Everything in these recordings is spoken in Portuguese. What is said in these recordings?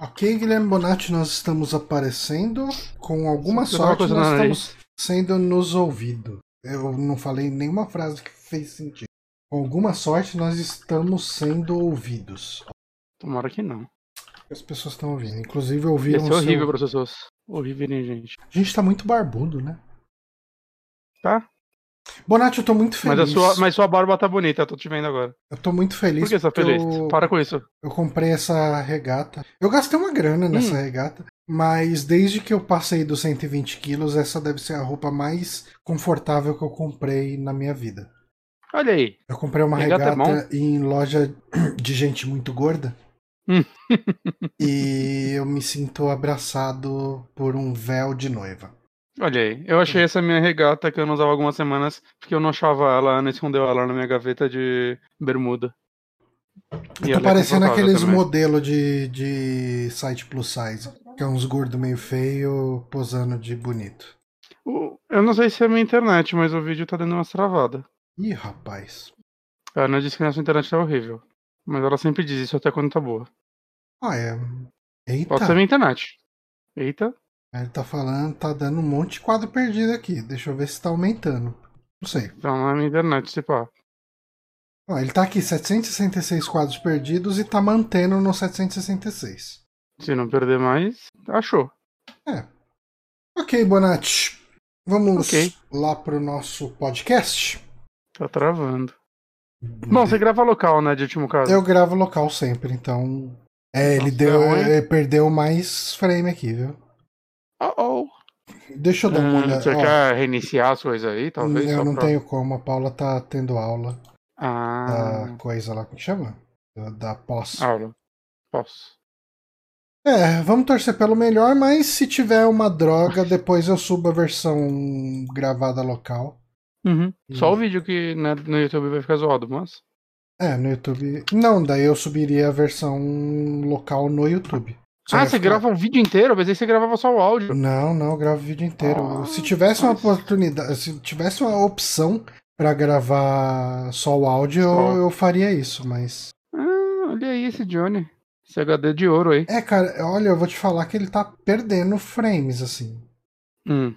Ok, Guilherme Bonatti, nós estamos aparecendo. Com alguma sorte, nós o nariz. estamos sendo nos ouvidos. Eu não falei nenhuma frase que fez sentido. Com alguma sorte, nós estamos sendo ouvidos. Tomara que não. As pessoas estão ouvindo. Inclusive, ouviram ser o seu- horrível para as pessoas ouvirem, gente. A gente tá muito barbudo, né? Tá? Bonatti, eu tô muito Mas, feliz. a sua, mas sua barba tá bonita, eu tô te vendo agora. Eu tô muito feliz Por que você tá feliz? eu... Para com isso. eu comprei essa regata. Eu gastei uma grana nessa Hum. regata, mas desde que eu passei dos 120 quilos, essa deve ser a roupa mais confortável que eu comprei na minha vida. Olha aí. Eu comprei uma Regata é regata em loja de gente muito gorda. Hum. e eu me sinto abraçado por um véu de noiva. Olha aí. Eu achei essa minha regata que eu não usava algumas semanas, porque eu não achava ela, a Ana escondeu ela na minha gaveta de bermuda. E tá é parecendo confortável aqueles modelos de, de site plus size. Que é uns gordos meio feio posando de bonito. Eu não sei se é a minha internet, mas o vídeo tá dando umas travadas. Ih, rapaz. A Ana disse que a nossa internet tá horrível. Mas ela sempre diz isso até quando tá boa. Ah, é. Eita. Pode ser a minha internet. Eita. Ele tá falando, tá dando um monte de quadro perdido aqui. Deixa eu ver se tá aumentando. Não sei. Então não é a minha internet, se pá. Ó, ele tá aqui, 766 quadros perdidos e tá mantendo no 766. Se não perder mais, achou. Ok, Bonatti. Vamos Ok. lá pro nosso podcast. Tá travando. Bom, você grava local, né, de último caso. Eu gravo local sempre, então. É, ele Nossa, deu, é é, perdeu mais frame aqui, viu? Oh, oh. Deixa eu dar uma Hum, olhada. você quer reiniciar as coisas aí, talvez? eu não pra- tenho como, a Paula tá tendo aula Ah, da coisa lá, como que chama? Da, pós. aula. Posso. É, vamos torcer pelo melhor, mas se tiver uma droga, depois eu subo a versão gravada local. Uhum. Hum. Só o vídeo que né, no YouTube vai ficar zoado, mas. É, no YouTube. Não, daí eu subiria a versão local no YouTube. Ah, você ficar- grava o vídeo inteiro? Eu pensei que você gravava só o áudio. Não, não, eu gravo o vídeo inteiro. Ah, se tivesse uma nossa. oportunidade, se tivesse uma opção pra gravar só o áudio, eu, eu faria isso, mas. Ah, olha aí esse Johnny. Esse HD de ouro aí. É, cara, olha, eu vou te falar que ele tá perdendo frames, assim. Hum.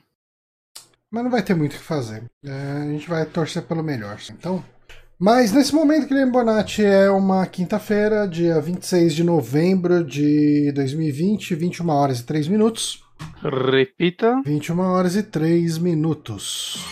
Mas não vai ter muito o que fazer. É, a gente vai torcer pelo melhor. Então. Mas nesse momento, Guilherme Bonatti, é uma quinta-feira, dia 26 de novembro de 2020, 21 horas e 3 minutos. Repita. 21 horas e 3 minutos.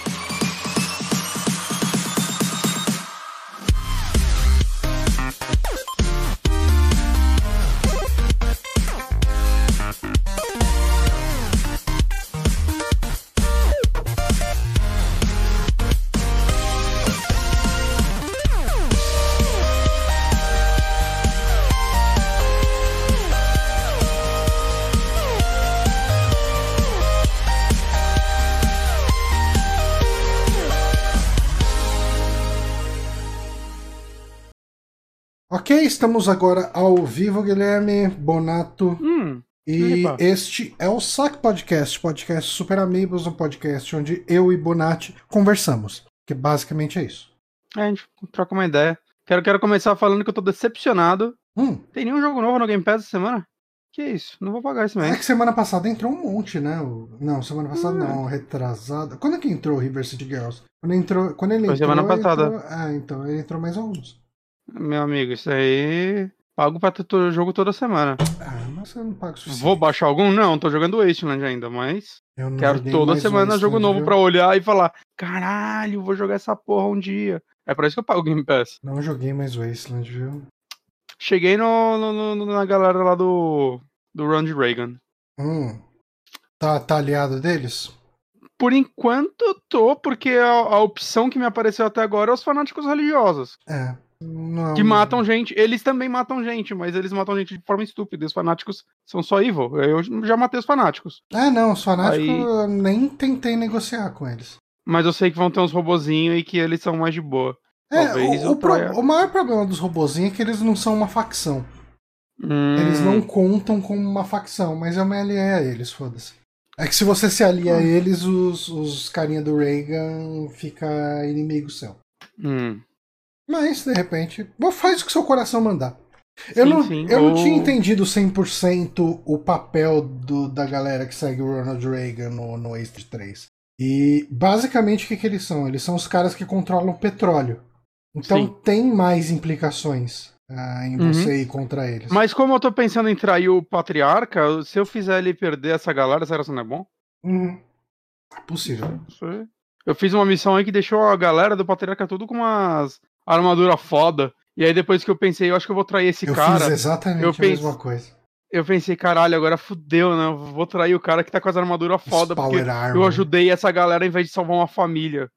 Ok, estamos agora ao vivo, Guilherme Bonato. Hum. E Epa. este é o Sac Podcast, podcast Super Amigos, um podcast onde eu e Bonatti conversamos. Que basicamente é isso. É, a gente troca uma ideia. Quero, quero começar falando que eu tô decepcionado. Hum, Tem nenhum jogo novo no Game Pass essa semana? Que isso? Não vou pagar esse é mês. que semana passada entrou um monte, né? Não, semana passada Hum. não, retrasada. Quando é que entrou o River City Girls? Quando, entrou, quando ele Foi entrou. semana passada. entrou- Ah, então, ele entrou mais alguns. Meu amigo, isso aí. Pago pra ter jogo toda semana. Ah, mas eu não pago suficiente. Vou baixar algum? Não, tô jogando Wasteland ainda, mas Eu não quero toda semana Wasteland, jogo novo viu? pra olhar e falar: caralho, vou jogar essa porra um dia. É pra isso que eu pago o Game Pass. Não joguei mais Wasteland, viu? Cheguei no, no- no- na galera lá do, do Ronald Reagan. Hum. Tá, tá aliado deles? Por enquanto tô, porque a, a opção que me apareceu até agora é os fanáticos religiosos. É. Não, Que matam gente. Eles também matam gente, mas eles matam gente de forma estúpida. e Os fanáticos são só evil. Eu já matei os fanáticos. É, não, os fanáticos Aí- eu nem tentei negociar com eles. Mas eu sei que vão ter uns robozinhos e que eles são mais de boa. É, Talvez o, o, o maior problema dos robozinhos é que eles não são uma facção. Eles Hum, não contam como uma facção, mas eu me aliei a eles, foda-se. É que se você se alia a Hum. eles, os, os carinha do Reagan fica inimigo seu. hum. Mas, de repente, faz o que seu coração mandar. Eu Sim, não, sim. eu não Ou- tinha entendido 100% o papel do, da galera que segue o Ronald Reagan no, no Wasted 3. E basicamente o que, que eles são? Eles são os caras que controlam o petróleo. Então Sim. tem mais implicações ah, em Uhum. você ir contra eles. Mas como eu tô pensando em trair o patriarca, se eu fizer ele perder essa galera, será que isso não é bom? É possível. Não. Eu fiz uma missão aí que deixou a galera do patriarca tudo com umas armadura foda. E aí depois que eu pensei, eu acho que eu vou trair esse Eu cara. fiz exatamente eu a penso- mesma coisa. Eu pensei, caralho, agora fudeu, né? Eu vou trair o cara que tá com as armaduras foda, porque eu ajudei essa galera em vez de salvar uma família.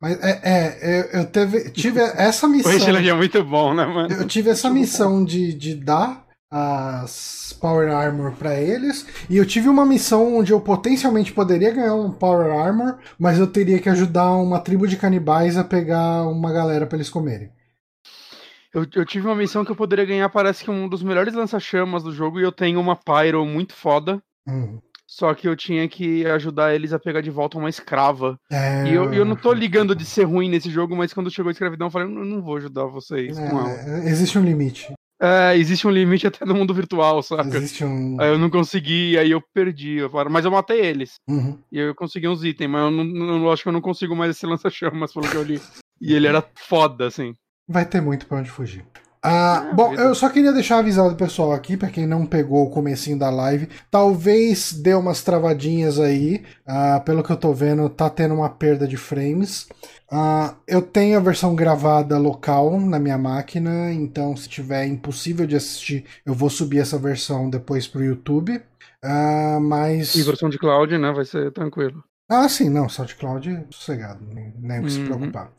Mas é, é, eu, eu teve, tive essa O missão. Reginald é muito bom, né, mano? Eu tive essa missão de, de dar as Power Armor pra eles. E eu tive uma missão onde eu potencialmente poderia ganhar um Power Armor, mas eu teria que ajudar uma tribo de canibais a pegar uma galera pra eles comerem. Eu, eu tive uma missão que eu poderia ganhar, parece que um dos melhores lança-chamas do jogo, e eu tenho uma Pyro muito foda. Hum. Só que eu tinha que ajudar eles a pegar de volta uma escrava. É, E eu, eu não tô ligando de ser ruim nesse jogo, mas quando chegou a escravidão, eu falei, eu não vou ajudar vocês. É, existe um limite. É, existe um limite até no mundo virtual, saca? Existe um. Aí eu não consegui, aí eu perdi. Eu falei, mas eu matei eles. Uhum. E eu consegui uns itens, mas eu, não, eu acho que eu não consigo mais esse lança-chamas, pelo que eu li. E ele era foda, assim. Vai ter muito pra onde fugir. Ah, É, bom, vida. eu só queria deixar avisado o pessoal aqui, pra quem não pegou o comecinho da live, talvez dê umas travadinhas aí, ah, pelo que eu tô vendo, tá tendo uma perda de frames. Ah, eu tenho a versão gravada local na minha máquina, então se tiver impossível de assistir, eu vou subir essa versão depois pro YouTube. Ah, mas. E versão de cloud, né? Vai ser tranquilo. Ah, sim, não, SoundCloud é sossegado, nem, nem o que se Uhum. preocupar.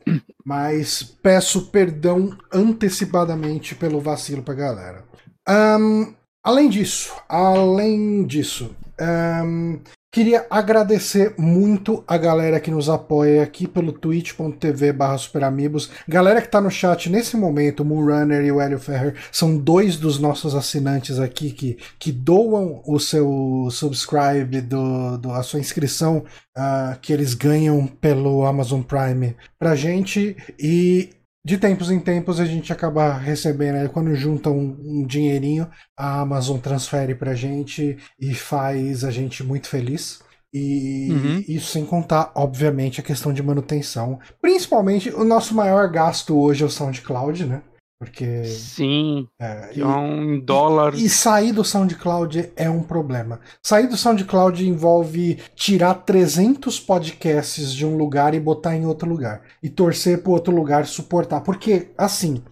Mas peço perdão antecipadamente pelo vacilo pra galera. Ahn, além disso, além disso, ahn, queria agradecer muito a galera que nos apoia aqui pelo twitch.tv barra superamigos. Galera que tá no chat nesse momento, o Moonrunner e o Hélio Ferrer, são dois dos nossos assinantes aqui que, que doam o seu subscribe, do, do, a sua inscrição ah, que eles ganham pelo Amazon Prime pra gente e de tempos em tempos a gente acaba recebendo, aí quando junta um, um dinheirinho, a Amazon transfere pra gente e faz a gente muito feliz. E Uhum. isso sem contar, obviamente, a questão de manutenção. Principalmente, o nosso maior gasto hoje é o SoundCloud, né? Porque. Sim, é, que e- é um dólar. e sair do SoundCloud é um problema. Sair do SoundCloud envolve tirar 300 podcasts de um lugar e botar em outro lugar. E torcer pro outro lugar suportar. Porque, assim.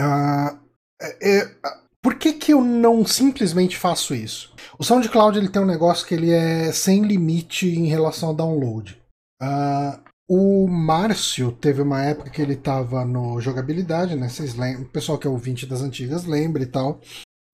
ah, é- é- por que, que eu não simplesmente faço isso? O SoundCloud ele tem um negócio que ele é sem limite em relação ao download. Ah, o Márcio teve uma época que ele tava no jogabilidade, né? Vocês lembram? O pessoal que é ouvinte das antigas lembra e tal.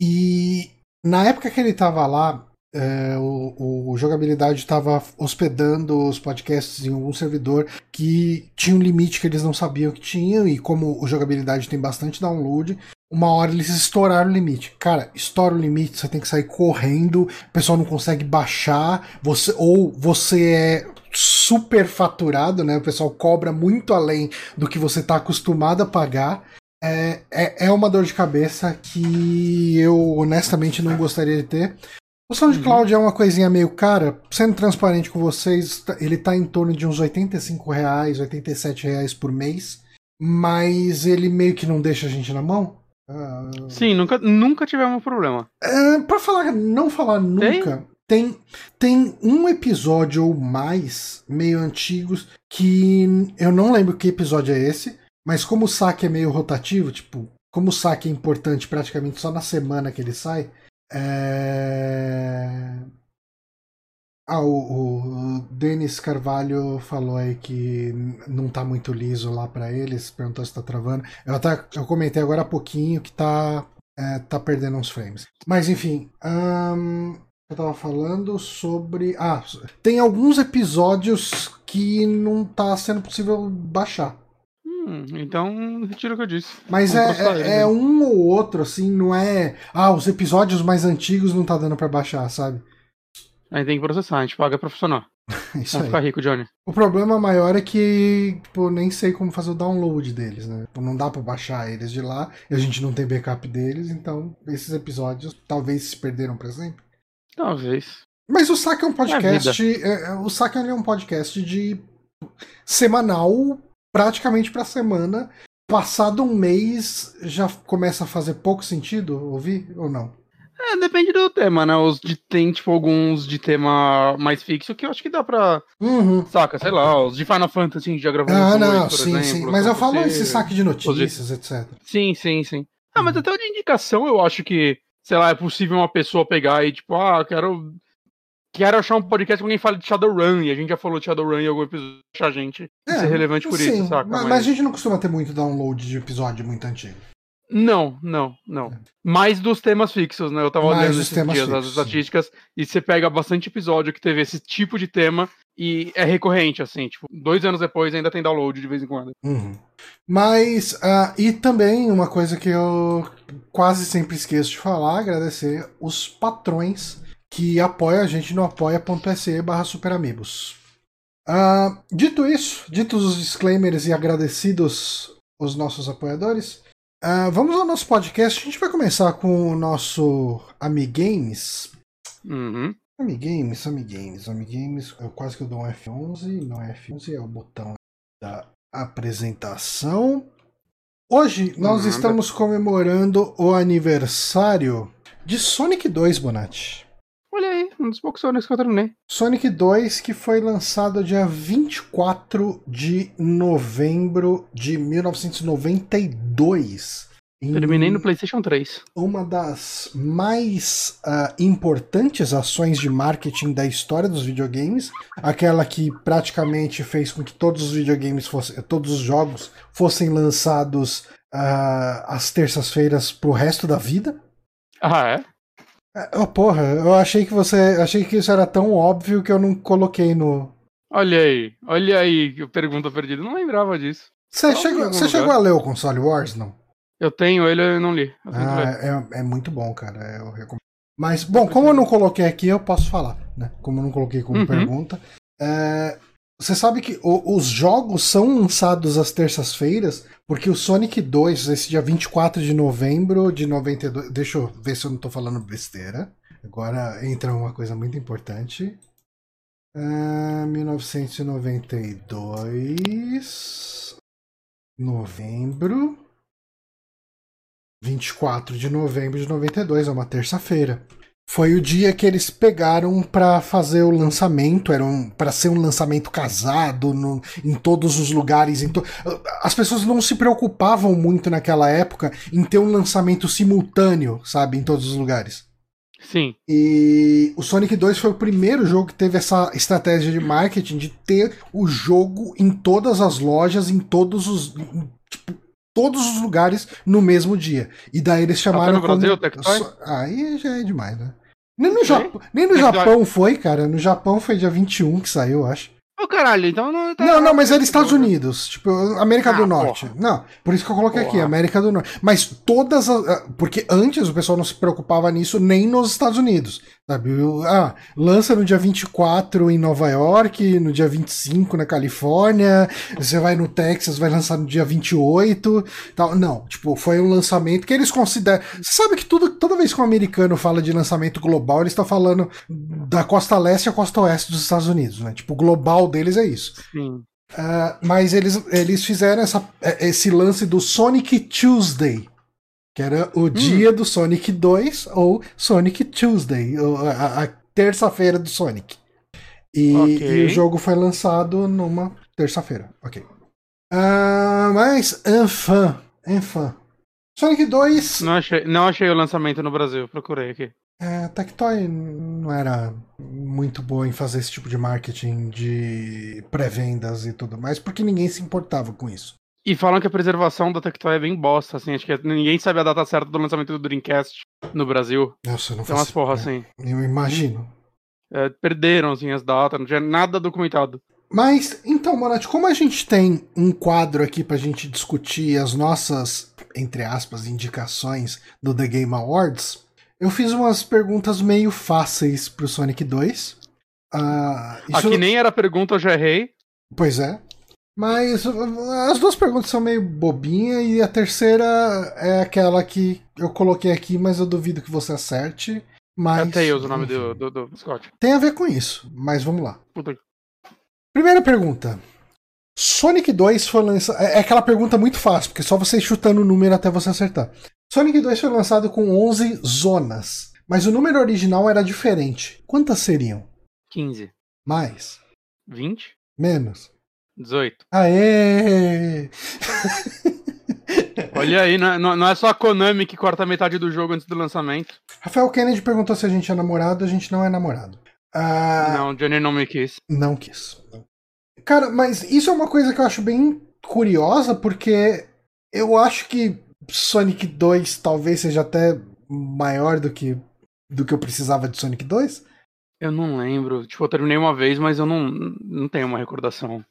E na época que ele tava lá, é, o, o jogabilidade estava hospedando os podcasts em algum servidor que tinha um limite que eles não sabiam que tinham, e como o jogabilidade tem bastante download, uma hora eles estouraram o limite. Cara, estoura o limite, você tem que sair correndo, o pessoal não consegue baixar, você ou você é super faturado, né? O pessoal cobra muito além do que você está acostumado a pagar. É, é, é uma dor de cabeça que eu honestamente não gostaria de ter. O SoundCloud é uma coisinha meio cara. Sendo transparente com vocês, tá- ele tá em torno de uns 85 reais, 87 reais por mês. Mas ele meio que não deixa a gente na mão. Ah, Sim, nunca, nunca tivemos problema. é, pra falar, não falar nunca, tem, tem um episódio ou mais, meio antigos, que eu não lembro que episódio é esse, mas como o saque é meio rotativo, tipo, como o saque é importante praticamente só na semana que ele sai, é... Ah, o, o Denis Carvalho falou aí que não tá muito liso lá pra eles, perguntou se tá travando. Eu, até, eu comentei agora há pouquinho que tá é, tá perdendo uns frames. Mas enfim, ahn, eu tava falando sobre. Ah, tem alguns episódios que não tá sendo possível baixar. Hum, então, retiro o que eu disse. Mas é, é, é né? um ou outro, assim, não é. Ah, os episódios mais antigos não tá dando pra baixar, sabe? A gente tem que processar, a gente paga profissional. Isso aí. ficar rico, Johnny. O problema maior é que, tipo, nem sei como fazer o download deles, né? Tipo, Não dá pra baixar eles de lá, e a gente não tem backup deles, então esses episódios talvez se perderam pra sempre. Talvez. Mas o Saque é um podcast. é, é, o Saque é um podcast de semanal, praticamente pra semana. Passado um mês, já começa a fazer pouco sentido ouvir ou não? É, depende do tema, né? Os de, tem, tipo, alguns de tema mais fixo que eu acho que dá pra. Uhum. Saca, sei lá, os de Final Fantasy, a gente já gravou Ah, não, sim, exemplo, sim. Mas eu falo você- esse saque de notícias, etc. Sim, sim, sim. Ah, mas Uhum. até o de indicação eu acho que, sei lá, é possível uma pessoa pegar e, tipo, ah, quero. Quero achar um podcast que alguém fale de Shadowrun, e a gente já falou de Shadowrun em algum episódio, achar a gente É, ser relevante por sim, isso, saca? Mas, mas a gente não costuma ter muito download de episódio muito antigo. Não, não, não. Mais dos temas fixos, né? Eu tava Mais olhando esses dias as fixos, sim. estatísticas e você pega bastante episódio que teve esse tipo de tema e é recorrente, assim, tipo, dois anos depois ainda tem download de vez em quando. Uhum. Mas, ah, e também uma coisa que eu quase sempre esqueço de falar, agradecer os patrões que apoiam a gente no apoia.se barra superamigos. Ah, dito isso, ditos os disclaimers e agradecidos os nossos apoiadores, ah, vamos ao nosso podcast. A gente vai começar com o nosso Amigames. Uhum. Amigames, Amigames, Amigames. Eu quase que eu dou um F11. Não é F11, é o botão da apresentação. Hoje nós Nada. estamos comemorando o aniversário de Sonic 2, Bonatti. Olha aí, um dos poucos Sonics que eu terminei. Sonic 2 que foi lançado dia 24 de novembro de 1992. Terminei no PlayStation 3. uma das mais ah, importantes ações de marketing da história dos videogames, aquela que praticamente fez com que todos os videogames fossem, todos os jogos fossem lançados ah, às terças-feiras pro resto da vida. Ah, é? Ah, Oh, porra, eu achei que você, achei que isso era tão óbvio que eu não coloquei no. Olha aí, olha aí, que pergunta perdida. Não lembrava disso. Você chegou, você chegou a ler o Console Wars, não? Eu tenho ele, eu não li. Eu Ah, é, é muito bom, cara. Eu recomendo. Mas, bom, como eu não coloquei aqui, eu posso falar, né? Como eu não coloquei como Uhum. pergunta. é, você sabe que o- os jogos são lançados às terças-feiras, porque o Sonic 2, esse dia 24 de novembro de 92. Deixa eu ver se eu não tô falando besteira. Agora entra uma coisa muito importante. Ah, 1992. Novembro. 24 de novembro de 92, é uma terça-feira. Foi o dia que eles pegaram pra fazer o lançamento, era um, para ser um lançamento casado no- em todos os lugares. To- As pessoas não se preocupavam muito naquela época em ter um lançamento simultâneo, sabe, em todos os lugares. Sim. E o Sonic 2 foi o primeiro jogo que teve essa estratégia de marketing de ter o jogo em todas as lojas, em todos os. tipo, todos os lugares no mesmo dia. E daí eles chamaram. no Brasil, como... So- Aí já é demais, né? Nem no, nem no. Japão foi, cara. No Japão foi dia 21 que saiu, eu acho. Ô, caralho, então não tá Não, não, mas isso, Estados né? Unidos. Tipo, América Ah, do Norte. Não, por isso que eu coloquei aqui, Porra. América do Norte. Mas todas as. ah, Porque antes o pessoal não se preocupava nisso nem nos Estados Unidos. Sabe? Ah, lança no dia 24 em Nova York, no dia 25 na Califórnia, você vai no Texas, vai lançar no dia 28. Tal. Não, tipo, foi um lançamento que eles consideram. Você sabe que tudo, toda vez que um americano fala de lançamento global, ele está falando da costa leste à costa oeste dos Estados Unidos, né? Tipo, o global deles é isso. Sim. Ah, mas eles, eles fizeram essa, eh, esse lance do Sonic Tuesday, que era o dia do Sonic 2 ou Sonic Tuesday, a, a- terça-feira do Sonic. E, Ok. e o jogo foi lançado numa terça-feira. Ok. Ah, mas, enfim, enfim. Sonic 2, Não achei, não achei o lançamento no Brasil, procurei aqui. É, a Tectoy não era muito boa em fazer esse tipo de marketing de pré-vendas e tudo mais, porque ninguém se importava com isso. E falam que a preservação da Tectoy é bem bosta, assim. Acho que ninguém sabe a data certa do lançamento do Dreamcast no Brasil. Nossa, não Tem umas faço- porra assim. Eu imagino. É, perderam, assim, as datas, não tinha nada documentado. Mas, então, Monat, como a gente tem um quadro aqui pra gente discutir as nossas, entre aspas, indicações do The Game Awards, Eu fiz umas perguntas meio fáceis pro Sonic 2. Uh, isso... Aqui nem era pergunta, eu já errei. Pois é. Mas as duas perguntas são meio bobinha e a terceira é aquela que eu coloquei aqui, mas eu duvido que você acerte. Mas, é Tails o nome do, do, do, Scott. Tem a ver com isso, mas vamos lá. Puta. Primeira pergunta. Sonic 2 foi lançado. É, é aquela pergunta muito fácil, porque só você chutando o número até você acertar. Sonic 2 foi lançado com 11 zonas, mas o número original era diferente. Quantas seriam? 15. Mais? 20? Menos? 18. Aê! Olha aí, não é, não é só a Konami que corta metade do jogo antes do lançamento. Rafael Kennedy perguntou se a gente é namorado, a gente não é namorado. Uh... Não, Johnny não me quis. Não quis. Cara, mas isso é uma coisa que eu acho bem curiosa, porque eu acho que Sonic 2 talvez seja até maior do que, do que eu precisava de Sonic 2. Eu não lembro. Tipo, eu terminei uma vez, mas eu não, não tenho uma recordação.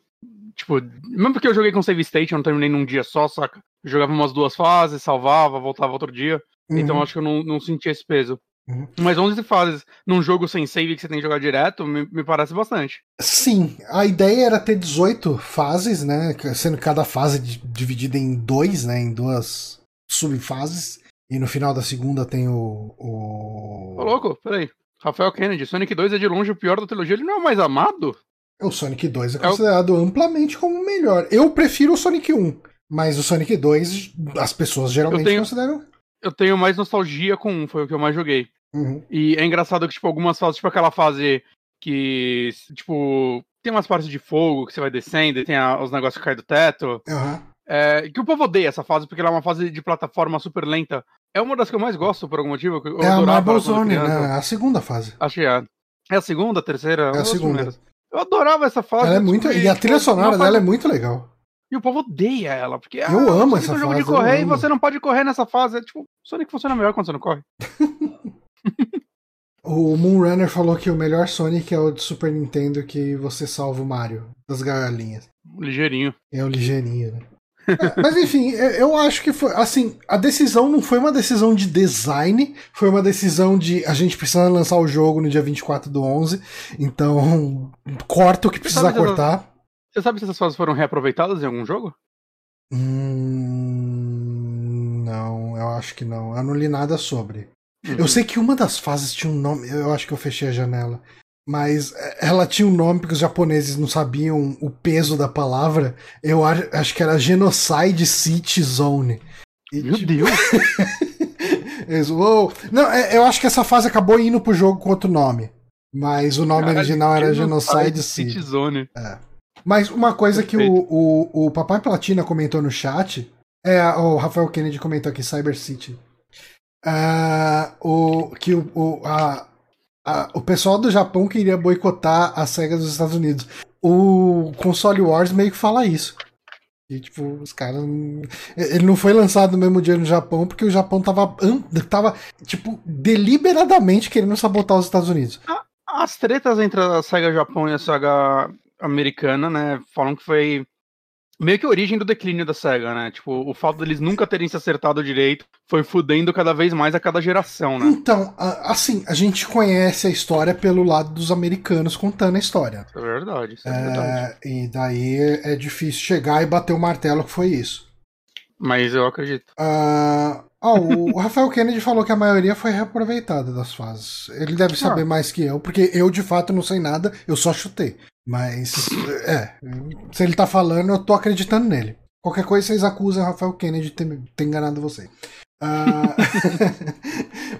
Tipo, mesmo porque eu joguei com save state, eu não terminei num dia só, saca? Eu jogava umas duas fases, salvava, voltava outro dia. Uhum. Então acho que eu não, não senti esse peso. Uhum. Mas 11 fases num jogo sem save que você tem que jogar direto, me, me, parece bastante. Sim, a ideia era ter 18 fases, né? Sendo cada fase dividida em dois, né? Em duas subfases. E no final da segunda tem o. o... Ô, louco, peraí. Rafael Kennedy, Sonic 2 é de longe o pior da trilogia, ele não é o mais amado? O Sonic 2 é considerado é o... amplamente como o melhor. Eu prefiro o Sonic 1, mas o Sonic 2 as pessoas geralmente tenho... consideram. Eu tenho mais nostalgia com um, foi o que eu mais joguei. Uhum. E é engraçado que, tipo, algumas fases, tipo aquela fase que, tipo, tem umas partes de fogo que você vai descendo e tem a, os negócios que caem do teto. Uhum. É, que o povo odeia essa fase, porque ela é uma fase de plataforma super lenta. É uma das que eu mais gosto, por algum motivo. Eu é a Marble Zone, né? A segunda fase. Acho que é. É a segunda, a terceira? É a segunda. Eu adorava essa fase. Ela é muito... E a trilha sonora dela é muito legal. E o povo odeia ela, porque eu ah, amo essa um jogo de correr e você não pode correr nessa fase. É, tipo, Sonic funciona melhor quando você não corre. o Moonrunner falou que o melhor Sonic é o de Super Nintendo que você salva o Mario das galinhas. Ligeirinho. É o ligeirinho, né? É, mas enfim, eu acho que foi assim, a decisão não foi uma decisão de design, foi uma decisão de a gente precisa lançar o jogo no dia 24 do 11, então corta o que precisa você cortar. Essas, você sabe se essas fases foram reaproveitadas em algum jogo? Hum, não, eu acho que não. Eu não li nada sobre. Uhum. Eu sei que uma das fases tinha um nome, eu acho que eu fechei a janela mas ela tinha um nome porque os japoneses não sabiam o peso da palavra. Eu acho que era Genocide City Zone. E, Meu tipo... Deus! Não, é, eu acho que essa fase acabou indo pro jogo com outro nome. Mas o nome original era Genocide, City. Zone. É. Mas uma coisa que o, o, o Papai Platina comentou no chat. É, o Rafael Kennedy comentou aqui, Cyber City. Uh, o, que o, o, a, a, o pessoal do Japão queria boicotar a SEGA dos Estados Unidos. O Console Wars meio que fala isso. E, tipo, os caras. Ele não foi lançado no mesmo dia no Japão porque o Japão tava, tava tipo, deliberadamente querendo sabotar os Estados Unidos. As tretas entre a SEGA Japão e a SEGA americana, né, falam que foi meio que a origem do declínio da SEGA, né? Tipo, o fato deles nunca terem se acertado direito foi fudendo cada vez mais a cada geração, né? Então, assim, a gente conhece a história pelo lado dos americanos contando a história. É verdade, isso é, é verdade. E daí é difícil chegar e bater o martelo que foi isso. Mas eu acredito. Uh, oh, o Rafael Kennedy falou que a maioria foi reaproveitada das fases. Ele deve saber ah. mais que eu, porque eu de fato não sei nada, eu só chutei. Mas, é, se ele tá falando, eu tô acreditando nele. Qualquer coisa vocês acusam Rafael Kennedy de ter, ter enganado você. Uh,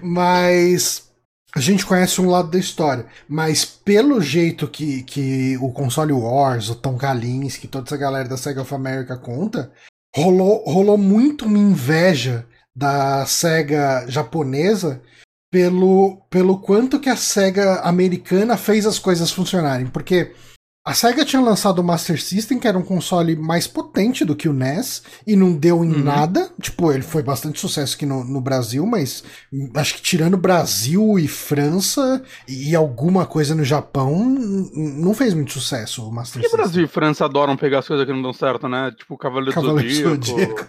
mas a gente conhece um lado da história. Mas pelo jeito que, que o Console Wars, o Tom Kalinske, toda essa galera da Sega of America conta, rolou, rolou muito uma inveja da SEGA japonesa pelo, pelo quanto que a SEGA americana fez as coisas funcionarem. Porque a SEGA tinha lançado o Master System, que era um console mais potente do que o NES, e não deu em uhum. nada. Tipo, ele foi bastante sucesso aqui no, no, Brasil, mas acho que tirando Brasil e França e alguma coisa no Japão, não fez muito sucesso o Master System. Brasil e França adoram pegar as coisas que não dão certo, né? Tipo Cavaleiro, Cavaleiro do Zodíaco.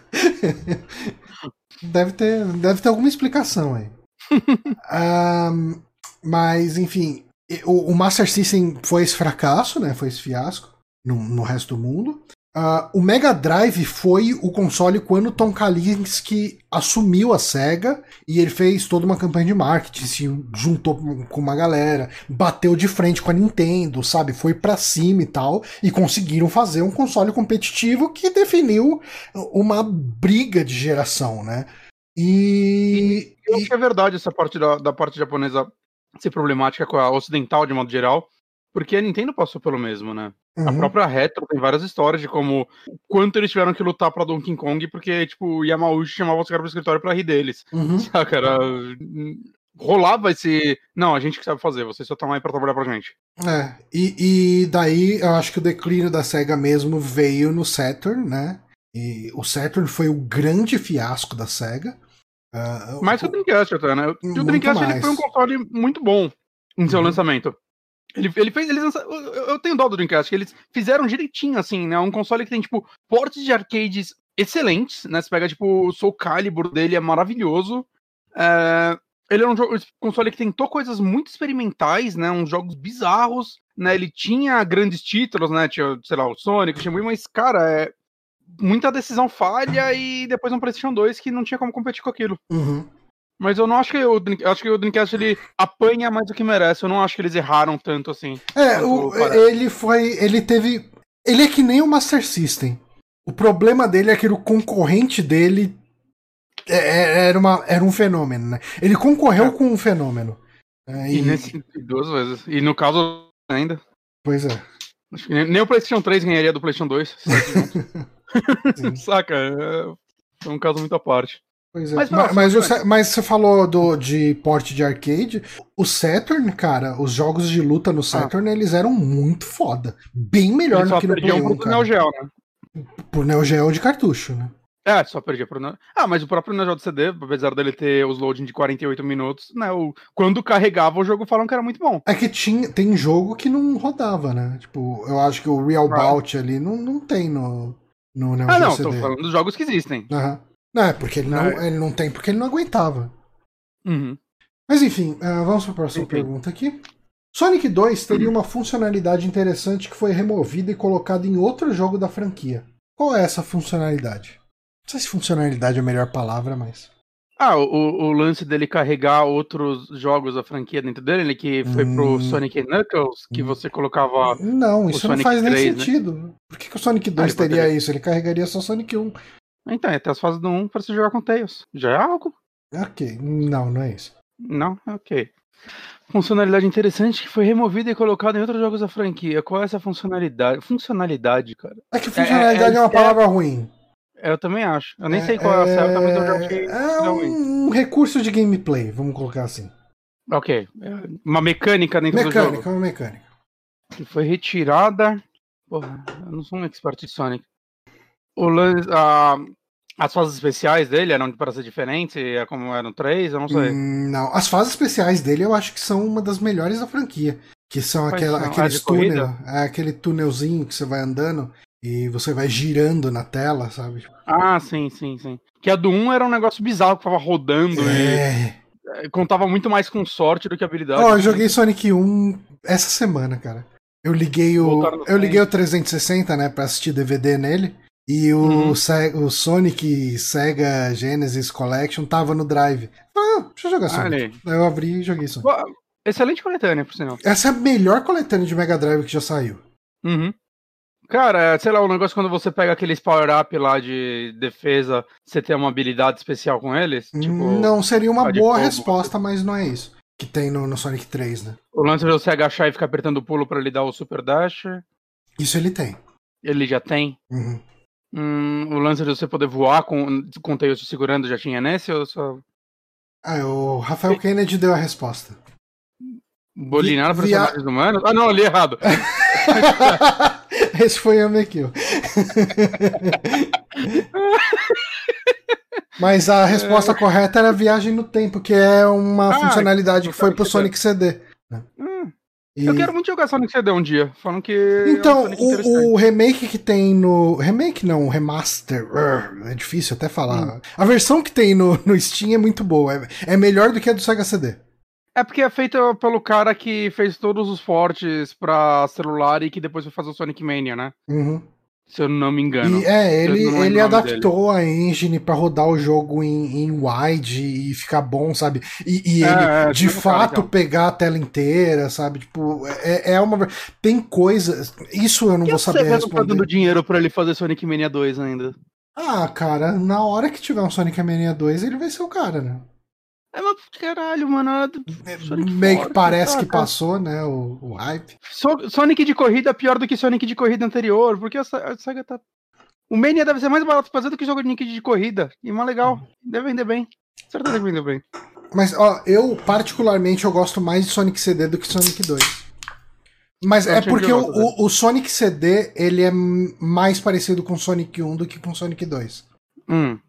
deve, ter, deve ter alguma explicação aí. um, mas, enfim, o, o, Master System foi esse fracasso, né? Foi esse fiasco no, no resto do mundo. Uh, o Mega Drive foi o console quando Tom Kalinske assumiu a SEGA e ele fez toda uma campanha de marketing, se juntou com uma galera, bateu de frente com a Nintendo, sabe? Foi para cima e tal, e conseguiram fazer um console competitivo que definiu uma briga de geração, né? E. e eu acho que é verdade essa parte da, da parte japonesa ser problemática com a ocidental de modo geral, porque a Nintendo passou pelo mesmo, né? Uhum. A própria Retro tem várias histórias de como quanto eles tiveram que lutar pra Donkey Kong, porque, tipo, o Yamauchi chamava os caras pro escritório pra rir deles. Uhum. Saca? Era... Rolava esse. Não, a gente que sabe fazer, vocês só estão aí pra trabalhar pra gente. É, e, e daí eu acho que o declínio da SEGA mesmo veio no Saturn, né? E o Saturn foi o grande fiasco da SEGA. Uh, mais que o Dreamcast até, né? O Dreamcast ele foi um console muito bom em seu uhum. lançamento. Ele, ele fez. Eles lançaram, eu, eu tenho dó do Dreamcast, que eles fizeram direitinho, assim, né? Um console que tem, tipo, portes de arcades excelentes, né? Você pega, tipo, o Soul Calibur dele é maravilhoso. É, ele é um jogo, console que tentou coisas muito experimentais, né? Uns jogos bizarros, né? Ele tinha grandes títulos, né? Tinha, sei lá, o Sonic, o Shenmue, mas, cara, é, muita decisão falha e depois um PlayStation 2 que não tinha como competir com aquilo. Uhum. Mas eu não acho que o acho que o Dreamcast ele apanha mais do que merece. Eu não acho que eles erraram tanto assim. É, o, ele foi, ele teve, ele é que nem o Master System. O problema dele é que o concorrente dele é, é, era, uma, era um fenômeno, né? Ele concorreu é. com um fenômeno. É, e, e nesse, duas vezes. E no caso ainda. Pois é. Nem o PlayStation 3 ganharia do PlayStation 2. Saca? É, um caso muito à parte. Pois é. Mas, mas, mas, mas, você falou do, de porte de arcade. O Saturn, cara, os jogos de luta no ah. Saturn, ah. eles eram muito foda. Bem melhor do que no Play 1, cara. Neo Geo, né? Por Neo Geo de cartucho, né? É, só perdia pro. Ah, mas o próprio Neo Geo de CD, apesar dele ter os loading de 48 minutos, né? O... Quando carregava o jogo, falam que era muito bom. É que tinha, tem jogo que não rodava, né? Tipo, eu acho que o Real ah. Bout ali não, não tem no, no Neo ah, não, CD. tô falando dos jogos que existem. Aham. Não, é porque ele não, ele não tem, porque ele não aguentava. Uhum. Mas enfim, uh, vamos para a próxima pergunta aqui. Sonic 2 teria uma funcionalidade interessante que foi removida e colocada em outro jogo da franquia. Qual é essa funcionalidade? Não sei se funcionalidade é a melhor palavra, mas. Ah, o, o lance dele carregar outros jogos da franquia dentro dele, que foi hum... pro Sonic Knuckles, que hum. você colocava. Não, isso Sonic não faz 3, nem né? sentido. Por que, que o Sonic 2 ah, teria isso? Ele carregaria só Sonic 1. Então, é até as fases do 1 pra você jogar com Tails. Já é algo. Ok. Não, não é isso. Não? Ok. Funcionalidade interessante que foi removida e colocada em outros jogos da franquia. Qual é essa funcionalidade? Funcionalidade, cara. É que funcionalidade é, é, é uma palavra ruim. Eu também acho. Eu nem sei qual é a certa, mas eu já achei. É um, um recurso de gameplay, vamos colocar assim. Ok. Uma mecânica dentro mecânica, do jogo. Mecânica, uma mecânica. Que foi retirada. Porra, eu não sou um expert de Sonic o lance, a, as fases especiais dele eram para ser diferentes, é como eram três, eu não sei. Hum, não, as fases especiais dele eu acho que são uma das melhores da franquia. Que são aquela, aqueles ah, túnel, é aquele túnelzinho que você vai andando e você vai girando na tela, sabe? Ah, sim, sim, sim. Que a do 1 era um negócio bizarro que tava rodando é. e contava muito mais com sorte do que habilidade. Ó, oh, eu joguei Sonic 1 essa semana, cara. Eu liguei o eu liguei o 360, né, para assistir DVD nele. E o, uhum. o Sonic Sega Genesis Collection tava no Drive. Ah, deixa eu jogar Sonic. Ah, eu abri e joguei Sonic. Excelente coletânea, por sinal. Essa é a melhor coletânea de Mega Drive que já saiu. Uhum. Cara, sei lá, o negócio quando você pega aqueles power-up lá de defesa, você tem uma habilidade especial com eles? Tipo, não, seria uma boa fogo, resposta, mas não é isso. Que tem no, no, Sonic 3, né? O lance de você agachar e ficar apertando o pulo para ele dar o Super Dash. Isso ele tem. Ele já tem? Uhum. Hum, o lance de você poder voar com, com o Tails segurando já tinha nesse ou só. Ah, o Rafael Kennedy deu a resposta. Bolinar Vi, personagens via... humanos? Ah, não, li errado. Esse foi a Mekill. Mas a resposta é... correta era viagem no tempo, que é uma ah, funcionalidade que foi pro Sonic CD. Hum, E- Eu quero muito jogar Sonic CD um dia. Falam que. é um Então, o, o remake que tem no. Remake não, o remaster. É difícil até falar. A versão que tem no, no Steam é muito boa. É, é melhor do que a do Sega CD. É porque é feito pelo cara que fez todos os portes pra celular e que depois foi fazer o Sonic Mania, né? Uhum. Se eu não me engano. E, é, ele, ele adaptou a engine pra rodar o jogo em, em wide e ficar bom, sabe? E, e É, ele, é, de cara fato, legal. pegar a tela inteira, sabe? Tipo, é, é uma. Tem coisas. Isso eu não E vou saber não tá dando dinheiro pra ele fazer Sonic Mania 2 ainda. Ah, cara, na hora que tiver um Sonic Mania 2, ele vai ser o cara, né? É, mas caralho, mano. Sonic Meio que parece que passou, né? O, o hype. So- Sonic de corrida é pior do que Sonic de corrida anterior, porque a a Sega tá. O Mania deve ser mais barato fazer do que jogo de Sonic de corrida. E mais legal. Deve vender bem. Certeza que vendeu bem. Mas, ó, eu particularmente eu gosto mais de Sonic CD do que Sonic 2. Mas Eu é porque o, o, o Sonic CD ele é mais parecido com Sonic 1 do que com Sonic 2. Hum.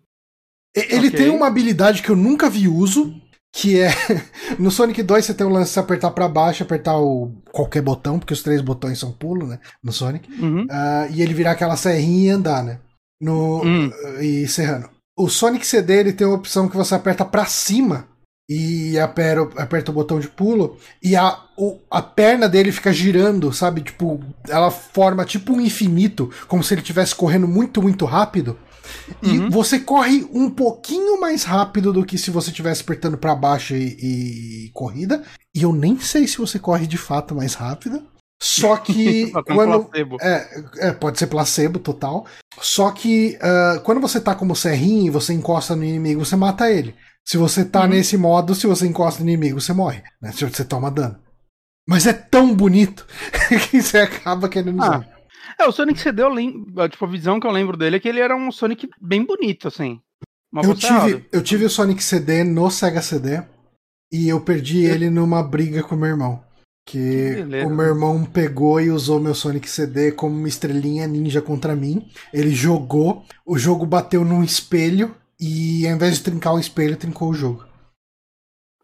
Ele Ok. tem uma habilidade que eu nunca vi uso, que é no Sonic 2 você tem o lance de apertar pra baixo, apertar o qualquer botão, porque os três botões são pulo, né, no Sonic, Uhum. ah, e ele virar aquela serrinha e andar, né, no Hum. e serrando. O Sonic CD ele tem a opção que você aperta pra cima e aperta, aperta o botão de pulo e a, o- a perna dele fica girando, sabe? Tipo, ela forma tipo um infinito, como se ele estivesse correndo muito, muito rápido. E Uhum. você corre um pouquinho mais rápido do que se você estivesse apertando pra baixo e, e corrida. E eu nem sei se você corre de fato mais rápido. Só que um quando, placebo. é, é, pode ser placebo total. Só que ah, quando você tá como serrinho e você encosta no inimigo, você mata ele. Se você tá Uhum. nesse modo, se você encosta no inimigo, você morre. Né? Se Você toma dano. Mas é tão bonito que você acaba querendo Ah, usar. É, o Sonic CD, eu lembro. Tipo, a visão que eu lembro dele é que ele era um Sonic bem bonito, assim. Eu, tive, eu tive o Sonic CD no Sega CD e eu perdi ele numa briga com meu irmão. Que Que o meu irmão pegou e usou meu Sonic CD como uma estrelinha ninja contra mim. Ele jogou, o jogo bateu num espelho e ao invés de trincar o espelho, trincou o jogo.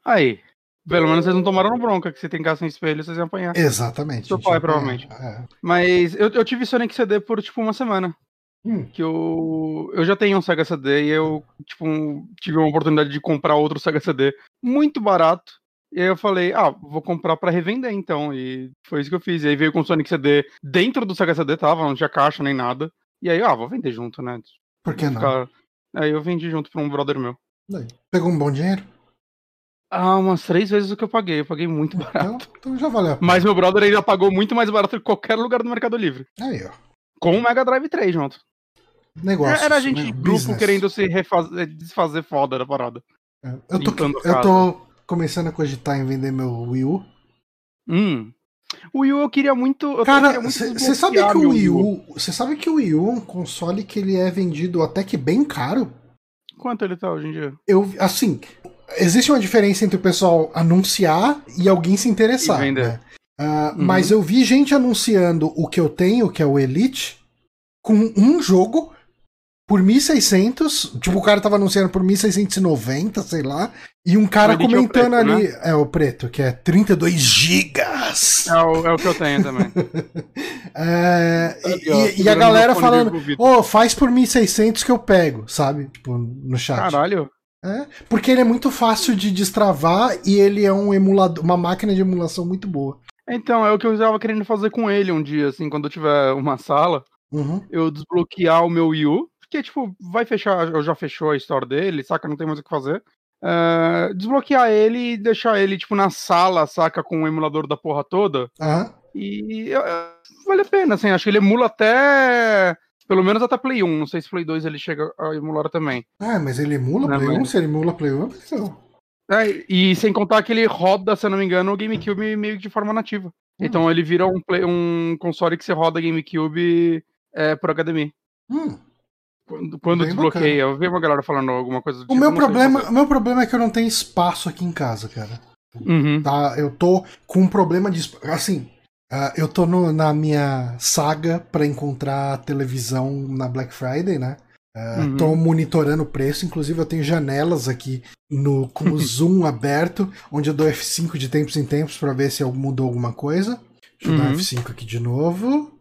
Aí. Pelo menos vocês não tomaram bronca, que se trincassem espelho, vocês iam apanhar. Exatamente. Seu pai, provavelmente. É. Mas eu, eu tive Sonic CD por, tipo, uma semana. Hum. Que eu. Eu já tenho um Sega CD e eu, tipo, tive uma oportunidade de comprar outro Sega CD muito barato. E aí eu falei, ah, vou comprar pra revender então. E foi isso que eu fiz. E aí veio com o Sonic CD dentro do Sega CD, tava, não tinha caixa nem nada. E aí, ah, vou vender junto, né? Por que não? ficar- Aí eu vendi junto pra um brother meu. Pegou um bom dinheiro? Ah, umas três vezes o que eu paguei. Eu paguei muito barato. Então, então já valeu. Mas meu brother ainda pagou muito mais barato que qualquer lugar do Mercado Livre. Aí, ó. Com o Mega Drive 3 junto. Negócio. Era a gente né? de grupo Business. querendo se refazer, desfazer foda da parada. É. Eu tô, eu tô começando a cogitar em vender meu Wii U. Hum. O Wii U eu queria muito. Eu Cara, você sabe que o Wii U, você sabe que o Wii U é um console que ele é vendido até que bem caro? Quanto ele tá hoje em dia? Eu, assim, existe uma diferença entre o pessoal anunciar e alguém se interessar. E vender. né? Ah, Uhum. Mas eu vi gente anunciando o que eu tenho, que é o Elite, com um jogo por 1600. Tipo, o cara tava anunciando por 1690, sei lá. E um cara é comentando preto, ali. É o preto, que é 32 gigas. É o, é o que eu tenho também. É, e- e, a galera falando, ô, faz por 1600 que eu pego, sabe? Tipo, no chat. Caralho. É, porque ele é muito fácil de destravar e ele é um emulador, uma máquina de emulação muito boa. Então, é o que eu estava querendo fazer com ele um dia, assim, quando eu tiver uma sala, Uhum. eu desbloquear o meu Wii U, porque, tipo, vai fechar, eu já fechou a história dele, saca? Não tem mais o que fazer. É, desbloquear ele e deixar ele, tipo, na sala, saca? Com o emulador da porra toda. Aham. E eu- vale a pena, assim, acho que ele emula até. Pelo menos até Play 1. Não sei se Play 2 ele chega a emular também. Ah, mas ele emula Não, Play 1? mas- Se ele emula Play 1, então. É, e sem contar que ele roda, se eu não me engano, o GameCube meio que de forma nativa. Então ele vira um, play- um console que você roda GameCube é, por HDMI. Hum. Quando, quando desbloqueia, eu vi uma galera falando alguma coisa do O tipo, meu problema, o meu problema é que eu não tenho espaço aqui em casa, cara. Uhum. Tá? Eu tô com um problema de. Assim, ah, eu tô no- na minha saga pra encontrar televisão na Black Friday, né? Estou Uhum. monitorando o preço, inclusive eu tenho janelas aqui no com o zoom aberto, onde eu dou F5 de tempos em tempos para ver se mudou alguma coisa. Deixa eu dar Uhum. F5 aqui de novo.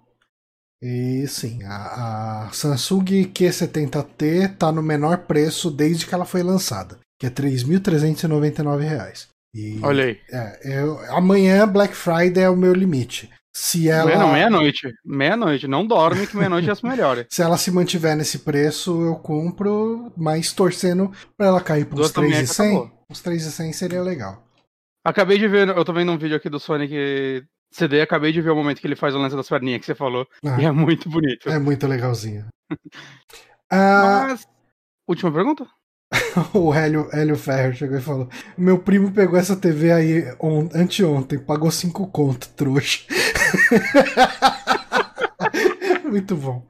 E sim, a, a Samsung Q70T tá no menor preço desde que ela foi lançada, que é 3.399 reais. E Olha aí. é, eu- amanhã Black Friday é o meu limite. Se ela Meia- Não, meia-noite. Meia-noite. Não dorme que meia-noite já se melhora. se ela se mantiver nesse preço, eu compro, mas torcendo pra ela cair é que 3,100. acabou. Uns 3,100 seria legal. Acabei de ver, eu tô vendo um vídeo aqui do Sonic CD, acabei de ver o momento que ele faz o lance das perninhas que você falou. Ah, E é muito bonito. é muito legalzinho. Ah, Mas. Última pergunta? o Hélio, Hélio Ferrer chegou e falou: Meu primo pegou essa TV aí on, anteontem, pagou 5 conto, trouxa. Muito bom.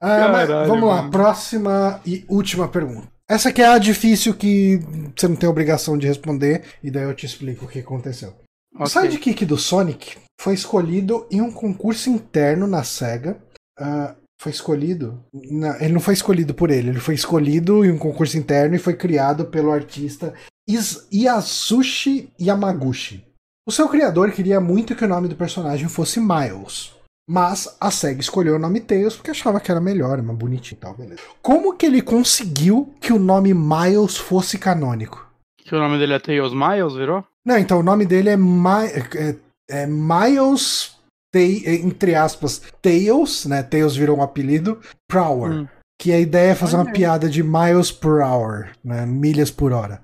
Ah, Caralho, vamos lá, mano. próxima e última pergunta. Essa aqui é a difícil que você não tem obrigação de responder, e daí eu te explico o que aconteceu. O Ok. sidekick do Sonic foi escolhido em um concurso interno na SEGA. Ah, foi escolhido? Não, ele não foi escolhido por ele, ele foi escolhido em um concurso interno e foi criado pelo artista Is- Yasushi Yamaguchi. O seu criador queria muito que o nome do personagem fosse Miles. Mas a SEGA escolheu o nome Tails porque achava que era melhor, mais bonitinho e tal, beleza. Como que ele conseguiu que o nome Miles fosse canônico? Que o nome dele é Tails Miles, virou? Não, então o nome dele é, é- é Miles, entre aspas, Tails, né? Tails virou um apelido, Prower. Hum. Que a ideia é fazer uma Olha aí. piada de miles per hour, né? Milhas por hora.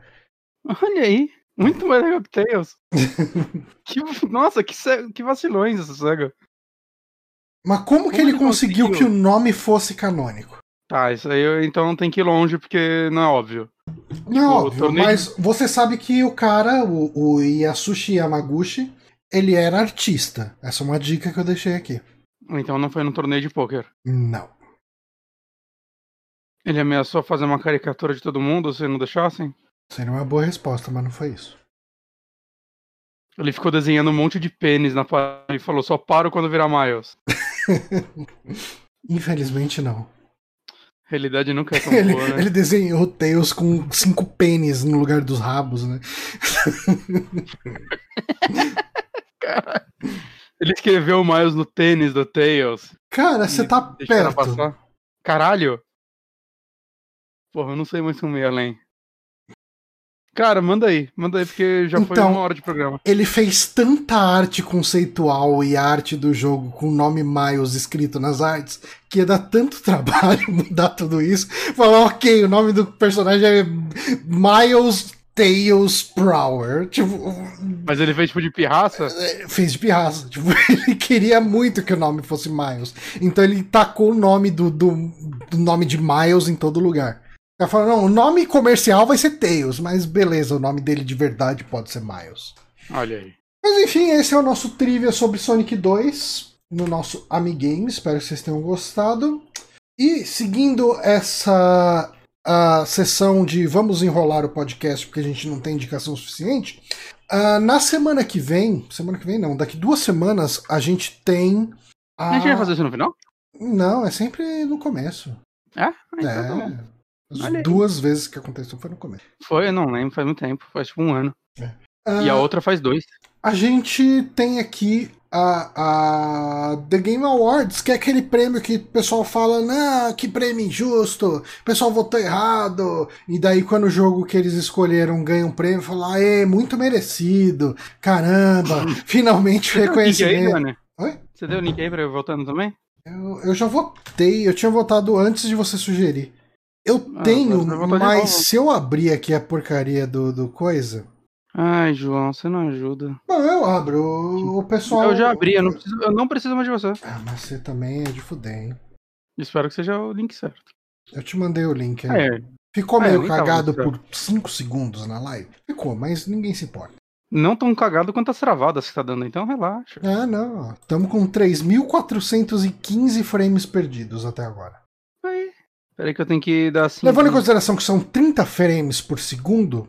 Olha aí. Muito mais legal que Tails. que, nossa, que, que vacilões essa SEGA. Mas como que Como ele ele conseguiu conseguiu? que o nome fosse canônico? Tá, isso aí então tem que ir longe, porque não é óbvio. Não, o óbvio, torneio- mas você sabe que o cara, o, o Yasushi Yamaguchi, ele era artista. Essa é uma dica que eu deixei aqui. Então não foi no torneio de pôquer. Não. Ele ameaçou fazer uma caricatura de todo mundo se não deixassem? Seria uma boa resposta, mas não foi isso. Ele ficou desenhando um monte de pênis na parede e falou: só paro quando virar Miles. Infelizmente não. Realidade nunca é tão Ele, boa, né? ele desenhou Tails com cinco pênis no lugar dos rabos, né? Ele escreveu o Miles no tênis do Tails. Cara, você tá perto. Caralho! Porra, eu não sei mais como ir além. Cara, manda aí, manda aí, porque já foi Então- uma hora de programa. Ele fez tanta arte conceitual e arte do jogo com o nome Miles escrito nas artes que ia dar tanto trabalho mudar tudo isso. Falar, ok, o nome do personagem é Miles Tails Prower. Tipo, Mas ele fez tipo de pirraça? fez de pirraça. Tipo, ele queria muito que o nome fosse Miles. Então ele tacou o nome do, do, do nome de Miles em todo lugar. Ela falou, não, o nome comercial vai ser Tails, mas beleza, o nome dele de verdade pode ser Miles. Olha aí. Mas enfim, esse é o nosso trivia sobre Sonic 2 no nosso Amigame. Espero que vocês tenham gostado. E seguindo essa a sessão de vamos enrolar o podcast porque a gente não tem indicação suficiente, ah, na semana que vem, semana que vem não, daqui duas semanas a gente tem. A... A gente vai fazer isso no final? Não, é sempre no começo. É? Ah, então tá. É. As Olha aí. duas vezes que aconteceu foi no começo. Foi, eu não lembro, faz muito tempo. Faz tipo um ano. Ah, E a outra faz dois. A gente tem aqui a, a The Game Awards, que é aquele prêmio que o pessoal fala, não, que prêmio injusto, o pessoal votou errado, e daí quando o jogo que eles escolheram ganha um prêmio, fala, é muito merecido, caramba, finalmente Você deu o link aí, reconhecimento. Oi? Você deu o link aí pra eu voltando também? Eu, eu já votei, eu tinha votado antes de você sugerir. Eu Ah, tenho, mas se eu abrir aqui a porcaria do, do coisa. Ai, João, você não ajuda. Não, eu abro. O, pessoal. Eu já abri, eu não, preciso, eu não preciso mais de você. Ah, mas você também é de fuder, hein? Espero que seja o link certo. Eu te mandei o link aí. É, Ficou É, meio nem tava cagado mostrando. por 5 segundos na live? Ficou, mas ninguém se importa. não tão cagado quanto as travadas que tá dando, então relaxa. Ah, não. Estamos com 3.415 frames perdidos até agora. Aí. Peraí que eu tenho que dar assim. Levando em consideração que são 30 frames por segundo,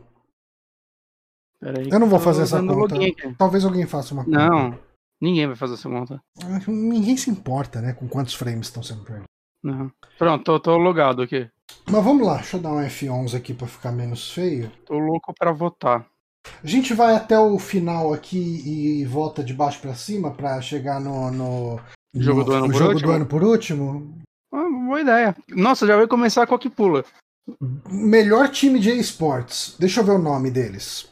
Eu não vou fazer essa conta. login talvez alguém faça uma conta. Não, ninguém vai fazer essa conta. Ah, Ninguém se importa, né? Com quantos frames estão sendo perdidos. Uhum. Pronto, tô, tô logado aqui. Mas vamos lá, deixa eu dar um F11 aqui pra ficar menos feio. Tô louco pra votar. A gente vai até o final aqui e volta de baixo pra cima pra chegar no, no, Jogo do ano no por jogo último? do ano por último. Ah, boa ideia. Nossa, já vai começar com a que pula. Melhor time de esportes. Deixa eu ver o nome deles.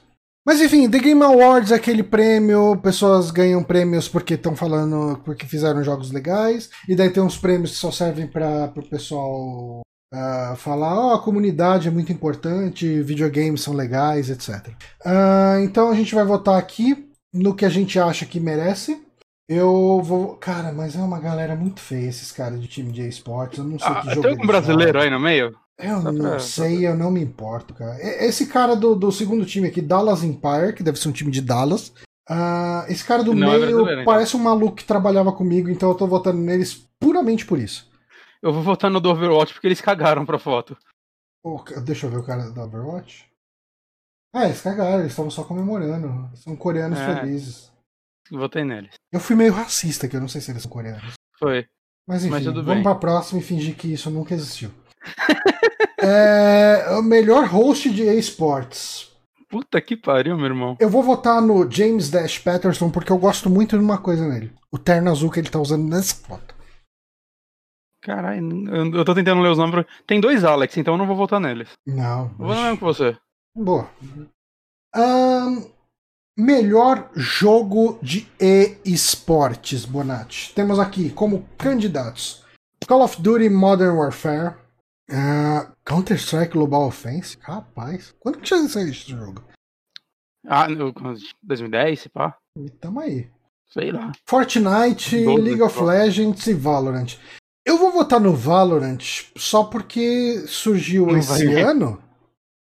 Mas enfim, The Game Awards é aquele prêmio, pessoas ganham prêmios porque estão falando, porque fizeram jogos legais, e daí tem uns prêmios que só servem para o pessoal ah, falar, ó, a comunidade é muito importante, videogames são legais, etc. Ah, então a gente vai votar aqui no que a gente acha que merece. Eu vou. Cara, mas é uma galera muito feia esses caras de time de esportes. Eu não sei Ah, que jogo. tem um eles brasileiro jogam. aí no meio? Eu Só não pra- sei, eu não me importo, cara. Esse cara do, do segundo time aqui, Dallas Empire, que deve ser um time de Dallas. ah, esse cara do Não é meio então. parece um maluco que trabalhava comigo, então eu tô votando neles puramente por isso. Eu vou votar no do Overwatch porque eles cagaram pra foto. Ca- deixa eu ver o cara da Overwatch. Ah, eles cagaram, eles estavam só comemorando. São coreanos É. felizes. Votei neles. Eu fui meio racista, que eu não sei se eles são coreanos. Foi. Mas enfim, Mas vamos bem. pra próxima e fingir que isso nunca existiu. É, o melhor host de esportes. Puta que pariu, meu irmão. Eu vou votar no James Dash Patterson porque eu gosto muito de uma coisa nele. O terno azul que ele tá usando nessa foto. Caralho, eu, tô tentando ler os nomes. Tem dois Alex, então eu não vou votar neles. Não. Eu vou no mesmo que você. Boa. Ahn, melhor jogo de e-esportes, Bonatti. Temos aqui como candidatos Call of Duty Modern Warfare, ah, Counter-Strike Global Offense. Rapaz, quando que já saiu esse jogo? Ah, no- 2010, se pá. E Tamo aí. Sei lá. Fortnite, League of. Legends e Valorant. Eu vou votar no Valorant só porque surgiu Não esse vai. ano.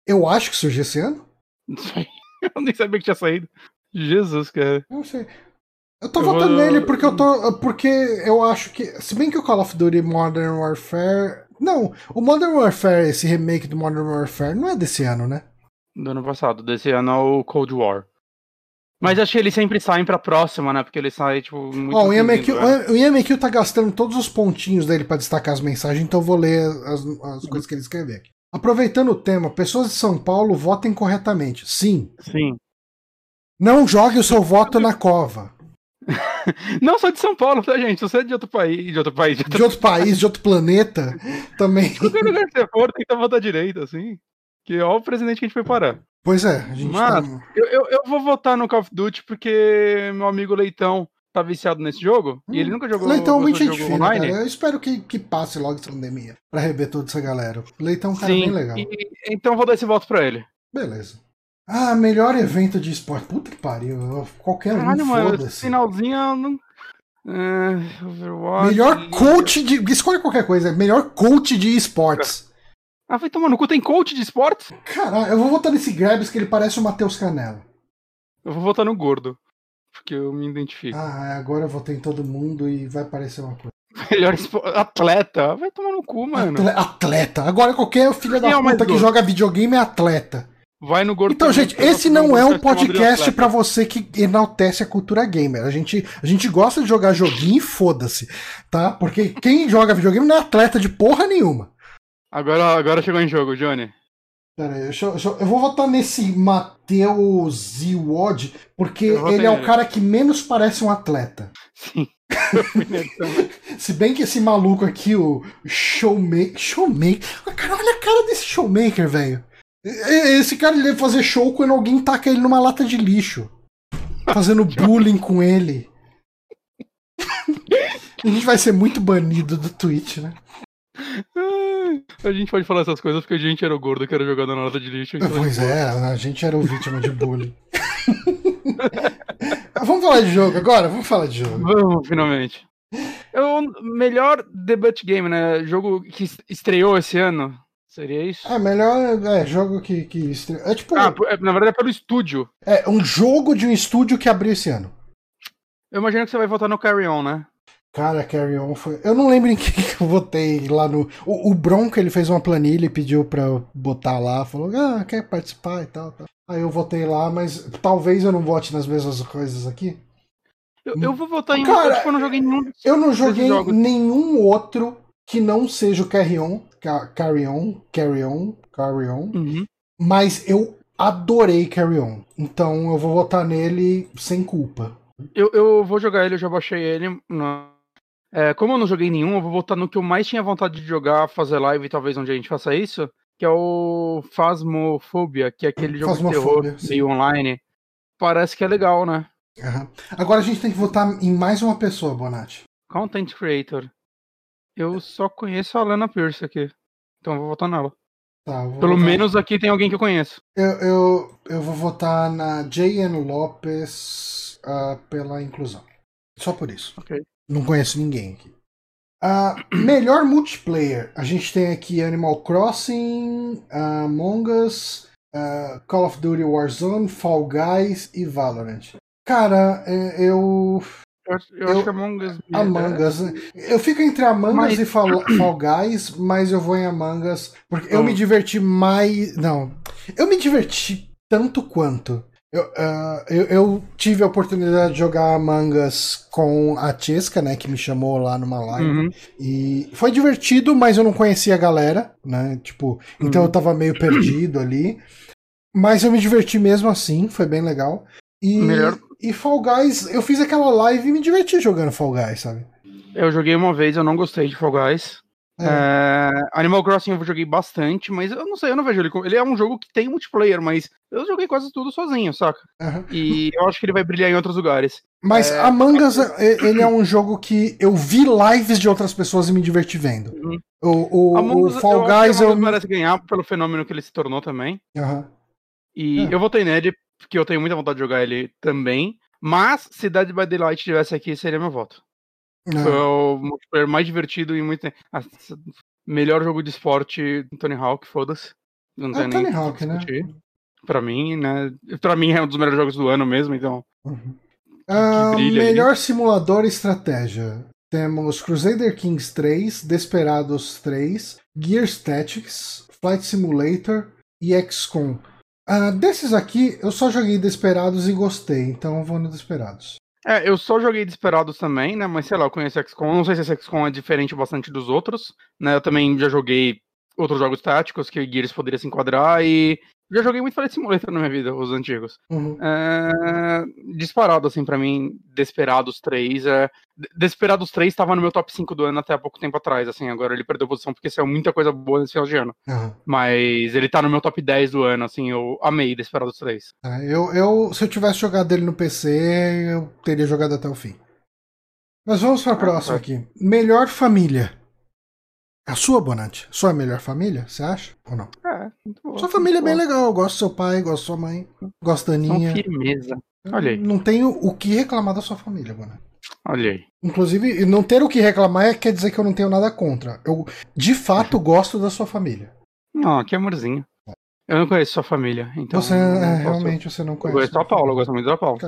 Eu acho que surgiu esse ano. Não sei. Eu nem sabia que tinha saído. Jesus, cara. Eu Não sei. Eu tô Eu votando vou- nele porque eu tô. Porque eu acho que. Se bem que o Call of Duty Modern Warfare. Não, o Modern Warfare, esse remake do Modern Warfare, não é desse ano, né? Do ano passado. Desse ano é o Cold War. Mas acho que eles sempre saem pra próxima, né? Porque eles saem, tipo, muito. Ó, o seguido, IMQ, né? o IMQ tá gastando todos os pontinhos dele pra destacar as mensagens, então eu vou ler as, as coisas que ele escreveu aqui. Aproveitando o tema, pessoas de São Paulo votem corretamente. Sim. Sim. Não jogue o seu voto na cova. Não só de São Paulo, tá, gente? Se você é de outro país, de outro país, de outro De outro país, de outro planeta, também. qualquer lugar que você for, tenta votar direito, assim. Que ó o presidente que a gente foi parar. Pois é, a gente Mas- tá. Eu, eu, eu vou votar no Call of Duty porque meu amigo Leitão tá viciado nesse jogo e ele nunca jogou Leitão é muito gente fina, online. cara. Eu espero que, que passe logo essa pandemia pra rever toda essa galera. Leitão é um cara Sim, bem legal. e- então vou dar esse voto pra ele. Beleza. Ah, melhor evento de esporte. Puta que pariu. Qualquer Caralho, um, mano, esse foda-se. finalzinho eu não. É, Overwatch. Melhor coach de. Escolhe qualquer coisa. Melhor coach de esportes. Ah, vai tomar no cu, tem coach de esportes? Caralho, eu vou votar nesse Grabs que ele parece o Matheus Canela. Eu vou votar no gordo. Porque eu me identifico. Ah, agora eu votei em todo mundo e vai parecer uma coisa. Melhor espo- atleta. Vai tomar no cu, mano. Atle- Atleta. Agora qualquer filho da é puta que joga videogame é atleta. Vai no gordo. Então, gente, esse não é um podcast pra você que enaltece a cultura gamer. A gente, a gente gosta de jogar joguinho e foda-se, tá? Porque quem joga videogame não é atleta de porra nenhuma. Agora, agora chegou em jogo, Johnny. Pera aí, deixa eu, deixa eu- vou votar nesse Matheus Ziwod, porque ele é o cara que menos parece um atleta. Sim. Se bem que esse maluco aqui, o Showmaker. Showmaker. Cara, olha a cara desse Showmaker, velho. Esse cara ele deve fazer show quando alguém taca ele numa lata de lixo. Fazendo bullying com ele. A gente vai ser muito banido do Twitch, né? A gente pode falar essas coisas porque a gente era o gordo que era jogado na lata de lixo. então Pois é, a gente era o vítima de bullying. Vamos falar de jogo agora? Vamos falar de jogo. Vamos, finalmente. É o melhor debut game, né? Jogo que est- estreou esse ano. Seria isso? É, melhor é, jogo que, que estre- É tipo. Ah, é- na verdade é pelo estúdio. É um jogo de um estúdio que abriu esse ano. Eu imagino que você vai votar no Carry On, né? Cara, Carry On foi. Eu não lembro em que que eu votei lá no. O, o Bronco ele fez uma planilha e pediu pra eu botar lá. Falou, ah, quer participar e tal, tal. Aí eu votei lá, mas talvez eu não vote nas mesmas coisas aqui. Eu, eu vou votar em. Cara, eu, tipo, eu não joguei nenhum. Eu não joguei nenhum outro que não seja o Carry On, Carry On, Carry On, Carry On, Uhum. mas eu adorei Carry On. Então eu vou votar nele sem culpa. Eu, eu vou jogar ele, eu já baixei ele. na- É, como eu não joguei nenhum, eu vou voltar no que eu mais tinha vontade de jogar, fazer live, talvez um dia a gente faça isso, que é o Phasmophobia, que é aquele jogo de terror meio online. Parece que é legal, né? Aham. Agora a gente tem que votar em mais uma pessoa, Bonatti. Content Creator. Eu só conheço a Lana Pierce aqui. Então eu vou votar nela. Tá, Pelo votar- menos aqui tem alguém que eu conheço. Eu, eu, eu vou votar na J.N. Lopes ah, pela inclusão. Só por isso. Ok. Não conheço ninguém aqui. Ah, melhor multiplayer. A gente tem aqui Animal Crossing, ah, Among Us, ah, Call of Duty Warzone, Fall Guys e Valorant. Cara, é, eu. Eu, acho- eu Eu- acho que Among Us. Among Us. Eu fico entre Among Us Mas- e Fall, Fall Guys, mas eu vou em Among Us. Porque eu Hum. me diverti mais. Não. Eu me diverti tanto quanto. Eu, ah, eu, eu tive a oportunidade de jogar Among Us com a Chesca, né? Que me chamou lá numa live. Uhum. E foi divertido, mas eu não conhecia a galera, né? Tipo, então Uhum. eu tava meio perdido ali. Mas eu me diverti mesmo assim, foi bem legal. E, Melhor- e Fall Guys, eu fiz aquela live e me diverti jogando Fall Guys, sabe? Eu joguei uma vez, eu não gostei de Fall Guys. É. É, Animal Crossing eu joguei bastante, mas eu não sei, eu não vejo ele. Ele é um jogo que tem multiplayer, mas eu joguei quase tudo sozinho, saca? Aham. E eu acho que ele vai brilhar em outros lugares. Mas É, Among Us, é- ele é um jogo que eu vi lives de outras pessoas e me diverti vendo. Uhum. O, o, Among o Us, Fall eu acho que Guys eu. Us merece ganhar pelo fenômeno que ele se tornou também. Aham. E É. eu votei nele, porque eu tenho muita vontade de jogar ele também. Mas se Dead by Daylight estivesse aqui, seria meu voto. Não. Foi o multiplayer mais divertido e muito. Ah, melhor jogo de esporte Tony Hawk, foda-se. Não É tem nem Tony que Hawk, né? Pra mim, né? Pra mim é um dos melhores jogos do ano mesmo, então. Uhum. Aí. melhor simulador e estratégia. Temos Crusader Kings 3, Desperados 3, Gears Tactics, Flight Simulator e XCOM. Ah, desses aqui, eu só joguei Desperados e gostei, então eu vou no Desperados. É, eu só joguei Desperados também, né? Mas sei lá, eu conheço XCOM. Não sei se XCOM é diferente bastante dos outros, né? Eu também já joguei outros jogos táticos que Gears poderia se enquadrar e já joguei muito Flight Simulator na minha vida, os antigos. Uhum. É, disparado, assim, pra mim, Desperados 3. É... Desperados 3 tava no meu top 5 do ano até há pouco tempo atrás, assim, agora ele perdeu posição porque saiu muita coisa boa nesse final de ano. Aham. Mas ele tá no meu top 10 do ano, assim, eu amei Desperados 3. Ah, eu, eu, se eu tivesse jogado ele no PC, eu teria jogado até o fim. Mas vamos para a próxima vai. aqui. Melhor família. A sua, Bonante? Sua melhor família, você acha? Ou não? É, muito bom. Sua família é bem legal. Eu gosto do seu pai, gosto da sua mãe, gosto da bom. São Aninha. firmeza. Olha aí. Não tenho o que reclamar da sua família, Bonante. Olha aí. Inclusive, não ter o que reclamar é- quer dizer que eu não tenho nada contra. Eu, de fato, gosto da sua família. Não, que amorzinho. Eu não conheço sua família, então. você, é, realmente, você não Eu conhece. gosto da Paula, eu gosto muito da Paula.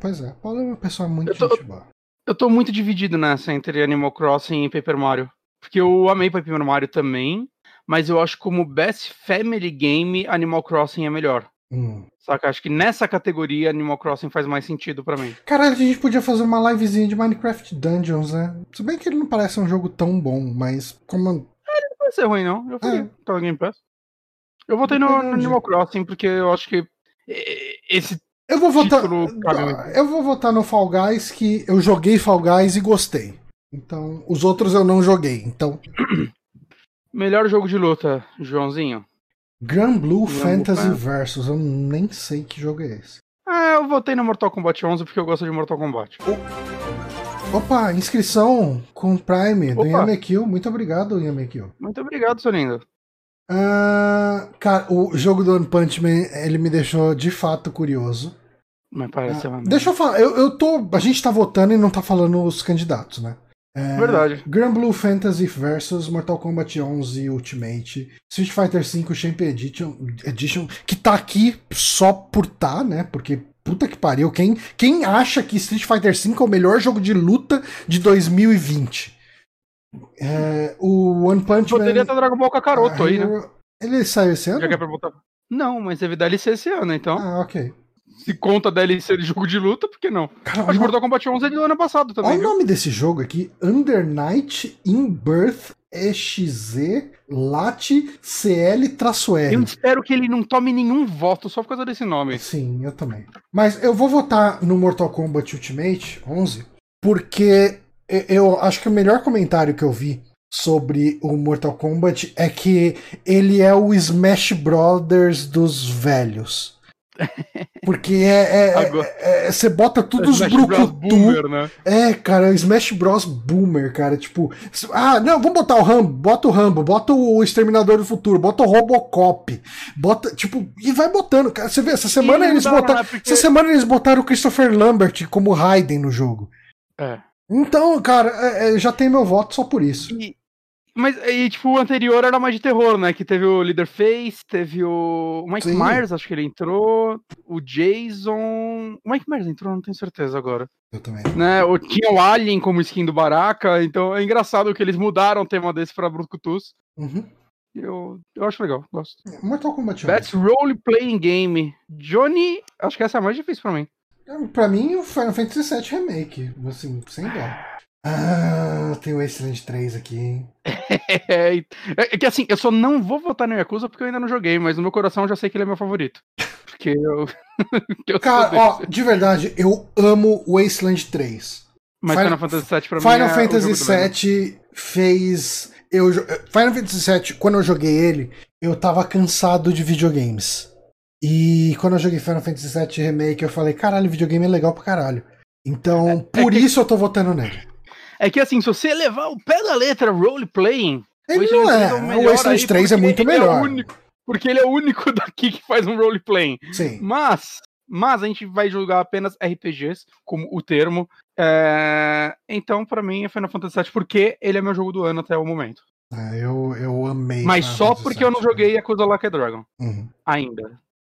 Pois é, a Paula é uma pessoa muito Eu tô- gente boa. Eu tô muito dividido nessa entre Animal Crossing e Paper Mario. Porque eu amei Paper Mario também, mas eu acho que como Best Family Game, Animal Crossing é melhor. Hum. Saca? Acho que nessa categoria Animal Crossing faz mais sentido pra mim. Caralho, a gente podia fazer uma livezinha de Minecraft Dungeons, né? Se bem que ele não parece um jogo tão bom, mas como. Não vai ser ruim, não. Eu faria. É. Tá no Game Pass. Eu votei no, no Animal Crossing porque eu acho que esse Eu vou votar. Título. Eu vou votar no Fall Guys que eu joguei Fall Guys e gostei. Então, os outros eu não joguei. Então, melhor jogo de luta, Joãozinho. Grand Blue Grand Fantasy Blue Versus, eu nem sei que jogo é esse. Ah, eu votei no Mortal Kombat 11 porque eu gosto de Mortal Kombat. Opa, inscrição com Prime do Opa. Yamekil. Muito obrigado, Yamekil. Muito obrigado, seu lindo. Ah, cara, o jogo do One Punch Man, ele me deixou de fato curioso. Mas parece Ah, uma deixa eu falar, eu, eu tô. A gente tá votando e não tá falando os candidatos, né? É, Verdade. Grand Blue Fantasy vs Mortal Kombat 11 Ultimate, Street Fighter V Champion Edition, Edition, que tá aqui só por tá, né? Porque puta que pariu, quem, quem acha que Street Fighter V é o melhor jogo de luta de 2020? É, o One Punch Poderia Man. estar Dragon Ball Kakaroto aí, né? Ele saiu esse ano? Já que é pra botar. Não, mas teve DLC esse ano, então. Ah, ok. Se conta DLC de jogo de luta, por que não? Cara, olha, Mortal Kombat 11 é do ano passado também. olha o viu? nome desse jogo aqui: Under Night in Birth EXZ Lat CL-R. Eu espero que ele não tome nenhum voto só por causa desse nome. Sim, eu também. Mas eu vou votar no Mortal Kombat Ultimate 11 porque eu acho que o melhor comentário que eu vi sobre o Mortal Kombat é que ele é o Smash Brothers dos velhos. Porque é. é- Agora- é- é- Você bota tudo os brucutu. Né? É, cara, o Smash Bros. Boomer, cara. Tipo, ah, não, vamos botar o Rambo, bota o Rambo, bota o Exterminador do Futuro, bota o Robocop, bota, tipo, e vai botando, cara. Você vê, essa semana E eles botaram. porque- Essa semana eles botaram o Christopher Lambert como Raiden no jogo. É. Então, cara, é, é, já tem meu voto só por isso. E- mas, e, tipo, o anterior era mais de terror, né? Que teve o Leaderface, teve o o Mike Sim. Myers, acho que ele entrou, o Jason... O Mike Myers entrou, não tenho certeza agora. Eu também. Né? O, tinha o Alien como skin do Baraka, então é engraçado que eles mudaram o tema desse pra Brucutus. Uhum. Eu, eu acho legal, gosto. Mortal Kombat 11. Best Role Playing Game. Johnny, acho que essa é a mais difícil pra mim. Pra mim, o Final Fantasy VII Remake, assim, sem dó. Ah, tem o Wasteland 3 aqui, hein? É, é- é que assim, eu só não vou votar no Yakuza porque eu ainda não joguei, mas no meu coração eu já sei que ele é meu favorito. Porque eu. eu Cara, ó, de verdade, eu amo Wasteland 3. mas Final- Final Fantasy VII pra mim. Final é o Fantasy. VII fez. Eu, jo- Final Fantasy VII, quando eu joguei ele, eu tava cansado de videogames. E quando eu joguei Final Fantasy VII Remake, eu falei, caralho, videogame é legal pra caralho. Então, por que- isso eu tô votando nele. É que assim, se você levar o pé da letra role playing. Ele não 3 é. o Wasteland aí 3 é muito ele melhor. o único, porque ele é o único daqui que faz um role playing. Sim. Mas, mas a gente vai jogar apenas RPGs, como o termo. É, Então, pra mim, é Final Fantasy VII, porque ele é meu jogo do ano até o momento. É, eu, eu amei. Mas Final só Fantasy porque eu não VII, joguei Yakuza Like a Dragon. Uhum. Ainda.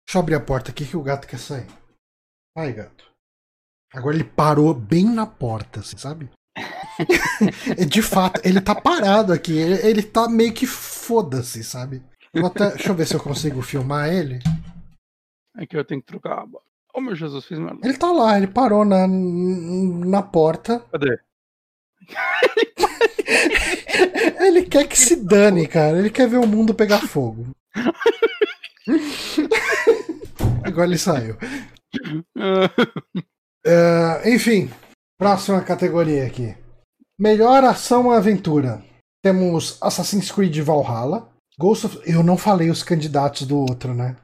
Deixa eu abrir a porta aqui que o gato quer sair. Vai, gato. Agora ele parou bem na porta, assim, sabe? De fato, ele tá parado aqui. Ele, ele tá meio que foda-se, sabe? Eu até- deixa eu ver se eu consigo filmar ele. É que eu tenho que trocar a aba. Oh meu Jesus, fiz merda. Ele tá lá, ele parou na, na porta. Cadê? Ele quer que se dane, cara. Ele quer ver o mundo pegar fogo. Agora ele saiu. É, enfim, próxima categoria aqui. Melhor ação ou aventura. Temos Assassin's Creed Valhalla. Ghost of... Eu não falei os candidatos do outro, né?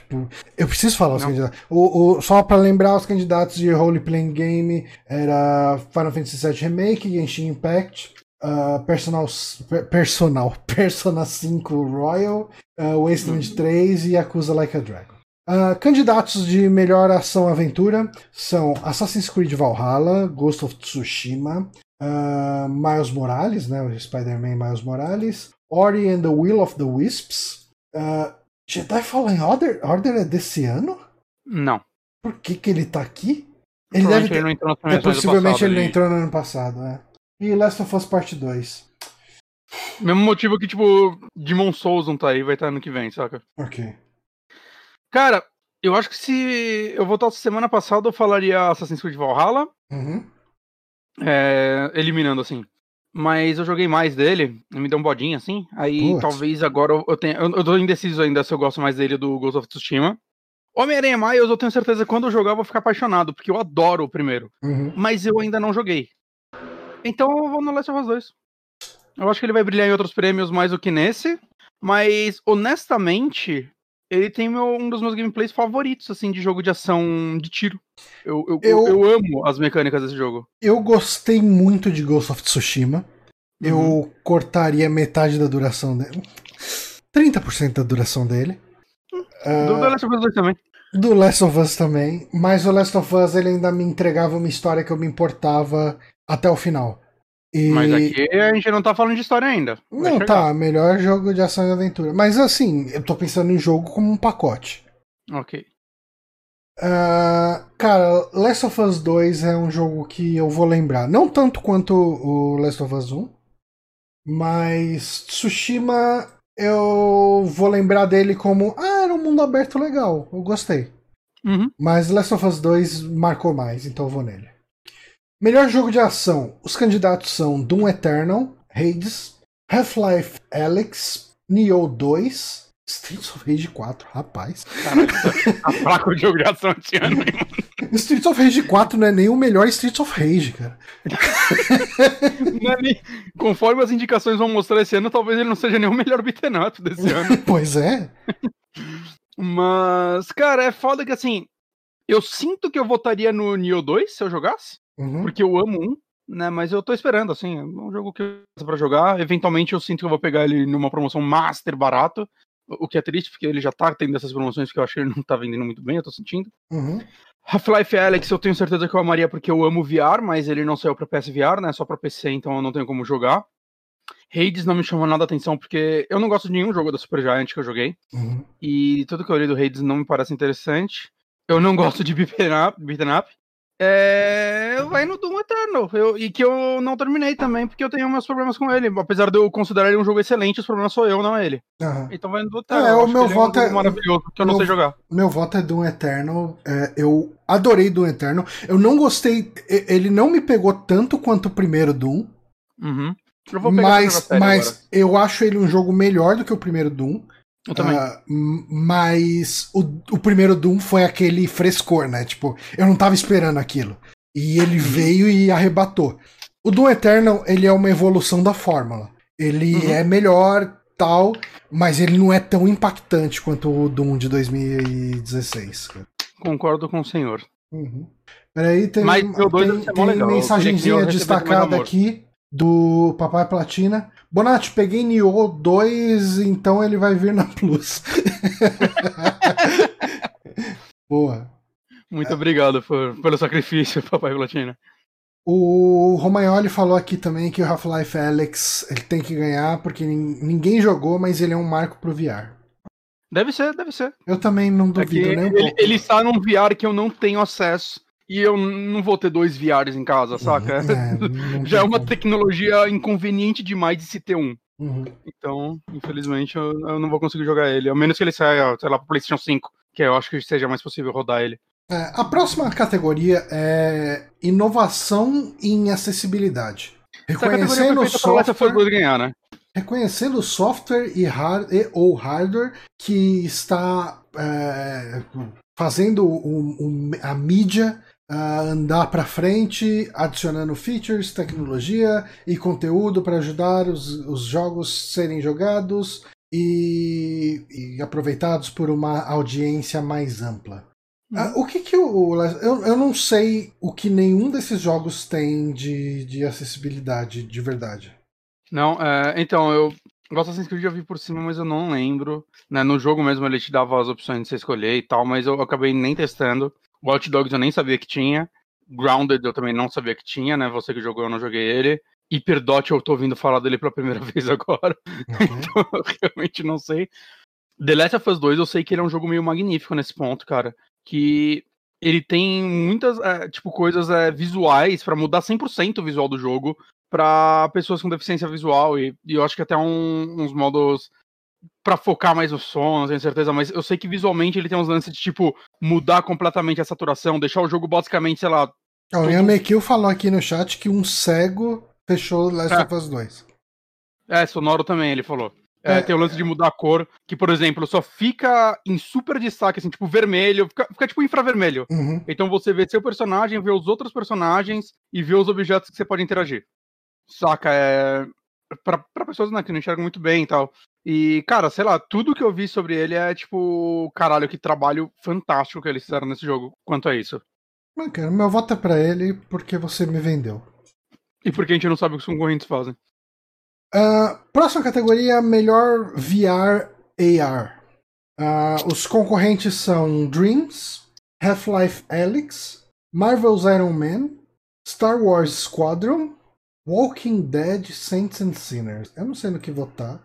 Eu preciso falar os Não. candidatos. O, o- só pra lembrar, os candidatos de Role Playing Game era Final Fantasy VII Remake, Genshin Impact, uh, Personal, Per- Personal, Persona 5 Royal, uh, Wasteland 3 e Yakuza Like a Dragon. Ah, candidatos de melhor ação aventura são Assassin's Creed Valhalla, Ghost of Tsushima, ah, Miles Morales, né, o Spider-Man Miles Morales, Ori and the Will of the Wisps, ah, Jedi Fallen Order, Order é desse ano? não. Por que, que ele tá aqui? Ele deve ter... ele não entrou é, possivelmente passado, ele não entrou no ano passado, né? E Last of Us Part 2. Mesmo motivo que, tipo, Demon Souls não tá aí, vai estar ano que vem, saca? Ok. Cara, eu acho que se eu voltasse semana passada, eu falaria Assassin's Creed Valhalla, Uhum. é, eliminando assim. Mas eu joguei mais dele, me deu um bodinho assim. Aí Putz. talvez agora eu- tenha. Eu, eu tô indeciso ainda se eu gosto mais dele do Ghost of Tsushima. Homem-Aranha Miles, eu tenho certeza que quando eu jogar eu vou ficar apaixonado, porque eu adoro o primeiro. Uhum. Mas eu ainda não joguei. Então eu vou no Last of Us 2. Eu acho que ele vai brilhar em outros prêmios mais do que nesse. Mas, honestamente, ele tem meu- um dos meus gameplays favoritos, assim, de jogo de ação de tiro. Eu, eu, Eu- eu amo as mecânicas desse jogo. Eu gostei muito de Ghost of Tsushima. Eu Uhum. cortaria metade da duração dele. 30% da duração dele. Do The Last of Us 2 também. do Last of Us também. Mas o Last of Us ele ainda me entregava uma história que eu me importava até o final. E... Mas aqui a gente não tá falando de história ainda. Vai Não, chegar. tá, melhor jogo de ação e aventura. Mas assim, eu tô pensando em jogo como um pacote. Ok. Ah, cara, Last of Us 2 é um jogo que eu vou lembrar. Não tanto quanto o Last of Us 1, mas Tsushima eu vou lembrar dele como ah, era um mundo aberto legal. Eu gostei. Uhum. Mas Last of Us 2 marcou mais, então eu vou nele. Melhor jogo de ação. Os candidatos são Doom Eternal, Hades, Half-Life Alyx, Nioh 2, Streets of Rage 4, rapaz. Caraca, tá fraco o jogo de ação esse ano, hein? Streets of Rage 4 não é nem o melhor Streets of Rage, cara. É nem- Conforme as indicações vão mostrar esse ano, talvez ele não seja nem o melhor up desse ano. pois é. Mas, cara, é foda que assim. Eu sinto que eu votaria no Nioh 2 se eu jogasse, Uhum. porque eu amo um, né? Mas eu tô esperando, assim, é um jogo que eu gosto pra jogar. Eventualmente eu sinto que eu vou pegar ele numa promoção master barato, o que é triste, porque ele já tá tendo essas promoções que eu acho que ele não tá vendendo muito bem, eu tô sentindo. Uhum. Half-Life Alex eu tenho certeza que eu amaria porque eu amo VR, mas ele não saiu pra PSVR, né? Só pra PC, então eu não tenho como jogar. Hades não me chamou nada a atenção porque eu não gosto de nenhum jogo da Supergiant que eu joguei. Uhum. E tudo que eu li do Hades não me parece interessante. Eu não gosto de beaten up. Beaten up. É... Vai no Doom Eternal. Eu... E que eu não terminei também, porque eu tenho meus problemas com ele. Apesar de eu considerar ele um jogo excelente, os problemas sou eu, não ele. Aham. Então vai no Doom Eternal. É, Eu o meu ele voto um é- jogo maravilhoso, que eu não meu- sei jogar. Meu voto é Doom Eternal. É, eu adorei Doom Eternal. Eu não gostei. Ele não me pegou tanto quanto o primeiro Doom. Uhum. Eu Mas, mas agora. eu acho ele um jogo melhor do que o primeiro Doom. Eu também. M- mas o, o primeiro Doom foi aquele frescor, né? Tipo, eu não tava esperando aquilo. E ele veio e arrebatou. O Doom Eternal, ele é uma evolução da fórmula. Ele Uhum. é melhor, tal, mas ele não é tão impactante quanto o Doom de 2016. cara. Concordo com o senhor. Uhum. Peraí, tem, Mas dois tem, tem que mensagenzinha destacada aqui do Papai Platina. Bonatti, peguei Nioh 2, então ele vai vir na Plus. Boa. Muito obrigado por, pelo sacrifício, Papai Platina. O Romagnoli falou aqui também que o Half-Life Alyx ele tem que ganhar porque nin- ninguém jogou, mas ele é um marco pro VR. Deve ser, deve ser. Eu também não É duvido nem um ele, pouco. ele está num VR que eu não tenho acesso. E eu não vou ter dois VRs em casa, saca? É, Já é uma tecnologia inconveniente demais de se ter um. Uhum. Então, infelizmente, eu, eu não vou conseguir jogar ele. A menos que ele saia, sei lá, pro PlayStation 5, que eu acho que seja mais possível rodar ele. É, a próxima categoria é inovação em acessibilidade. Categoria Reconhecendo o software, 2 ganhar, né? reconhecendo software e, hard, e ou hardware que está é, fazendo a mídia ah, andar para frente, adicionando features, tecnologia e conteúdo para ajudar os, os jogos serem jogados e, e aproveitados por uma audiência mais ampla. Ah, o que que o. Eu, eu não sei o que nenhum desses jogos tem de, de acessibilidade de verdade. Não, é, então, eu. O Assassin's Creed eu vi por cima, mas eu não lembro. Né? No jogo mesmo ele te dava as opções de você escolher e tal, mas eu acabei nem testando. Watch Dogs eu nem sabia que tinha. Grounded eu também não sabia que tinha, né? Você que jogou, eu não joguei ele. Hyperdot eu tô ouvindo falar dele pela primeira vez agora. Então, eu realmente não sei. The Last of Us 2, eu sei que ele é um jogo meio magnífico nesse ponto, cara. Que ele tem muitas, é, tipo, coisas é, visuais pra mudar 100% o visual do jogo pra pessoas com deficiência visual. E, e eu acho que até um- uns modos pra focar mais no som, não tenho certeza, mas eu sei que visualmente ele tem uns lances de, tipo, mudar completamente a saturação, deixar o jogo basicamente, sei lá, O Yamekil falou aqui no chat que um cego fechou Last É. of Us 2. É, sonoro também, ele falou. É, É, tem o lance de mudar a cor, que, por exemplo, só fica em super destaque, assim, tipo, vermelho, fica, fica tipo infravermelho. Uhum. Então você vê seu personagem, vê os outros personagens e vê os objetos que você pode interagir. Saca? É. Pra, pra pessoas né, que não enxergam muito bem e tal. E, cara, sei lá, tudo que eu vi sobre ele é tipo, caralho, que trabalho fantástico que eles fizeram nesse jogo quanto a isso. Mas, cara, meu voto é pra ele porque você me vendeu. E porque a gente não sabe o que os concorrentes fazem. Ah, próxima categoria: melhor VR AR. Ah, os concorrentes são Dreams, Half-Life Alyx, Marvel's Iron Man, Star Wars Squadron, Walking Dead Saints and Sinners. Eu não sei no que votar.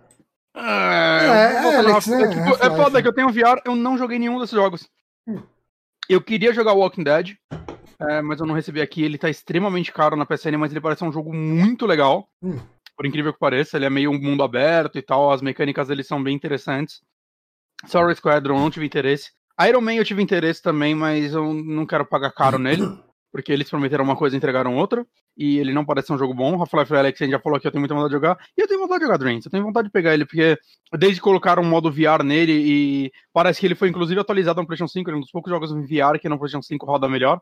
É, É, é, Alex, né? é, tipo, é foda que eu tenho VR, eu não joguei nenhum desses jogos. Eu queria jogar Walking Dead, é, mas eu não recebi aqui. Ele tá extremamente caro na PSN, mas ele parece um jogo muito legal. Hum. Por incrível que pareça, ele é meio um mundo aberto e tal. As mecânicas dele são bem interessantes. Sorry Squadron, não tive interesse. Iron Man eu tive interesse também, mas eu não quero pagar caro nele. Porque eles prometeram uma coisa e entregaram outra. E ele não parece ser um jogo bom. Half-Life Alex a gente já falou que eu tenho muita vontade de jogar. E eu tenho vontade de jogar Dreams. Eu tenho vontade de pegar ele, porque desde que colocaram um modo VR nele e parece que ele foi inclusive atualizado no PlayStation 5. Ele é um dos poucos jogos em VR que no PlayStation 5 roda melhor.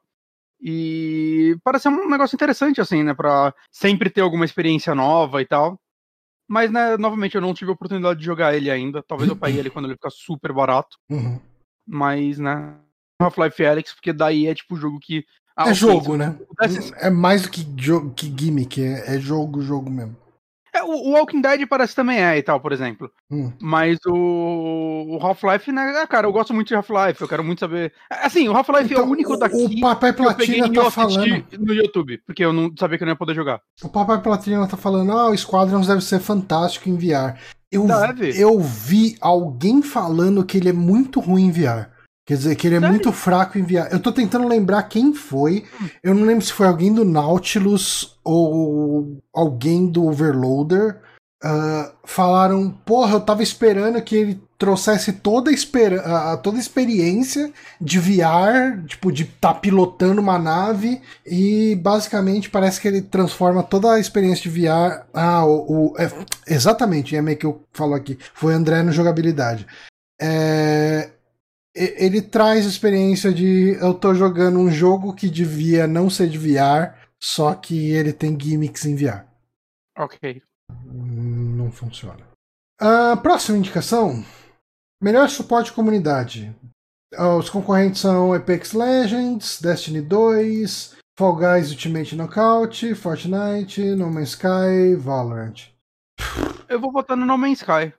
E parece um negócio interessante, assim, né? Pra sempre ter alguma experiência nova e tal. Mas, né, novamente, eu não tive a oportunidade de jogar ele ainda. Talvez eu pegue ele quando ele ficar super barato. Uhum. Mas, né, Half-Life Alyx, porque daí é tipo o jogo que. Ah, é jogo, né? Pudesse... É mais do que, jogo, que gimmick, é, é jogo, jogo mesmo. É, o, Walking Dead parece também é e tal, por exemplo. Hum. Mas o, o Half-Life, né, ah, cara, eu gosto muito de Half-Life, eu quero muito saber. Assim, o Half-Life então, é o então, único daqui o Papai Platina tá falando no YouTube, porque eu não sabia que eu não ia poder jogar. O Papai Platina tá falando, ah, o Squadrons deve ser fantástico em VR. Eu, eu vi alguém falando que ele é muito ruim em VR. Quer dizer, que ele é Sério? muito fraco em VR. Eu tô tentando lembrar quem foi. Eu não lembro se foi alguém do Nautilus ou alguém do Overloader. Uh, falaram, porra, eu tava esperando que ele trouxesse toda a, esper toda a experiência de VR, tipo, de estar tá pilotando uma nave, e basicamente parece que ele transforma toda a experiência de VR. Ah, o. o é, exatamente, é meio que eu falo aqui. Foi André no jogabilidade. É, ele traz a experiência de eu tô jogando um jogo que devia não ser de VR, só que ele tem gimmicks em VR. Ok. Não funciona. A próxima indicação: melhor suporte comunidade. Os concorrentes são Apex Legends, Destiny 2, Fall Guys Ultimate Knockout, Fortnite, No Man's Sky, Valorant. Eu vou votar no No Man's Sky.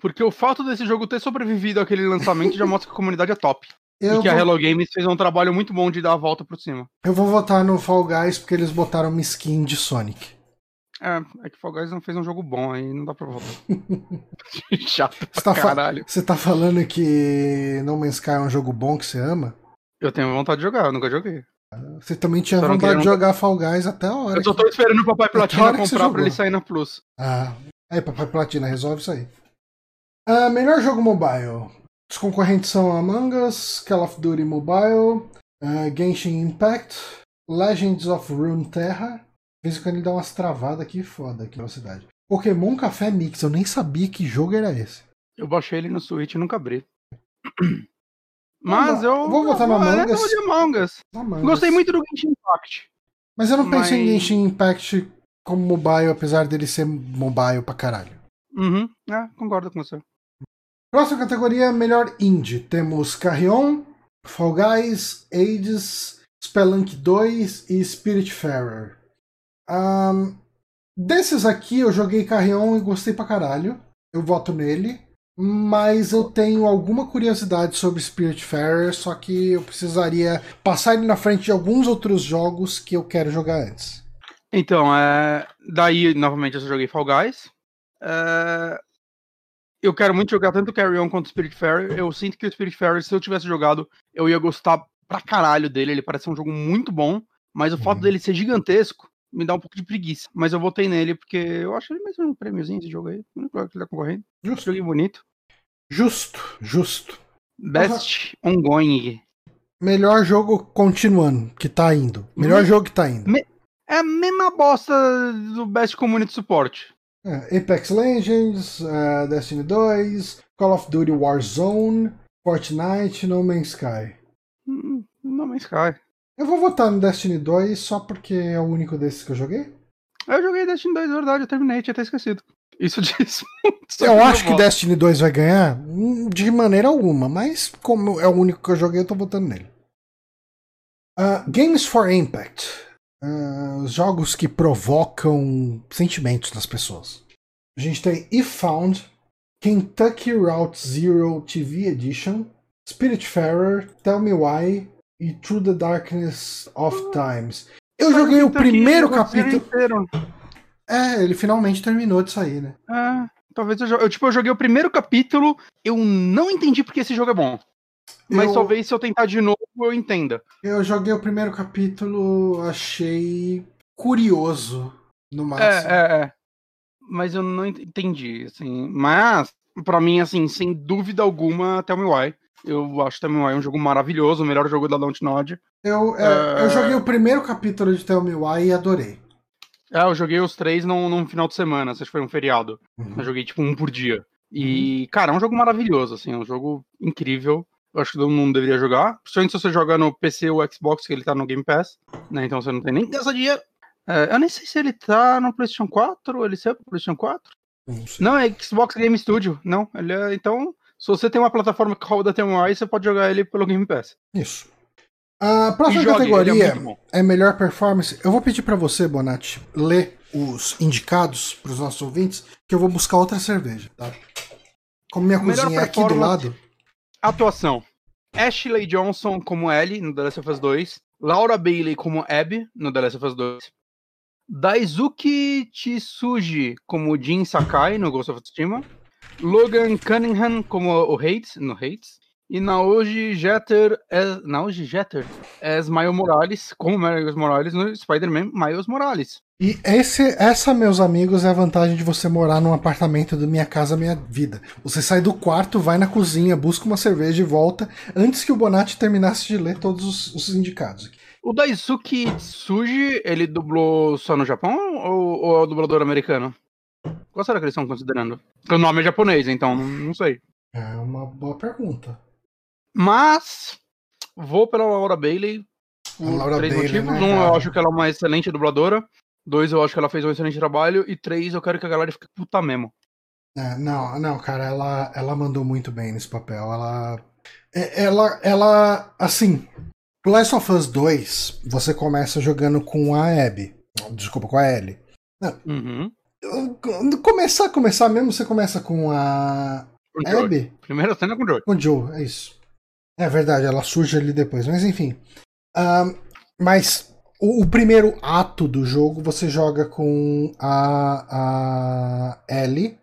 Porque o fato desse jogo ter sobrevivido àquele lançamento já mostra que a comunidade é top. Eu e que vou... a Hello Games fez um trabalho muito bom de dar a volta por cima. Eu vou votar no Fall Guys porque eles botaram uma skin de Sonic. É, é que Fall Guys não fez um jogo bom, aí não dá pra votar. Chato pra tá caralho. Você tá falando que No Man's Sky é um jogo bom que você ama? Eu tenho vontade de jogar, eu nunca joguei. Você também tinha só vontade de jogar Fall Guys até a hora. Eu só tô esperando o Papai Platina comprar pra ele sair na Plus. Ah, aí Papai Platina, resolve isso aí. Uh, melhor jogo mobile. Os concorrentes são Among Us, Call of Duty Mobile, uh, Genshin Impact, Legends of Runeterra. De vez em quando ele dá umas travadas aqui foda aqui na cidade. Pokémon Café Mix, eu nem sabia que jogo era esse. Eu baixei ele no Switch e nunca abri. Mas eu. Vou votar no Among Us. De Among Us. Gostei muito do Genshin Impact. Mas eu não penso Mas... em Genshin Impact como mobile, apesar dele ser mobile pra caralho. Uhum. É, concordo com você. Próxima categoria, melhor indie. Temos Carrion, Fall Guys, Ages, Spelunk 2 e Spiritfarer. Um, desses aqui eu joguei Carrion e gostei pra caralho. Eu voto nele. Mas eu tenho alguma curiosidade sobre Spiritfarer, só que eu precisaria passar ele na frente de alguns outros jogos que eu quero jogar antes. Então, é... daí novamente eu joguei Fall Guys. É eu quero muito jogar tanto Carry On quanto Spirit Fairy. Eu sinto que o Spirit Fairy, se eu tivesse jogado, eu ia gostar pra caralho dele. Ele parece um jogo muito bom, mas o uhum. fato dele ser gigantesco me dá um pouco de preguiça. Mas eu votei nele porque eu acho ele mesmo um prêmiozinho esse jogo aí. Não que ele tá concorrendo. Justo. Bonito. Justo, justo. Best uhum. ongoing. Melhor jogo continuando, que tá indo. Melhor Me... jogo que tá indo. Me... É a mesma bosta do Best Community Support. É, Apex Legends, uh, Destiny 2, Call of Duty Warzone, Fortnite, No Man's Sky. Hum, no Man's Sky. Eu vou votar no Destiny 2 só porque é o único desses que eu joguei. Eu joguei Destiny 2, é verdade, eu terminei, tinha até esquecido. Isso diz Eu acho que Destiny 2 vai ganhar hum, de maneira alguma, mas como é o único que eu joguei, eu tô votando nele. Uh, Games for Impact. Uh, jogos que provocam sentimentos nas pessoas. A gente tem If Found, Kentucky Route Zero TV Edition, Spiritfarer, Tell Me Why e Through the Darkness of Times. Eu joguei o primeiro capítulo. É, ele finalmente terminou de sair, né? É, talvez eu, eu, tipo, eu joguei o primeiro capítulo, eu não entendi porque esse jogo é bom. Mas eu... talvez se eu tentar de novo eu entenda. Eu joguei o primeiro capítulo, achei curioso no máximo. É, é, é. Mas eu não entendi, assim. Mas, para mim, assim, sem dúvida alguma, Tell Me Why. Eu acho Tell Me Why um jogo maravilhoso, o melhor jogo da Dontnod. Eu, é, eu joguei o primeiro capítulo de Tell Me Why e adorei. É, eu joguei os três num, num final de semana, acho que foi um feriado. Uhum. Eu joguei tipo um por dia. E, cara, é um jogo maravilhoso, assim, é um jogo incrível. Eu acho que todo mundo deveria jogar. Principalmente se você jogar no PC ou Xbox, que ele tá no Game Pass, né? Então você não tem nem que gastar dinheiro. É, eu nem sei se ele tá no PlayStation 4 ou ele saiu pro PlayStation 4. Não. Não, é Xbox Game Studio. Não, ele é. Então, se você tem uma plataforma que roda TMI, você pode jogar ele pelo Game Pass. Isso. A próxima jogue, é categoria bom. é melhor performance. Eu vou pedir pra você, Bonatti, ler os indicados pros nossos ouvintes, que eu vou buscar outra cerveja, tá? Como minha cozinha é aqui do lado. Atuação: Ashley Johnson como Ellie no The Last of Us 2, Laura Bailey como Abby no The Last of Us 2, Daisuke Tsuji como Jin Sakai no Ghost of Tsushima, Logan Cunningham como o Hades no Hades, e Naoji Jeter as, Naoji Jeter as Miles Morales, como Miles Morales no Spider-Man Miles Morales. E esse, essa, meus amigos, é a vantagem de você morar num apartamento do Minha Casa Minha Vida. Você sai do quarto, vai na cozinha, busca uma cerveja e volta antes que o Bonatti terminasse de ler todos os, os indicados. O Daisuke Tsuji, ele dublou só no Japão ou, ou é o dublador americano? Qual será que eles estão considerando? Porque o nome é japonês, então não- sei. É uma boa pergunta. Mas vou pela Laura Bailey por três Bailey, motivos. né, um, eu acho que ela é uma excelente dubladora. Dois, eu acho que ela fez um excelente trabalho. E três, eu quero que a galera fique puta mesmo. É, não, não, cara, ela, ela mandou muito bem nesse papel. Ela. é- Ela. Ela. Assim. Last of Us 2, você começa jogando com a Abby. Desculpa, com a Ellie. Uhum. Quando Começar, começar mesmo, você começa com a Com. Abby. Primeira cena com o Joey. Com o Joe, é isso. É verdade, ela surge ali depois, mas enfim. Ahn, mas o, o primeiro ato do jogo você joga com a, a Ellie.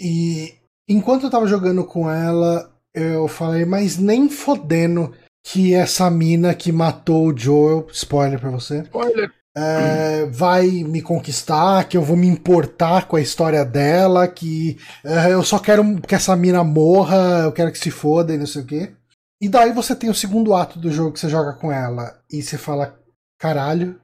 E enquanto eu tava jogando com ela, eu falei, mas nem fodendo que essa mina que matou o Joel, spoiler pra você, Spoiler. é, vai me conquistar, que eu vou me importar com a história dela, que é, eu só quero que essa mina morra, eu quero que se foda e não sei o quê. E daí você tem o segundo ato do jogo que você joga com ela e você fala, caralho,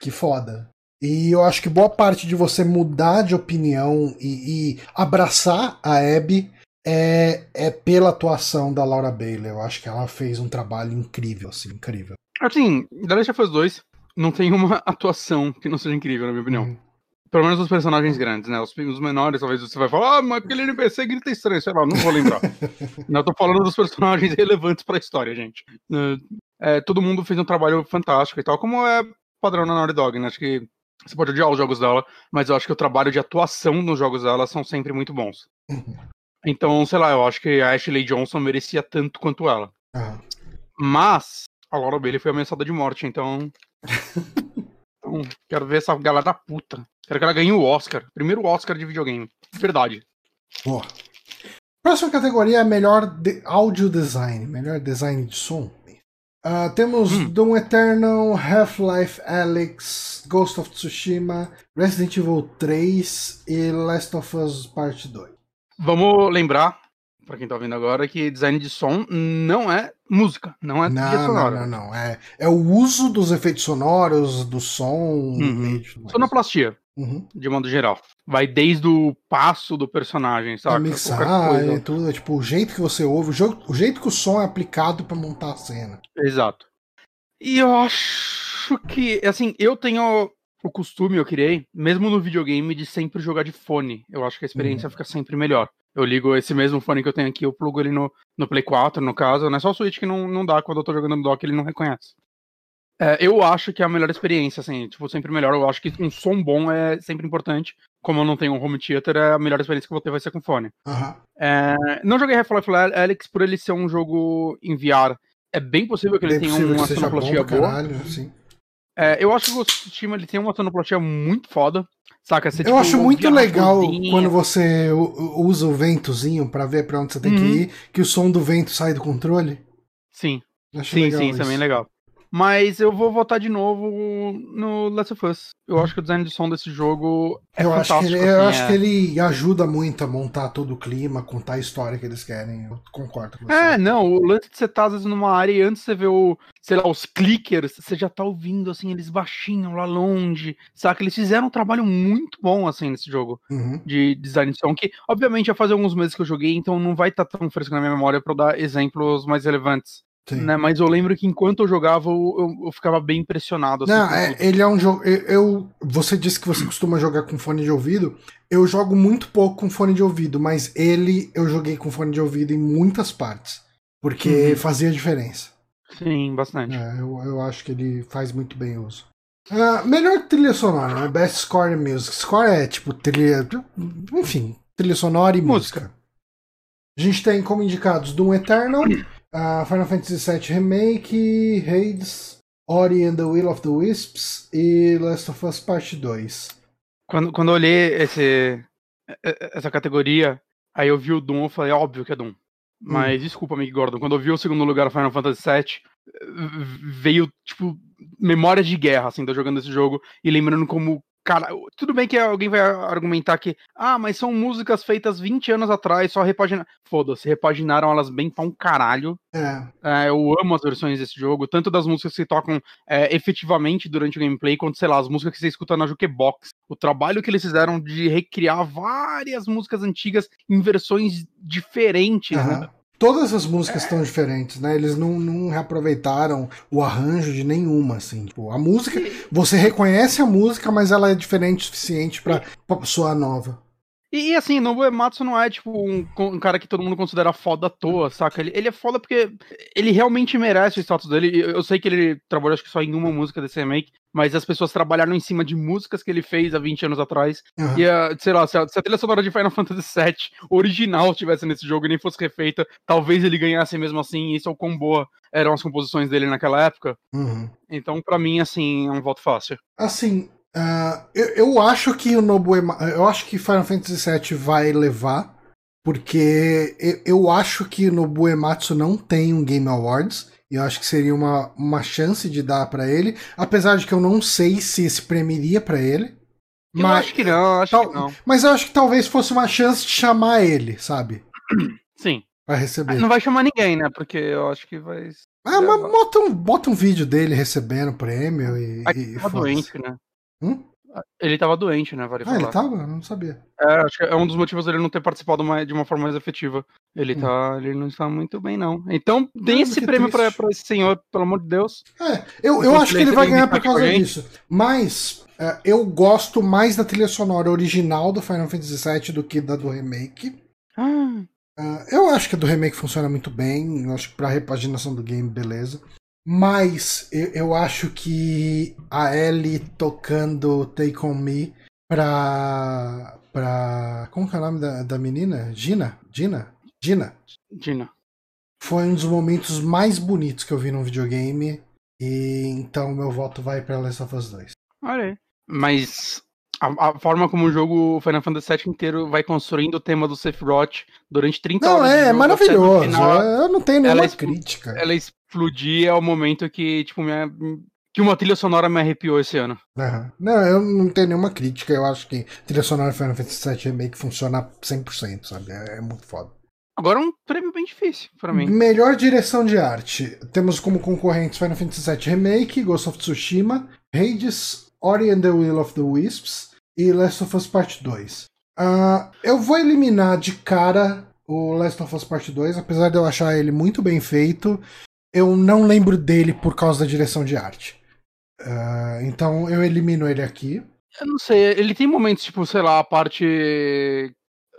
que foda. E eu acho que boa parte de você mudar de opinião e, e abraçar a Abby é, é pela atuação da Laura Bailey. Eu acho que ela fez um trabalho incrível, assim, incrível. Assim, The Last of Us 2 não tem uma atuação que não seja incrível, na minha opinião. Uhum. Pelo menos os personagens grandes, né? Os, os menores, talvez você vai falar, ah, mas aquele NPC grita estranho, sei lá, não vou lembrar. não, eu tô falando dos personagens relevantes pra história, gente. É, é, todo mundo fez um trabalho fantástico e tal, como é padrão na Naughty Dog, né? Acho que você pode odiar os jogos dela, mas eu acho que o trabalho de atuação nos jogos dela são sempre muito bons. Uhum. Então, sei lá, eu acho que a Ashley Johnson merecia tanto quanto ela. Ah. Mas a Laura Bailey foi ameaçada de morte, então. então quero ver essa galera da puta. Quero que ela ganhe o Oscar. Primeiro Oscar de videogame. De verdade. Boa. Próxima categoria é melhor de áudio design, melhor design de som. Ah, temos Hum. Doom Eternal, Half-Life Alyx, Ghost of Tsushima, Resident Evil 3 e Last of Us Part 2. Vamos lembrar, pra quem tá ouvindo agora, que design de som não é música, não é trilha Não, não, sonora. não, não. É, é o uso dos efeitos sonoros, do som Uhum. Sonoplastia, Uhum. de modo geral. Vai desde o passo do personagem, sabe? mixar e tudo, é, tipo, o jeito que você ouve, o, jo- o jeito que o som é aplicado pra montar a cena. Exato. E eu acho que, assim, eu tenho o costume, eu criei, mesmo no videogame, de sempre jogar de fone. Eu acho que a experiência fica sempre melhor. Eu ligo esse mesmo fone que eu tenho aqui, eu plugo ele no, no Play 4, no caso, não é só o Switch que não, não dá quando eu tô jogando no dock, ele não reconhece. É, eu acho que é a melhor experiência, assim, tipo, sempre melhor. Eu acho que um som bom é sempre importante. Como eu não tenho um home theater, é a melhor experiência que eu vou ter vai ser com fone. Aham. É, não joguei Half-Life Alyx por ele ser um jogo em VR. É bem possível que ele Bem tenha uma sonoplastia boa. caralho, sim. É, eu acho que o Tsushima ele tem uma sonoplastia muito foda. Saca? Você, Eu tipo, acho muito legal cozinha. quando você usa o ventozinho pra ver pra onde você tem Uhum. que ir, que o som do vento sai do controle. Sim, Acho sim, sim, isso é bem legal. Mas eu vou votar de novo no Last of Us. Eu acho que o design de som desse jogo é eu fantástico. Acho que ele, assim, eu é... acho que ele ajuda muito a montar todo o clima, contar a história que eles querem. Eu concordo com você. É, não, o lance de você estar às vezes numa área e antes você vê o, sei lá, os clickers, você já tá ouvindo assim, eles baixinho lá longe, saca? Eles fizeram um trabalho muito bom assim nesse jogo Uhum. de design de som, que obviamente já faz alguns meses que eu joguei, então não vai estar tão fresco na minha memória pra eu dar exemplos mais relevantes. Sim. Né? Mas eu lembro que enquanto eu jogava, eu, eu, ficava bem impressionado. Assim, Não, é, ele é um jogo. eu- Eu, você disse que você costuma jogar com fone de ouvido. Eu jogo muito pouco com fone de ouvido, mas ele eu joguei com fone de ouvido em muitas partes. Porque Uhum. fazia diferença. Sim, bastante. É, eu, eu acho que ele faz muito bem uso. Ah, melhor trilha sonora, né? Best Score Music. Score é tipo trilha. Enfim, trilha sonora e música. Música. A gente tem como indicados Doom Eternal, ah, Final Fantasy VII Remake, Hades, Ori and the Will of the Wisps e Last of Us Part 2. Quando, quando eu olhei esse, e- essa categoria, aí eu vi o Doom, eu falei, óbvio que é Doom. Mas desculpa, Mick Gordon, quando eu vi o segundo lugar Final Fantasy VII, v- veio, tipo, memória de guerra, assim, eu jogando esse jogo e lembrando como. Cara, tudo bem que alguém vai argumentar que, ah, mas são músicas feitas 20 anos atrás, só repaginaram. Foda-se, repaginaram elas bem pra um caralho. É, É, eu amo as versões desse jogo, tanto das músicas que se tocam é, efetivamente durante o gameplay, quanto, sei lá, as músicas que você escuta na Jukebox. O trabalho que eles fizeram de recriar várias músicas antigas em versões diferentes, aham. né? Todas as músicas estão diferentes, né? Eles não, não reaproveitaram o arranjo de nenhuma, assim. Tipo, a música, você reconhece a música, mas ela é diferente o suficiente pra, pra soar nova. E, e, assim, Nobuo Ematsu não é, tipo, um, um cara que todo mundo considera foda à toa, saca? Ele, ele é foda porque ele realmente merece o status dele. Eu, sei que ele trabalhou, acho que só em uma música desse remake, mas as pessoas trabalharam em cima de músicas que ele fez há 20 anos atrás. Aham. E, a, sei lá, se a, se a trilha sonora de Final Fantasy VII original estivesse nesse jogo e nem fosse refeita, talvez ele ganhasse mesmo assim. E isso é o quão boa eram as composições dele naquela época. Uhum. Então, pra mim, assim, é um voto fácil. Assim, ah, eu, eu acho que o Nobuo Ema- eu acho que Final Fantasy VII vai levar, porque eu, eu acho que o Nobuo Ematsu não tem um Game Awards. E eu acho que seria uma, uma chance de dar pra ele, apesar de que eu não sei se esse prêmio iria pra ele. Eu Mas, acho que não, acho tal- que não. mas eu acho que talvez fosse uma chance de chamar ele, sabe? Sim. Pra receber. Não vai chamar ninguém, né? Porque eu acho que vai. Ah, mas bota um, bota um vídeo dele recebendo o prêmio e. Ah, e tava foda-se. doente, né? Hum? Ele tava doente, né? Vale Ah, falar. ele tava? Eu não sabia. É, acho que é um dos motivos dele não ter participado mais, de uma forma mais efetiva. Ele Hum. tá. Ele não está muito bem, não. Então, tem Mas esse prêmio pra, pra esse senhor, pelo amor de Deus. É, eu, eu acho que ele vai ganhar por causa disso. Mas é, eu gosto mais da trilha sonora original do Final Fantasy VII do que da do remake. Ah, Ah, eu acho que a do remake funciona muito bem. Eu acho que pra repaginação do game, beleza. Mas eu, eu acho que a Ellie tocando Take On Me pra. pra. Como que é o nome da, da menina? Gina? Gina? Gina? Dina. Foi um dos momentos mais bonitos que eu vi num videogame. E então meu voto vai pra Last of Us 2. Olha aí. Mas a, a forma como o jogo Final Fantasy VII inteiro vai construindo o tema do Sephiroth durante 30 Não, horas. de é, jogo, maravilhoso. até no final, Eu não tenho nenhuma ela crítica. ela explodir é o momento que, tipo, minha, que uma trilha sonora me arrepiou esse ano. Aham. Não, eu não tenho nenhuma crítica. Eu acho que trilha sonora Final Fantasy VII Remake funciona 100%, sabe? É, é muito foda. Agora é um prêmio bem difícil pra mim. Melhor direção de arte. Temos como concorrentes Final Fantasy VII Remake, Ghost of Tsushima, Hades, Ori and the Will of the Wisps e Last of Us Part 2. Ah, eu vou eliminar de cara o Last of Us Part 2, apesar de eu achar ele muito bem feito. Eu não lembro dele por causa da direção de arte. Ah, então eu elimino ele aqui. Eu não sei, ele tem momentos, tipo, sei lá, a parte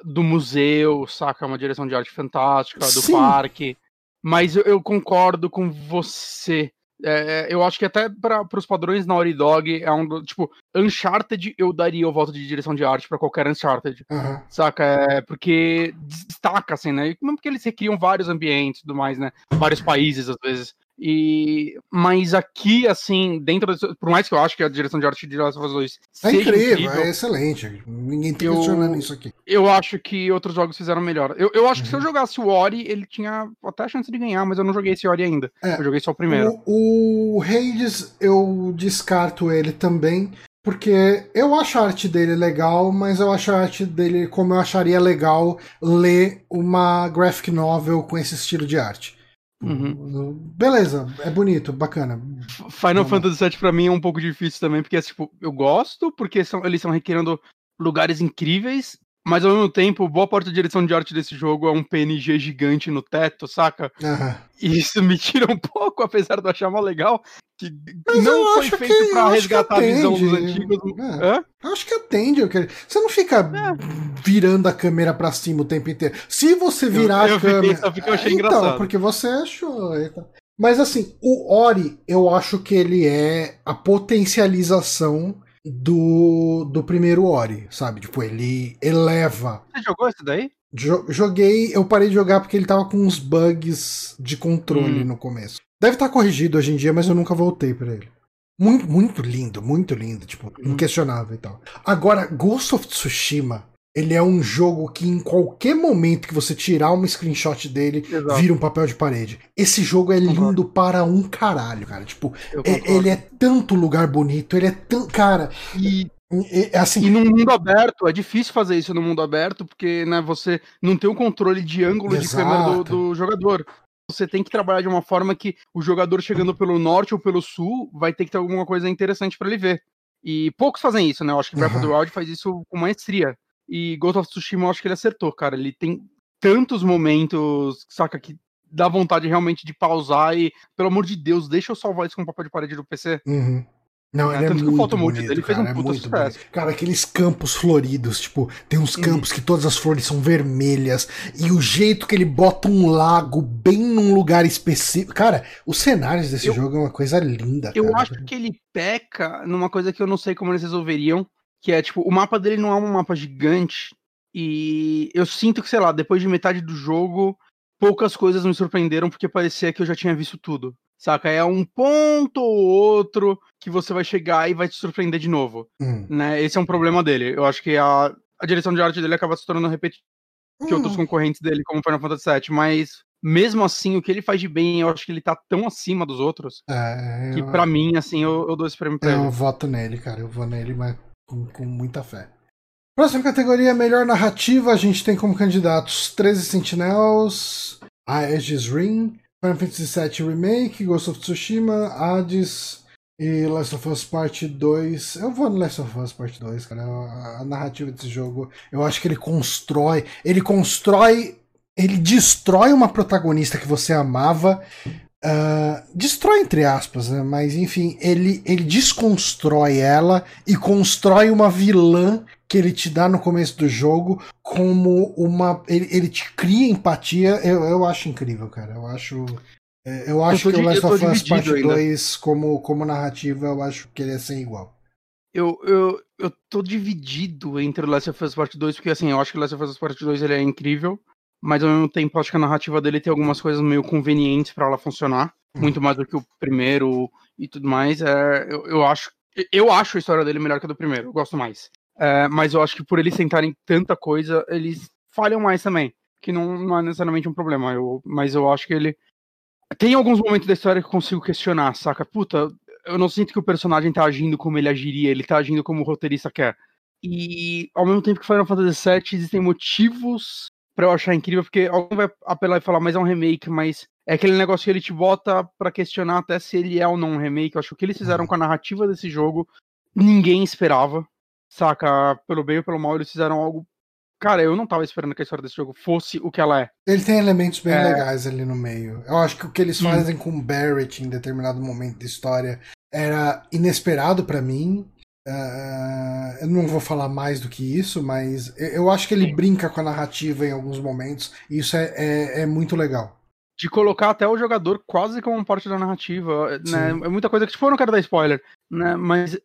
do museu, saca? Uma direção de arte fantástica, do Sim. parque. Mas eu, eu concordo com você. É, eu acho que até para os padrões Naughty Dog é um tipo Uncharted eu daria o voto de direção de arte pra qualquer Uncharted Aham. saca? É porque destaca assim né? Mesmo porque eles recriam vários ambientes e tudo mais né? Vários países às vezes E, mas aqui, assim, dentro do, Por mais que eu acho que a direção de arte de Last of Us 2 é incrível, incrível, é excelente. Ninguém tá questionando isso aqui. Eu acho que outros jogos fizeram melhor. Eu, eu acho uhum. que se eu uhum. jogasse o Ori, ele tinha até a chance de ganhar, mas eu não joguei esse Ori ainda. É, eu joguei só o primeiro. O, o Hades, eu descarto ele também. Porque eu acho a arte dele legal, mas eu acho a arte dele como eu acharia legal ler uma graphic novel com esse estilo de arte. Uhum. Beleza, é bonito, bacana. Final. Fantasy VII pra mim é um pouco difícil também, porque tipo, eu gosto, porque são, eles estão requerendo lugares incríveis, mas ao mesmo tempo, boa parte da direção de arte desse jogo é um PNG gigante no teto, saca? Uhum. E isso me tira um pouco, apesar de eu achar mal legal, que mas não foi feito que, pra resgatar a visão dos antigos. É. Acho que atende. Você não fica é. virando a câmera pra cima o tempo inteiro. Se você virar eu, eu a câmera. Fiquei, eu achei então, engraçado. Porque você achou. Mas assim, o Ori, eu acho que ele é a potencialização do, do primeiro Ori, sabe? Tipo, ele eleva. Você jogou esse daí? Joguei, eu parei de jogar porque ele tava com uns bugs de controle hum. no começo. Deve estar tá corrigido hoje em dia, mas eu nunca voltei para ele. Muito, muito lindo, muito lindo, tipo, hum. inquestionável e tal. Agora, Ghost of Tsushima ele é um jogo que em qualquer momento que você tirar uma screenshot dele, Exato. vira um papel de parede. Esse jogo é lindo concordo. para um caralho, cara. Tipo, é, ele é tanto lugar bonito, ele é tão. Cara. E. É assim, e no mundo aberto, é difícil fazer isso no mundo aberto, porque né, você não tem o controle de ângulo Exato. de câmera do, do jogador você tem que trabalhar de uma forma que o jogador chegando pelo norte ou pelo sul vai ter que ter alguma coisa interessante para ele ver. E poucos fazem isso, né? Eu acho que Breath of the Wild faz isso com maestria. E Ghost of Tsushima eu acho que ele acertou, cara. Ele tem tantos momentos, saca, que dá vontade realmente de pausar e, pelo amor de Deus, deixa eu salvar isso com o papel de parede do PC. Uhum. Não, é, ele é muito que o bonito, dele cara, fez um é puta é sucesso. Bonito. Cara, aqueles campos floridos, tipo, tem uns campos que todas as flores são vermelhas e o jeito que ele bota um lago bem num lugar específico. Cara, os cenários desse eu, jogo é uma coisa linda, Eu acho que ele peca numa coisa que eu não sei como eles resolveriam, que é, tipo, o mapa dele não é um mapa gigante. E eu sinto que, sei lá, depois de metade do jogo, poucas coisas me surpreenderam porque parecia que eu já tinha visto tudo. Saca? É um ponto ou outro que você vai chegar e vai te surpreender de novo. Hum. Né? Esse é um problema dele. Eu acho que a, a direção de arte dele acaba se tornando repetitiva hum. que outros concorrentes dele, como Final Fantasy VII, mas mesmo assim, o que ele faz de bem, eu acho que ele tá tão acima dos outros é, que eu... para mim, assim, eu, eu, dou esse prêmio pra eu ele. Eu voto nele, cara. Eu vou nele, mas com, com muita fé. Próxima categoria, melhor narrativa, a gente tem como candidatos 13 Sentinels, Aegis Ring, Final Fantasy VII Remake, Ghost of Tsushima, Hades e Last of Us Part 2. Eu vou no Last of Us Part 2, cara. A, a narrativa desse jogo, eu acho que ele constrói. Ele constrói. Ele destrói uma protagonista que você amava Uh, destrói entre aspas, né? Mas enfim, ele, ele desconstrói ela e constrói uma vilã que ele te dá no começo do jogo como uma. Ele, ele te cria empatia. Eu, eu acho incrível, cara. Eu acho. É, eu acho eu que o Last of Us Part 2, como, como narrativa, eu acho que ele é sem igual. Eu, eu, eu tô dividido entre o Last of Us Part 2, porque assim, eu acho que o Last of Us Part 2 ele é incrível mas ao mesmo tempo acho que a narrativa dele tem algumas coisas meio convenientes para ela funcionar, hum. muito mais do que o primeiro e tudo mais. É, eu, eu, acho eu acho a história dele melhor que a do primeiro, eu gosto mais. É, mas eu acho que por eles tentarem tanta coisa, eles falham mais também, que não, não é necessariamente um problema. Eu, mas eu acho que ele tem alguns momentos da história que eu consigo questionar, saca? Puta, eu não sinto que o personagem tá agindo como ele agiria, ele tá agindo como o roteirista quer. E ao mesmo tempo que Final Fantasy VII existem motivos pra eu achar incrível, porque alguém vai apelar e falar, mas é um remake, mas é aquele negócio que ele te bota para questionar até se ele é ou não um remake. Eu acho que o que eles fizeram uhum. com a narrativa desse jogo, ninguém esperava. Saca? Pelo bem ou pelo mal, eles fizeram algo. Cara, eu não tava esperando que a história desse jogo fosse o que ela é. Ele tem elementos bem é... legais ali no meio. Eu acho que o que eles fazem com Barrett em determinado momento da história era inesperado para mim. Uh, eu não vou falar mais do que isso, mas eu acho que ele Sim. brinca com a narrativa em alguns momentos, e isso é, é, é, muito legal. De colocar até o jogador quase como parte da narrativa, né? É muita coisa que, tipo, eu não quero dar spoiler, né? Mas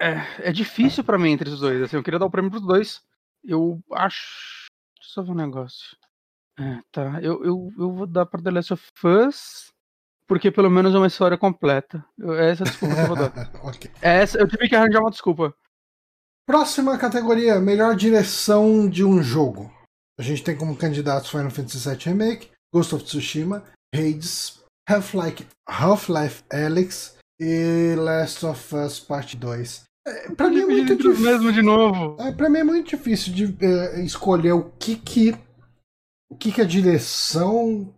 é, é difícil para mim entre os dois. Assim, eu queria dar o prêmio pros dois. Eu acho. Deixa eu só ver um negócio. É, tá. Eu, eu, eu vou dar pra The Last of Us, porque pelo menos é uma história completa. Eu- Essa é a desculpa que eu vou dar. ok. Essa, eu tive que arranjar uma desculpa. Próxima categoria, melhor direção de um jogo. A gente tem como candidatos Final Fantasy VII Remake, Ghost of Tsushima, Hades, Half-Life Half-Life Alyx e Last of Us Part 2. É, pra mim é muito difícil. mesmo de novo. É, pra mim é muito difícil de é, escolher o que que o que que a direção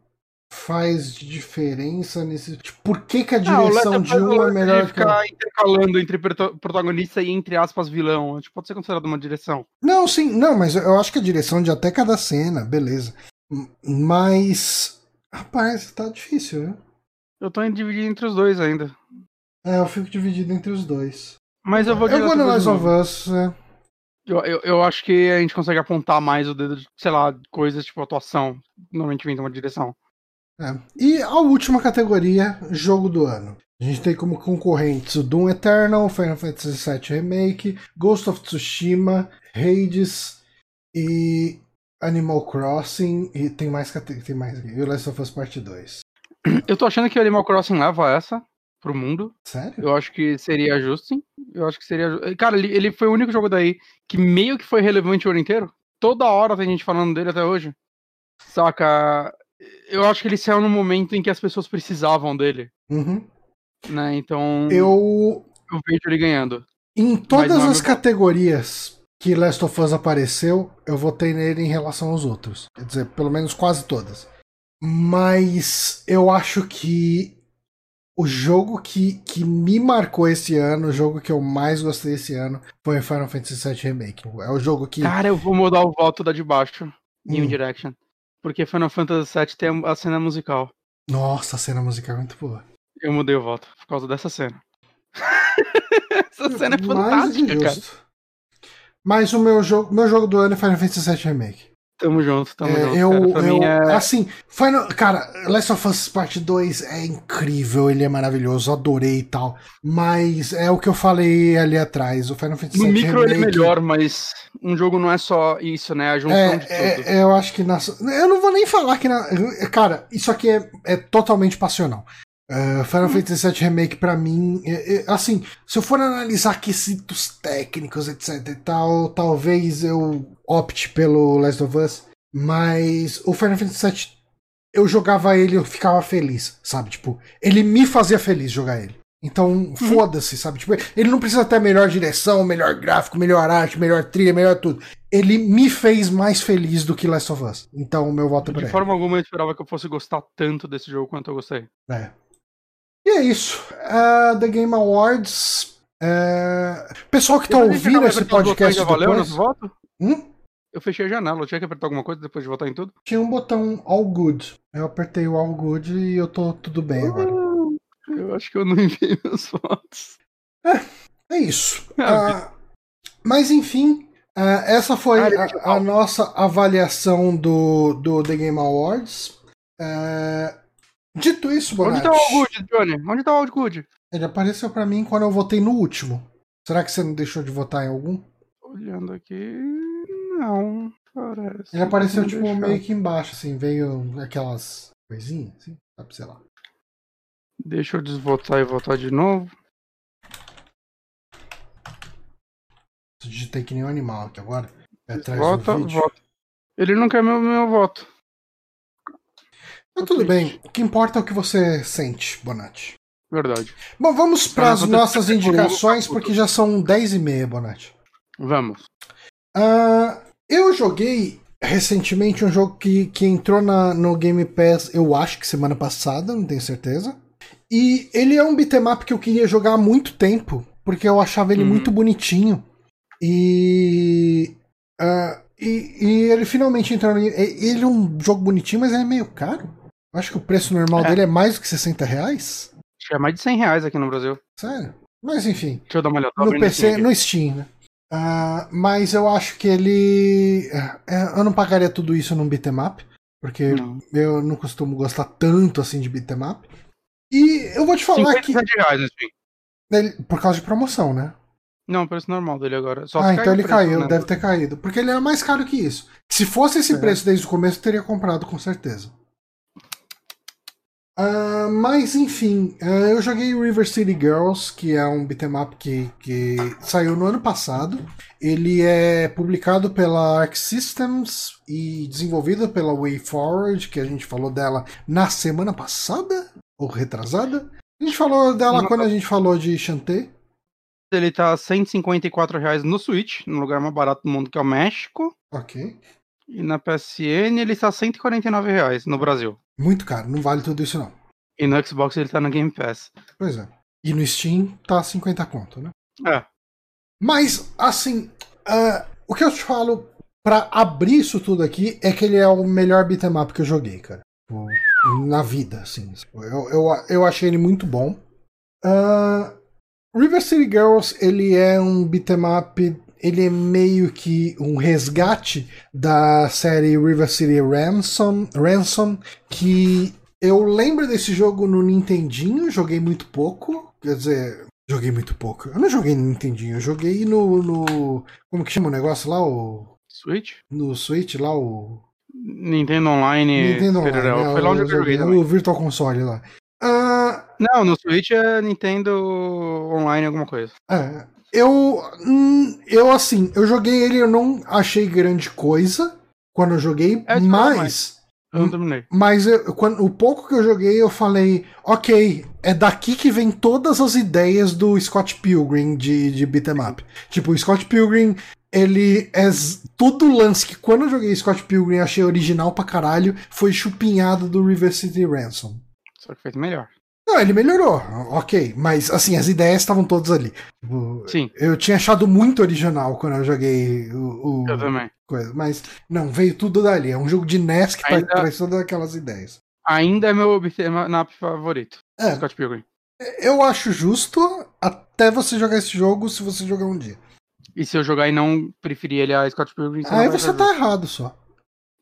faz diferença nesse. Tipo, por que que a direção de um é melhor de que ficar intercalando entre protagonista e entre aspas vilão. Que pode ser considerado uma direção. Não, sim, não, mas eu acho que a direção de até cada cena, beleza. Mas. Rapaz, tá difícil, né? Eu tô dividido entre os dois ainda. É, eu fico dividido entre os dois. Mas eu vou Eu vou no Last of. Us, é. Eu, eu, eu acho que a gente consegue apontar mais o dedo, de, sei lá, coisas tipo atuação. Normalmente vem de uma direção. É. E a última categoria, jogo do ano. A gente tem como concorrentes o Doom Eternal, Final Fantasy VII Remake, Ghost of Tsushima, Hades e Animal Crossing. E tem mais, tem mais aqui. E o Last of Us Part 2. Eu tô achando que o Animal Crossing leva essa pro mundo. Sério? Eu acho que seria justo, sim. Eu acho que seria. Cara, ele, ele foi o único jogo daí que meio que foi relevante o ano inteiro. Toda hora tem gente falando dele até hoje. Saca? Eu acho que ele saiu no momento em que as pessoas precisavam dele, Uhum. né? Então Eu. eu vejo ele ganhando. Em todas é as categorias que Last of Us apareceu, eu votei nele em relação aos outros. Quer dizer, pelo menos quase todas. Mas eu acho que o jogo que, que me marcou esse ano, o jogo que eu mais gostei esse ano, foi Final Fantasy VII Remake. É o jogo que. Cara, eu vou mudar o voto da de baixo. New Hum. Direction. Porque Final Fantasy VII tem a cena musical. Nossa, a cena musical é muito boa. Eu mudei o voto por causa dessa cena. Essa cena é fantástica, cara. Mas o meu jogo, meu jogo do ano é Final Fantasy VII Remake. Tamo junto, tamo É, junto. eu, cara. Eu, é. assim, Final, cara, Last of Us Part 2 é incrível, ele é maravilhoso, adorei e tal. Mas é o que eu falei ali atrás, o Final Fantasy No VII micro ele é Remake- melhor, mas um jogo não é só isso, né? A junção de tudo. É, é, eu acho que na, eu não vou nem falar que na, cara, isso aqui é, é totalmente passional. Uh, Final Fantasy VII Remake pra mim, é- é- assim, se eu for analisar quesitos técnicos, etc e tal, talvez eu opte pelo Last of Us, mas o Final Fantasy VII, eu jogava ele, eu ficava feliz, sabe? Tipo, ele me fazia feliz jogar ele. Então, foda-se, sabe? Tipo, ele não precisa ter melhor direção, melhor gráfico, melhor arte, melhor trilha, melhor tudo. Ele me fez mais feliz do que Last of Us. Então, o meu voto é pra De ele. forma alguma eu esperava que eu fosse gostar tanto desse jogo quanto eu gostei. É. E é isso. Uh, The Game Awards. uh, Pessoal que tá ouvindo esse podcast já valeu depois. nosso voto? Hum? Eu fechei a janela, eu tinha que apertar alguma coisa depois de votar em tudo? Tinha um botão All Good. Eu apertei o All Good e eu tô tudo bem agora. Eu acho que eu não enviei meus votos. É isso. Ah, Ah, mas enfim, ah, essa foi a, a nossa avaliação do, do The Game Awards. Ah, dito isso, Onde Bonatti, tá o Algood, Johnny? Onde tá o Algood? ele apareceu pra mim quando eu votei no último. Será que você não deixou de votar em algum? Olhando aqui. Não, parece. Ele apareceu, tipo, deixar. meio que embaixo, assim, veio aquelas coisinhas, assim, sabe, sei lá. Deixa eu desvotar e votar de novo. Digitei que nem um animal aqui agora. É Vota, do vídeo. vota. Ele não quer meu, meu voto. Mas tudo bem, o que importa é o que você sente, Bonatti. Verdade. Bom, vamos para as Cara, nossas indicações, porque já são 10 e meia, Bonatti. Vamos. Ah, eu joguei recentemente um jogo que, que entrou na, no Game Pass, eu acho que semana passada, não tenho certeza. E ele é um beat'em up que eu queria jogar há muito tempo, porque eu achava ele Uhum. muito bonitinho. E, ah, e. e ele finalmente entrou no. Ele é um jogo bonitinho, mas ele é meio caro. Eu acho que o preço normal É. dele é mais do que 60 reais. Acho que é mais de 100 reais aqui no Brasil. Sério. Mas enfim. Deixa eu dar uma olhada. No PC, aqui. no Steam, né? Ah, mas eu acho que ele. é, eu não pagaria tudo isso num beat'em up, porque Não. eu não costumo gostar tanto assim de beat'em up. E eu vou te falar que. 57 reais Steam. ele- por causa de promoção, né? Não, o preço normal dele agora. Só ah, então ele preço, caiu, né? deve ter caído. Porque ele era mais caro que isso. Se fosse esse É. preço desde o começo, eu teria comprado com certeza. Uh, mas enfim, uh, eu joguei River City Girls, que é um beat'em up que, que saiu no ano passado. Ele é publicado pela Arc Systems e desenvolvido pela WayForward, que a gente falou dela na semana passada ou retrasada. A gente falou dela quando a gente falou de Shantae. Ele tá 154 reais no Switch, no lugar mais barato do mundo que é o México. Ok. E na PSN ele está 149 reais no Brasil. Muito caro, não vale tudo isso não. E no Xbox ele tá no Game Pass. Pois é. E no Steam tá 50 conto, né? É. Mas, assim, uh, o que eu te falo para abrir isso tudo aqui é que ele é o melhor beat'em up que eu joguei, cara. Na vida, assim. Eu, eu, eu achei ele muito bom. Uh, River City Girls, ele é um beat'em up ele é meio que um resgate da série River City Ransom, Ransom que eu lembro desse jogo no Nintendinho, joguei muito pouco, quer dizer, joguei muito pouco. Eu não joguei no Nintendinho, eu joguei no, no como que chama o negócio lá, o Switch? No Switch lá o Nintendo Online. Nintendo Online. Né? Foi lá onde eu joguei, joguei o Virtual Console lá. Uh... Não, no Switch é Nintendo Online alguma coisa. É, eu. Hum, eu, assim, eu joguei ele, eu não achei grande coisa quando eu joguei, é, mas. Eu não terminei. Mas eu, quando, o pouco que eu joguei, eu falei, ok, é daqui que vem todas as ideias do Scott Pilgrim de, de beat'em up. Tipo, o Scott Pilgrim, ele é todo lance que quando eu joguei Scott Pilgrim achei original pra caralho, foi chupinhado do River City Ransom. Só que feito melhor. Não, ele melhorou, ok. Mas, assim, as ideias estavam todas ali. Tipo, Sim. Eu tinha achado muito original quando eu joguei o. o eu também. Coisa, mas, não, veio tudo dali. É um jogo de NES que tá Ainda... traz todas aquelas ideias. Ainda é meu nap favorito. É. Scott Pilgrim. Eu acho justo até você jogar esse jogo se você jogar um dia. E se eu jogar e não preferir ele a Scott Pilgrim? Você Aí você tá errado só.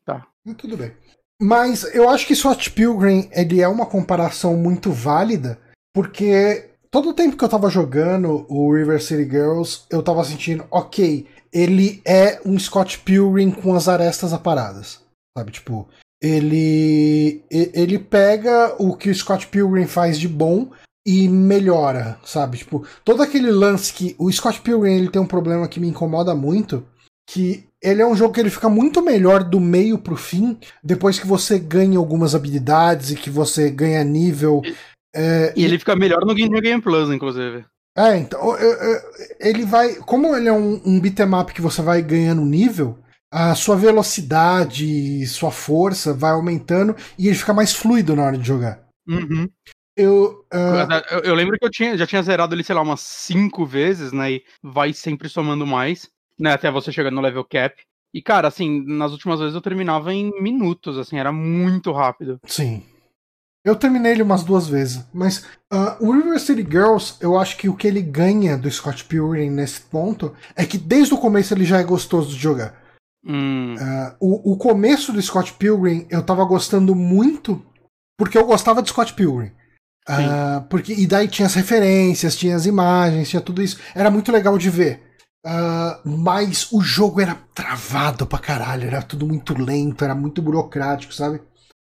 Tá. tudo bem. Mas eu acho que Scott Pilgrim ele é uma comparação muito válida, porque todo o tempo que eu tava jogando o River City Girls, eu tava sentindo, ok, ele é um Scott Pilgrim com as arestas aparadas. Sabe, tipo, ele ele pega o que o Scott Pilgrim faz de bom e melhora, sabe? Tipo, todo aquele lance que o Scott Pilgrim ele tem um problema que me incomoda muito, que ele é um jogo que ele fica muito melhor do meio pro fim, depois que você ganha algumas habilidades e que você ganha nível. E, é, e ele fica melhor no Game Game Plus, inclusive. É, então, ele vai. Como ele é um, um beat'em up que você vai ganhando nível, a sua velocidade, sua força vai aumentando e ele fica mais fluido na hora de jogar. Uhum. Eu, uh... eu, eu, lembro que eu tinha, já tinha zerado ele, sei lá, umas cinco vezes, né? E vai sempre somando mais né, até você chegar no level cap. E, cara, assim, nas últimas vezes eu terminava em minutos, assim, era muito rápido. Sim. Eu terminei ele umas duas vezes, mas uh, o River City Girls, eu acho que o que ele ganha do Scott Pilgrim nesse ponto é que desde o começo ele já é gostoso de jogar. Hum. Uh, o, o começo do Scott Pilgrim eu tava gostando muito porque eu gostava de Scott Pilgrim. Uh, porque, e daí tinha as referências, tinha as imagens, tinha tudo isso. Era muito legal de ver. Uh, mas o jogo era travado pra caralho, era tudo muito lento, era muito burocrático, sabe?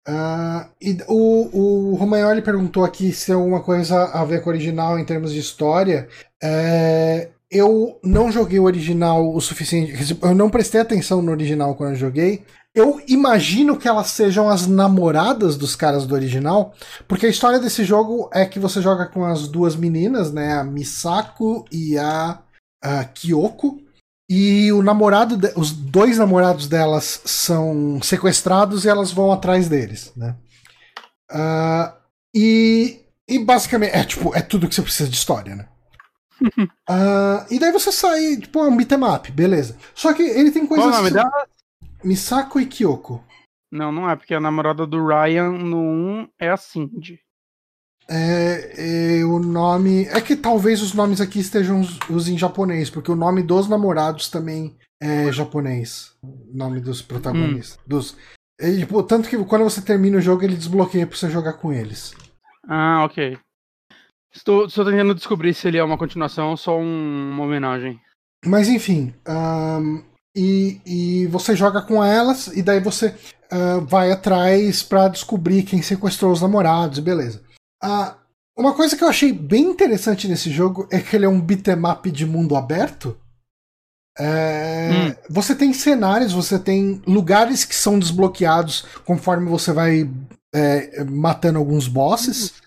Uh, e o, o Romagnoli perguntou aqui se tem alguma coisa a ver com o original em termos de história. É, eu não joguei o original o suficiente. Eu não prestei atenção no original quando eu joguei. Eu imagino que elas sejam as namoradas dos caras do original, porque a história desse jogo é que você joga com as duas meninas, né? A Misako e a a Kyoko. E o namorado, de, os dois namorados delas são sequestrados e elas vão atrás deles, né? Uh, e, e basicamente é tipo é tudo que você precisa de história, né? uh, e daí você sai, tipo, é um beat'em beleza. Só que ele tem coisas. Qual o nome dela? Misako e Kyoko. Não, não é, porque a namorada do Ryan no 1 é a Cindy. É, é, o nome. É que talvez os nomes aqui estejam os, os, em japonês, porque o nome dos namorados também é japonês. O nome dos protagonistas. Hum. Dos, é, tipo, tanto que quando você termina o jogo, ele desbloqueia pra você jogar com eles. Ah, ok. Estou, estou tentando descobrir se ele é uma continuação ou só um, uma homenagem. Mas enfim. Um, e, e você joga com elas, e daí você uh, vai atrás para descobrir quem sequestrou os namorados, beleza. Uh, uma coisa que eu achei bem interessante nesse jogo é que ele é um beatmap de mundo aberto. É, hum. Você tem cenários, você tem lugares que são desbloqueados conforme você vai é, matando alguns bosses.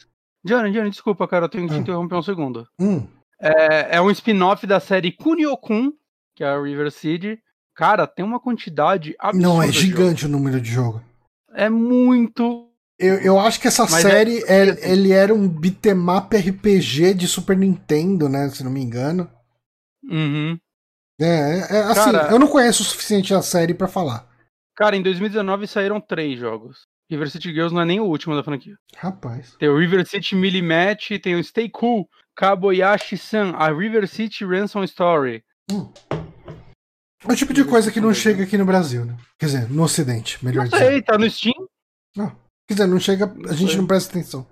Johnny, Johnny, desculpa, cara, eu tenho que te ah. interromper um segundo. Hum. É, é, um spin-off da série Kunio-kun, que é a River City. Cara, tem uma quantidade absurda. Não, é gigante o número de jogo. É muito. Eu, eu acho que essa Mas é série, é... É, ele era um beatmap RPG de Super Nintendo, né? Se não me engano. Uhum. É, é, é assim, cara, eu não conheço o suficiente a série para falar. Cara, em 2019 saíram três jogos. River City Girls não é nem o último da franquia. Rapaz. Tem o River City Melee Match, tem o Stay Cool, Kaboyashi-san, a River City Ransom Story. Hum. É o tipo de coisa que não chega aqui no Brasil, né? Quer dizer, no Ocidente, melhor não sei, tá no Steam? Não. Quer dizer, não chega, a gente não presta atenção.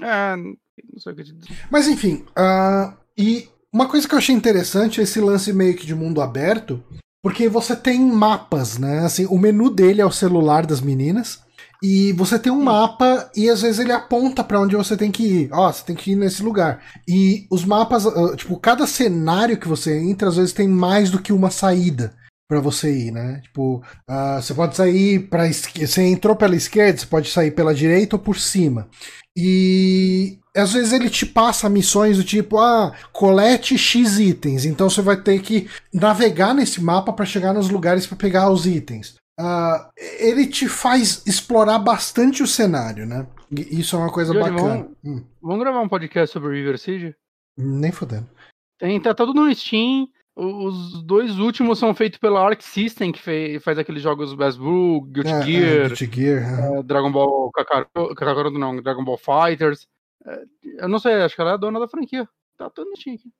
É, não sei o que te dizer. Mas enfim, uh, e uma coisa que eu achei interessante é esse lance meio que de mundo aberto, porque você tem mapas, né? Assim, o menu dele é o celular das meninas. E você tem um mapa e às vezes ele aponta para onde você tem que ir. Ó, você tem que ir nesse lugar. E os mapas, ah, tipo, cada cenário que você entra, às vezes tem mais do que uma saída para você ir, né? Tipo, uh, você pode sair para você entrou pela esquerda, você pode sair pela direita ou por cima. E às vezes ele te passa missões do tipo, ah, colete X itens, então você vai ter que navegar nesse mapa para chegar nos lugares para pegar os itens. Uh, ele te faz explorar bastante o cenário, né? Isso é uma coisa Johnny, bacana. Vamos, hum. vamos, gravar um podcast sobre River City? Nem fodendo. Tem, tá tudo no Steam. Os dois últimos são feitos pela Arc System, que fez, faz aqueles jogos Best Blue, Guilty é, Gear, é, Guilty Gear é, Dragon Ball Kakaroto, não, Dragon Ball Fighters. É, eu não sei, acho que ela é a dona da franquia. Tá tudo Steam aqui.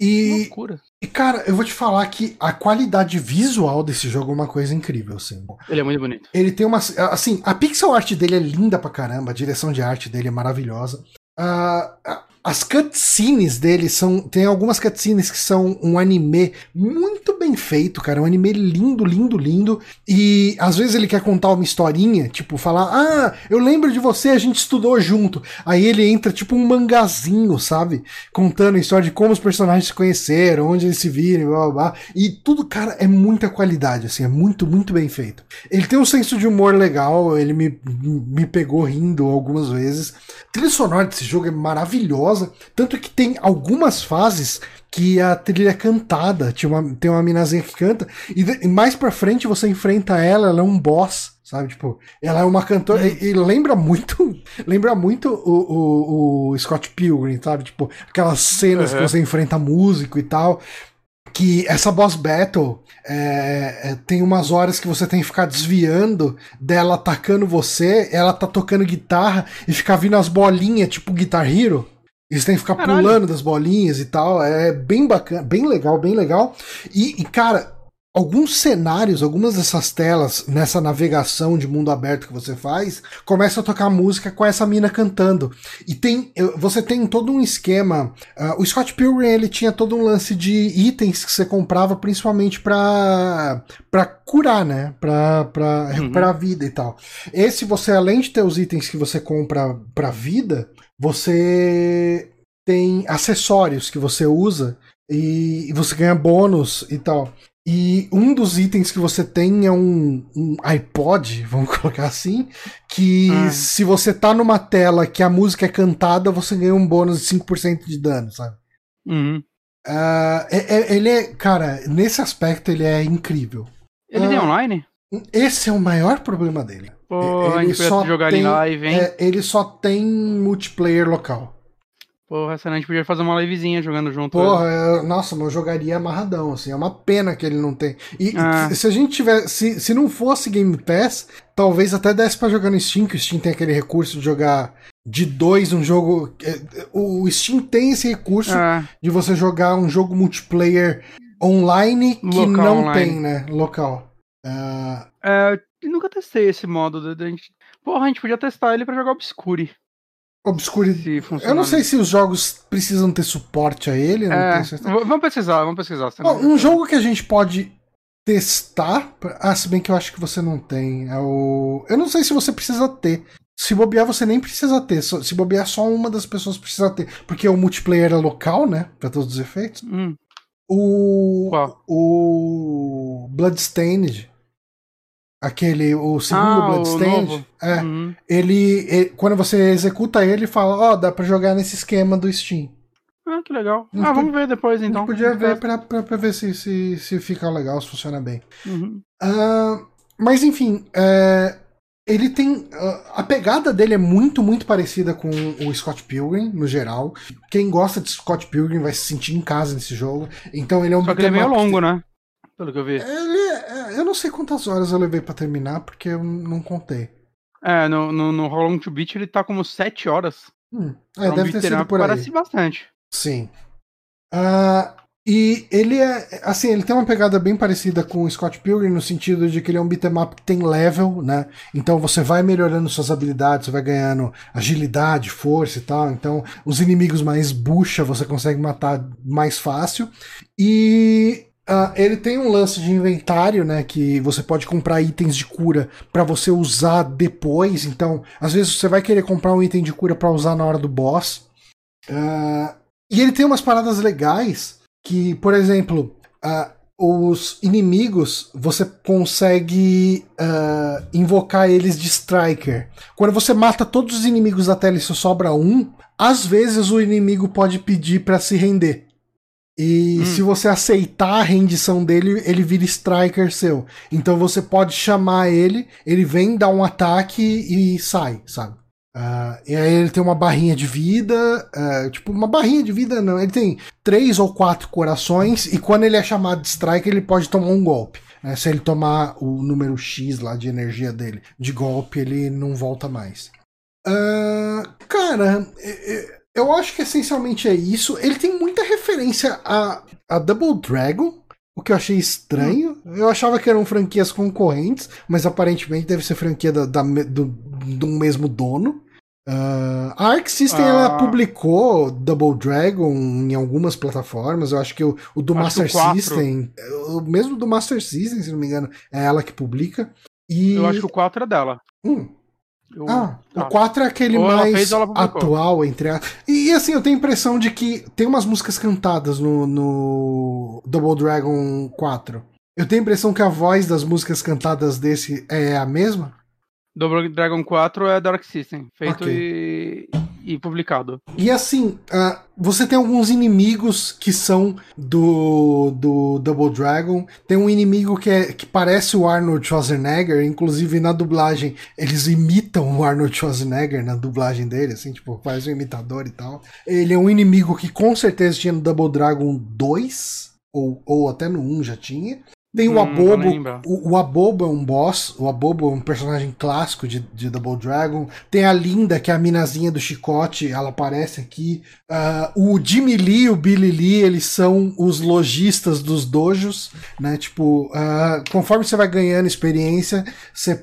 E, loucura. E, cara, eu vou te falar que a qualidade visual desse jogo é uma coisa incrível, assim. Ele é muito bonito. Ele tem uma. Assim, a pixel art dele é linda pra caramba, a direção de arte dele é maravilhosa. Uh, as cutscenes dele são. Tem algumas cutscenes que são um anime muito bem feito, cara. Um anime lindo, lindo, lindo. E às vezes ele quer contar uma historinha, tipo, falar: Ah, eu lembro de você, a gente estudou junto. Aí ele entra tipo um mangazinho, sabe? Contando a história de como os personagens se conheceram, onde eles se viram, blá blá blá. E tudo, cara, é muita qualidade, assim, é muito, muito bem feito. Ele tem um senso de humor legal, ele me, me pegou rindo algumas vezes. A trilha sonora desse jogo é maravilhosa Tanto que tem algumas fases que a trilha é cantada. Tem uma, tem uma minazinha que canta. E, e mais pra frente você enfrenta ela, ela é um boss sabe? Tipo, ela é uma cantora e, e lembra muito, lembra muito o, o, o, Scott Pilgrim, sabe? Tipo, aquelas cenas uhum. que você enfrenta músico e tal. Que essa boss battle é, é, tem umas horas que você tem que ficar desviando dela atacando você, ela tá tocando guitarra e ficar vindo as bolinhas, tipo Guitar Hero. Eles têm que ficar Caralho. pulando das bolinhas e tal. É bem bacana, bem legal, bem legal. E, e, cara, alguns cenários, algumas dessas telas nessa navegação de mundo aberto que você faz, começa a tocar música com essa mina cantando. E tem, você tem todo um esquema. Uh, o Scott Pilgrim ele tinha todo um lance de itens que você comprava principalmente para para curar, né? Para para uhum. recuperar a vida e tal. Esse você além de ter os itens que você compra para vida, você tem acessórios que você usa e você ganha bônus e tal. E um dos itens que você tem é um, um iPod, vamos colocar assim, que ah. se você tá numa tela que a música é cantada, você ganha um bônus de 5% de dano, sabe? Uhum. Uh, é, é, ele é, cara, nesse aspecto ele é incrível. Ele uh, tem online? Esse é o maior problema dele. Pô, ele a gente só jogar tem, em live, hein? É, ele só tem multiplayer local. Porra, senão a gente podia fazer uma livezinha jogando junto. Porra, eu, nossa, mas eu jogaria amarradão, assim. É uma pena que ele não tem. E ah. se a gente tiver. Se, se não fosse Game Pass, talvez até desse pra jogar no Steam, que o Steam tem aquele recurso de jogar de dois um jogo. É, o Steam tem esse recurso ah. de você jogar um jogo multiplayer online que Local não online. tem, né? Local. Uh... É, nunca testei esse modo. De, gente... Porra, a gente podia testar ele pra jogar Obscure. Obscure. Eu não sei se os jogos precisam ter suporte a ele. É, vamos pesquisar, vamos pesquisar. Bom, um jogo que a gente pode testar. Ah, se bem que eu acho que você não tem. É o... Eu não sei se você precisa ter. Se bobear, você nem precisa ter. Se bobear, só uma das pessoas precisa ter. Porque o multiplayer é local, né? Pra todos os efeitos. Hum. O. Qual? O. Bloodstained. Aquele. O segundo Ah, Bloodstained. É. Uhum. Ele, ele- Quando você executa ele, fala: Ó, dá pra jogar nesse esquema do Steam. Ah, que legal. Não ah, vamos ver depois A então. gente podia ver pra, pra, pra ver se, se, se fica legal, se funciona bem. Uhum. Ah, mas enfim, é, ele tem. ah, a pegada dele é muito, muito parecida com o Scott Pilgrim, no geral. Quem gosta de Scott Pilgrim vai se sentir em casa nesse jogo. Então ele é um Só que ele é meio longo, né? Pelo que eu vi. Ele é- eu não sei quantas horas eu levei pra terminar, porque eu não contei. É, no, no, no How Long to Beat ele tá como 7 horas. Hum, Pra é, um deve ter sido por aí. Parece bastante. Sim. Ah, e ele é. Assim, ele tem uma pegada bem parecida com o Scott Pilgrim, no sentido de que ele é um beat'em up que tem level, né? Então você vai melhorando suas habilidades, você vai ganhando agilidade, força e tal. Então, os inimigos mais bucha você consegue matar mais fácil. E. ah, ele tem um lance de inventário, né? Que você pode comprar itens de cura pra você usar depois. Então, às vezes você vai querer comprar um item de cura pra usar na hora do boss. Ah, e ele tem umas paradas legais que, por exemplo, ah, os inimigos você consegue invocar eles de Striker. Quando você mata todos os inimigos da tela e só sobra um, às vezes o inimigo pode pedir pra se render. E Hum. se você aceitar a rendição dele, ele vira Striker seu. Então você pode chamar ele, ele vem, dá um ataque e sai, sabe? Ah, e aí ele tem uma barrinha de vida, ah, tipo, uma barrinha de vida não, ele tem três ou quatro corações, e quando ele é chamado de strike, ele pode tomar um golpe. né? Se ele tomar o número X lá de energia dele de golpe, ele não volta mais. Ah, cara, é- é- eu acho que essencialmente é isso. Ele tem muita referência a, a Double Dragon, o que eu achei estranho. Eu achava que eram franquias concorrentes, mas aparentemente deve ser franquia da, da do, do mesmo dono. Ah, a Arc System Ah. ela publicou Double Dragon em algumas plataformas. Eu acho que o, o do Acho o Master 4. System, o mesmo do Master System, se não me engano, é ela que publica. E, Eu acho que o 4 é dela. Hum, Eu- ah, tá. o 4 é aquele Ou mais atual, entre a... E assim, eu tenho a impressão de que tem umas músicas cantadas no, no Double Dragon 4. Eu tenho a impressão que a voz das músicas cantadas desse é a mesma. Double Dragon 4 é Dark System, feito Ok. e, e publicado. E assim, ah, você tem alguns inimigos que são do, do Double Dragon. Tem um inimigo que, é, que parece o Arnold Schwarzenegger, inclusive na dublagem eles imitam o Arnold Schwarzenegger na dublagem dele, assim, tipo, faz um imitador e tal. Ele é um inimigo que com certeza tinha no Double Dragon 2, ou, ou até no 1 já tinha. Tem o Hum, Abobo. O, o Abobo é um boss. O Abobo é um personagem clássico de, de Double Dragon. Tem a Linda, que é a minazinha do chicote, ela aparece aqui. Ah, o Jimmy Lee e o Billy Lee, eles são os lojistas dos dojos, né? Tipo, ah, conforme você vai ganhando experiência, você,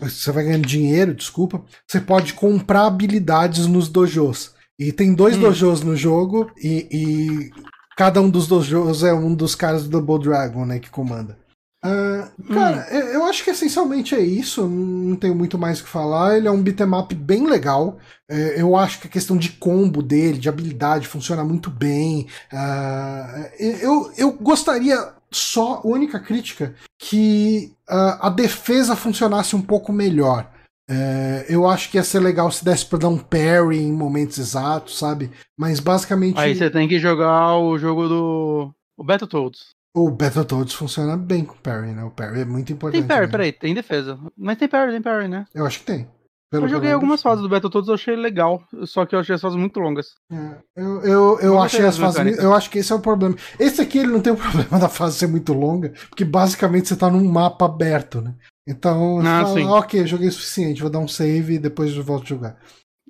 você vai ganhando dinheiro, desculpa, você pode comprar habilidades nos dojos. E tem dois Hum. dojos no jogo e, e cada um dos dojos é um dos caras do Double Dragon, né, que comanda. Ah, cara, eu eu acho que essencialmente é isso. Não tenho muito mais o que falar. Ele é um beat'em up bem legal. É, eu acho que a questão de combo dele, de habilidade, funciona muito bem. Ah, eu, eu gostaria só, única crítica, que ah, a defesa funcionasse um pouco melhor. É, eu acho que ia ser legal se desse pra dar um parry em momentos exatos, sabe? Mas basicamente Aí você tem que jogar o jogo do. O Battletoads. o Battletoads funciona bem com parry, né? O parry é muito importante. Tem parry, né? peraí, tem defesa. Mas tem parry, tem parry, né? Eu acho que tem. Pelo eu joguei algumas fases do Battletoads, eu achei legal. Só que eu achei as fases muito longas. É, eu, eu, eu Não achei as fases. mecânicas. Eu acho que esse é o problema. Esse aqui ele não tem o problema da fase ser muito longa, porque basicamente você tá num mapa aberto, né? Então, Ah, fala, ok, joguei o suficiente, vou dar um save e depois eu volto a jogar.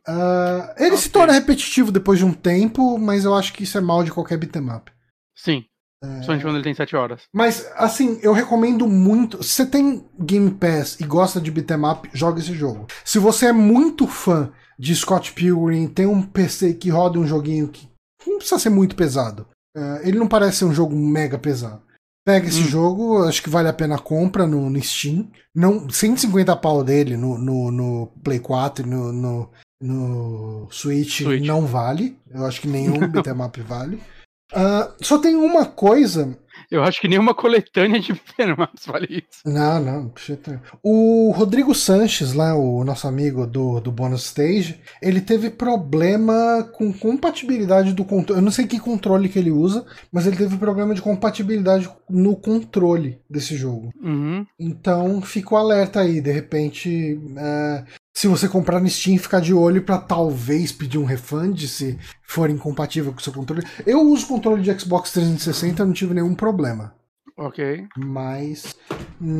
Ah, ele se Ok. torna repetitivo depois de um tempo, mas eu acho que isso é mal de qualquer beat'em up. Sim. É. Quando ele tem 7 horas. Mas, assim, eu recomendo muito. Se você tem Game Pass e gosta de beat'em up, joga esse jogo. Se você é muito fã de Scott Pilgrim, tem um PC que roda um joguinho que não precisa ser muito pesado. É, ele não parece ser um jogo mega pesado. Pega esse Hum. jogo, acho que vale a pena a compra no, no Steam. Não, 150 pau dele no, no, no Play 4 e no, no, no Switch, Switch. não vale. Eu acho que nenhum beatmap vale. Ah, só tem uma coisa. Eu acho que nenhuma coletânea de Maps vale isso. Não, não. O Rodrigo Sanches, lá, o nosso amigo do, do Bonus Stage, ele teve problema com compatibilidade do controle. Eu não sei que controle que ele usa, mas ele teve problema de compatibilidade no controle desse jogo. Uhum. Então fica o alerta aí, de repente, é, se você comprar no Steam, ficar de olho pra talvez pedir um refund se for incompatível com o seu controle. Eu uso controle de Xbox 360, não tive nenhum problema, Ok. mas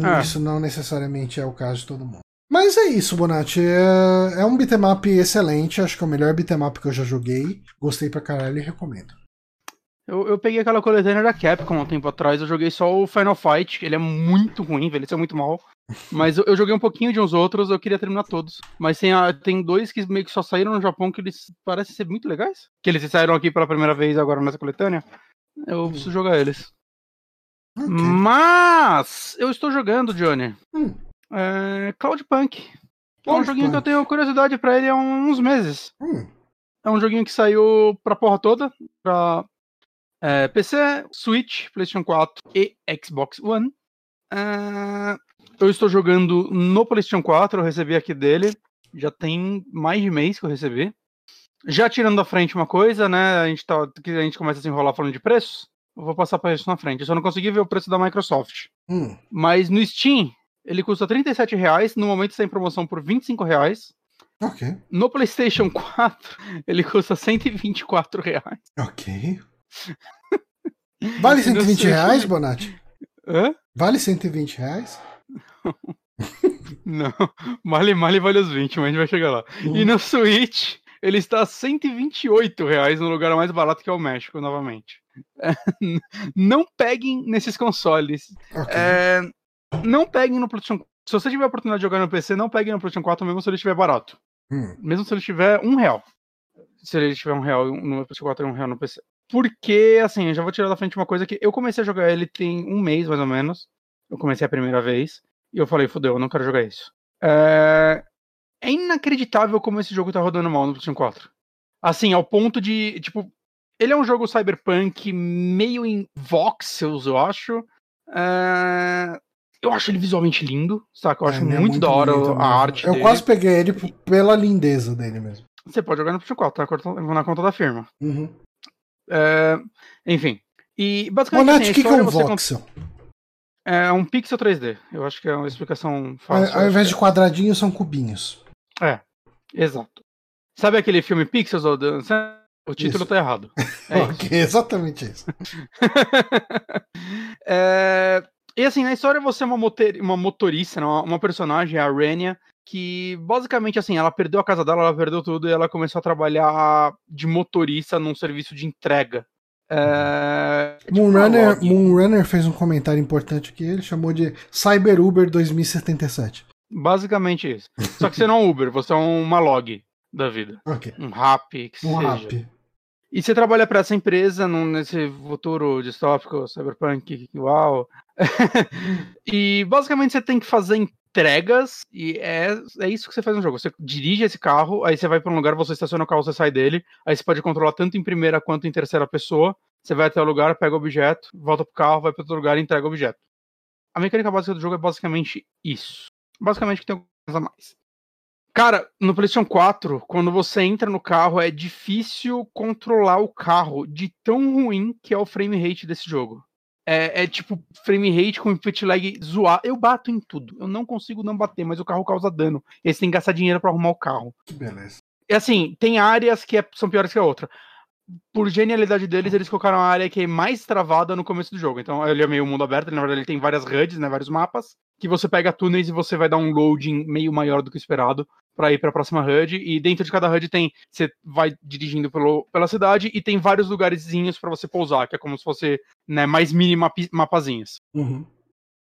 Ah. isso não necessariamente é o caso de todo mundo. Mas é isso, Bonatti. É, é um beatmap excelente, acho que é o melhor beatmap que eu já joguei. Gostei pra caralho e recomendo. Eu, eu peguei aquela coletânea da Capcom há um tempo atrás, eu joguei só o Final Fight, ele é muito ruim, envelheceu muito mal. Mas eu, eu joguei um pouquinho de uns outros, eu queria terminar todos. Mas tem, a- tem dois que meio que só saíram no Japão que eles parecem ser muito legais. Que eles saíram aqui pela primeira vez agora nessa coletânea. Eu preciso jogar eles. Ok. Mas eu estou jogando, Johnny. Hum. É, Cloudpunk. É um joguinho que eu tenho curiosidade pra ele há uns meses. Hum, É um joguinho que saiu pra porra toda, pra é, PC, Switch, PlayStation 4 e Xbox One. É, eu estou jogando no PlayStation 4, eu recebi aqui dele, já tem mais de mês que eu recebi. Já tirando da frente uma coisa, né? A gente, tá, a gente começa a se enrolar falando de preços. Eu vou passar para isso na frente. Eu só não consegui ver o preço da Microsoft. hum. Mas no Steam, ele custa 37 reais. No momento está em promoção por 25 reais. Ok. No PlayStation 4, ele custa 124 reais. Ok. Vale 120 reais, Bonatti? Hã? Vale 120 reais? Não. Male Male vale os 20, mas a gente vai chegar lá. E no Switch, ele está a 128 reais no lugar mais barato que é o México, novamente. É, não peguem nesses consoles. Ok. É, não peguem no PlayStation Se você tiver a oportunidade de jogar no PC, não peguem no PlayStation 4 mesmo se ele estiver barato. Hum, Mesmo se ele estiver um real. Se ele tiver um real no PlayStation 4 e um real no PC. Porque, assim, eu já vou tirar da frente uma coisa que eu comecei a jogar ele tem um mês, mais ou menos. Eu comecei a primeira vez. E eu falei, fodeu, eu não quero jogar isso. É... é inacreditável como esse jogo tá rodando mal no PlayStation 4. Assim, ao ponto de, tipo, ele é um jogo cyberpunk meio em voxels, eu acho. É, Eu acho ele visualmente lindo, saca? Eu acho é, ele é muito, da hora a arte Eu dele. quase peguei ele pela lindeza dele mesmo. Você pode jogar no PlayStation 4, tá na conta- na conta da firma. Uhum. É, enfim. E basicamente Bonatti, assim, o que, é um voxel? é um pixel 3D. Eu acho que é uma explicação fácil. ao invés de quadradinhos, são cubinhos. é. Exato. Sabe aquele filme Pixels? ou The- O título Isso. tá errado. É isso. ok, exatamente isso. É, E assim, na história você é uma, motor... uma motorista, né, uma uma personagem, a Renia, que basicamente assim, ela perdeu a casa dela, ela perdeu tudo e ela começou a trabalhar de motorista num serviço de entrega. É... tipo uma Moonrunner. Moonrunner fez um comentário importante aqui, ele chamou de Cyber Uber 2077. Basicamente isso. Só que você não é um Uber, você é uma log da vida. Ok. Um rap, que Um seja. rap. E você trabalha para essa empresa num, nesse futuro distópico, cyberpunk, uau. e basicamente você tem que fazer entregas e é, é isso que você faz no jogo. Você dirige esse carro, aí você vai para um lugar, você estaciona o carro, você sai dele, aí você pode controlar tanto em primeira quanto em terceira pessoa. Você vai até o lugar, pega o objeto, volta pro carro, vai para outro lugar e entrega o objeto. A mecânica básica do jogo é basicamente isso. Basicamente que tem alguma coisa a mais. Cara, no PlayStation 4, quando você entra no carro, é difícil controlar o carro de tão ruim que é o frame rate desse jogo. É, é tipo frame rate com input lag zoar. Eu bato em tudo. Eu não consigo não bater, mas o carro causa dano. E você tem que gastar dinheiro pra arrumar o carro. Beleza. E assim, tem áreas que é- são piores que a outra. Por genialidade deles, eles colocaram a área que é mais travada no começo do jogo. Então, ele é meio mundo aberto, na verdade ele tem várias HUDs, né, vários mapas, que você pega túneis e você vai dar um loading meio maior do que o esperado para ir para a próxima HUD. E dentro de cada HUD tem, você vai dirigindo pelo, pela cidade e tem vários lugarzinhos para você pousar, que é como se fosse né, mais mini mapi- mapazinhos. Uhum.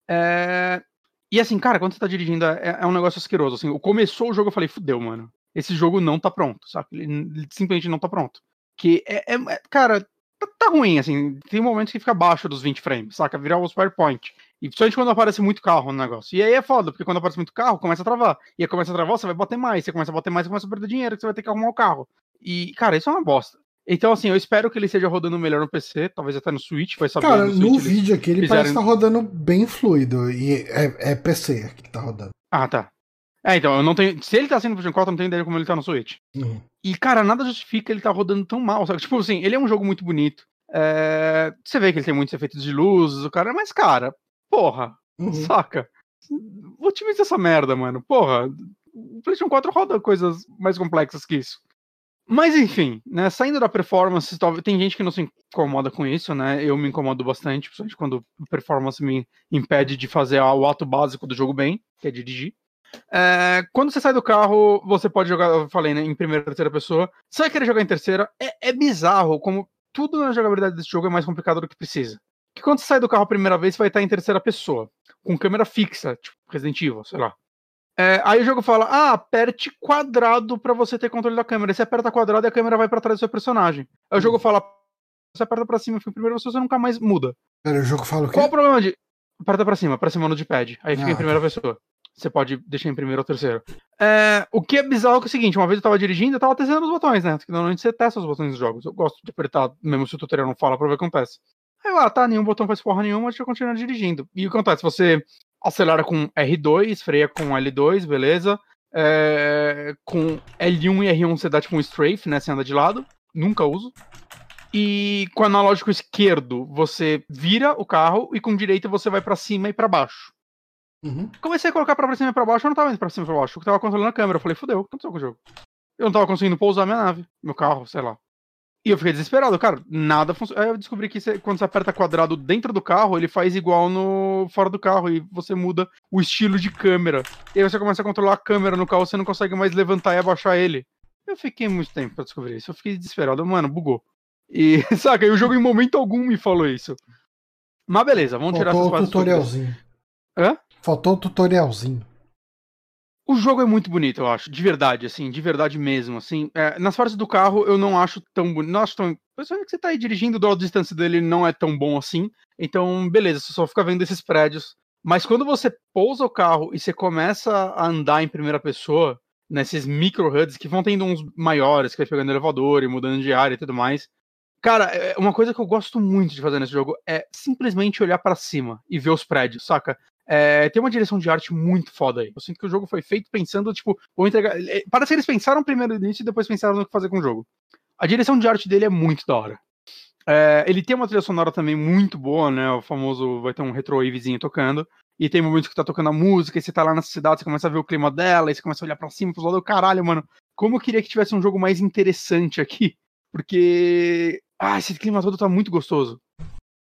É, E assim, cara, quando você tá dirigindo, é, é um negócio asqueroso. Assim, começou o jogo, eu falei, fudeu, mano. Esse jogo não tá pronto, sabe? Ele simplesmente não tá pronto. Que é, é- é- cara, tá, tá ruim, assim. Tem momentos que fica abaixo dos 20 frames, saca? Virar os PowerPoint. E principalmente quando aparece muito carro no negócio. E aí é foda, porque quando aparece muito carro, começa a travar. E aí começa a travar, você vai bater mais. Você começa a bater mais, você começa a perder dinheiro, que você vai ter que arrumar o carro. E, cara, isso é uma bosta. Então, assim, eu espero que ele esteja rodando melhor no PC, talvez até no Switch, vai saber. Cara, no, no vídeo aqui ele fizeram... parece estar tá rodando bem fluido. E é, é PC que tá rodando. Ah, tá. É, então, eu não tenho. Se ele tá sendo PlayStation 4, eu não tenho ideia como ele tá no Switch. Uhum. E, cara, nada justifica ele tá rodando tão mal, sabe? Tipo assim, ele é um jogo muito bonito. É... Você vê que ele tem muitos efeitos de luzes, o cara, mas, cara, porra, uhum. saca? Otimiza essa merda, mano. Porra, o PlayStation 4 roda coisas mais complexas que isso. Mas enfim, né, saindo da performance, tem gente que não se incomoda com isso, né? Eu me incomodo bastante, principalmente quando a performance me impede de fazer o ato básico do jogo bem, que é dirigir. É, quando você sai do carro, você pode jogar, eu falei, né, em primeira e terceira pessoa. Você vai querer jogar em terceira, é, é bizarro como tudo na jogabilidade desse jogo é mais complicado do que precisa. Que quando você sai do carro a primeira vez, você vai estar em terceira pessoa, com câmera fixa, tipo Resident Evil, sei lá. É, aí o jogo fala: ah, aperte quadrado para você ter controle da câmera. Aí você aperta quadrado e a câmera vai para trás do seu personagem. Aí o jogo hum. fala: você aperta pra cima e fica em primeira pessoa, você nunca mais muda. Pera, o jogo fala o quê? Qual o problema de. Aperta pra cima, pra cima no D-pad. Aí fica ah, em primeira pessoa. Você pode deixar em primeiro ou terceiro. É, o que é bizarro é, o seguinte: uma vez eu tava dirigindo, eu tava testando os botões, né? Porque normalmente você testa os botões dos jogos. Eu gosto de apertar, mesmo se o tutorial não fala, pra ver o que acontece. Aí lá, ah, tá, nenhum botão faz porra nenhuma, deixa eu continuar dirigindo. E o que acontece? Você acelera com R2, freia com L2, beleza. É, com L1 e R1 você dá tipo um strafe, né? Você anda de lado. Nunca uso. E com o analógico esquerdo você vira o carro e com direita você vai para cima e para baixo. Uhum. Comecei a colocar pra cima e pra baixo, eu não tava indo pra cima e pra baixo, eu tava controlando a câmera. Eu falei, fudeu, o que aconteceu com o jogo? Eu não tava conseguindo pousar minha nave, meu carro, sei lá. E eu fiquei desesperado, cara, nada funciona. Aí eu descobri que você, quando você aperta quadrado dentro do carro, ele faz igual no fora do carro e você muda o estilo de câmera. E aí você começa a controlar a câmera no carro, você não consegue mais levantar e abaixar ele. Eu fiquei muito tempo pra descobrir isso. Eu fiquei desesperado, mano, bugou. E, saca, e o jogo em momento algum me falou isso. Mas beleza, vamos Faltou tirar essas tutorialzinho. Hã? Faltou o tutorialzinho. O jogo é muito bonito, eu acho, de verdade, assim, de verdade mesmo, assim. É, nas partes do carro eu não acho tão bonito, não acho tão... Principalmente que você tá aí dirigindo, o draw distância dele não é tão bom assim, então, beleza, você só fica vendo esses prédios. Mas quando você pousa o carro e você começa a andar em primeira pessoa, nesses micro HUDs que vão tendo uns maiores, que vai pegando elevador e mudando de área e tudo mais. Cara, é, uma coisa que eu gosto muito de fazer nesse jogo é simplesmente olhar para cima e ver os prédios, saca? É, tem uma direção de arte muito foda aí. Eu sinto que o jogo foi feito pensando, tipo, vou entregar. É, parece que eles pensaram primeiro nisso e depois pensaram no que fazer com o jogo. A direção de arte dele é muito da hora. É, ele tem uma trilha sonora também muito boa, né? O famoso vai ter um retrowavezinho tocando. E tem momentos que tá tocando a música, e você tá lá na cidade, você começa a ver o clima dela, e você começa a olhar pra cima, pros lados. Caralho, mano, como eu queria que tivesse um jogo mais interessante aqui. Porque. Ah, esse clima todo tá muito gostoso.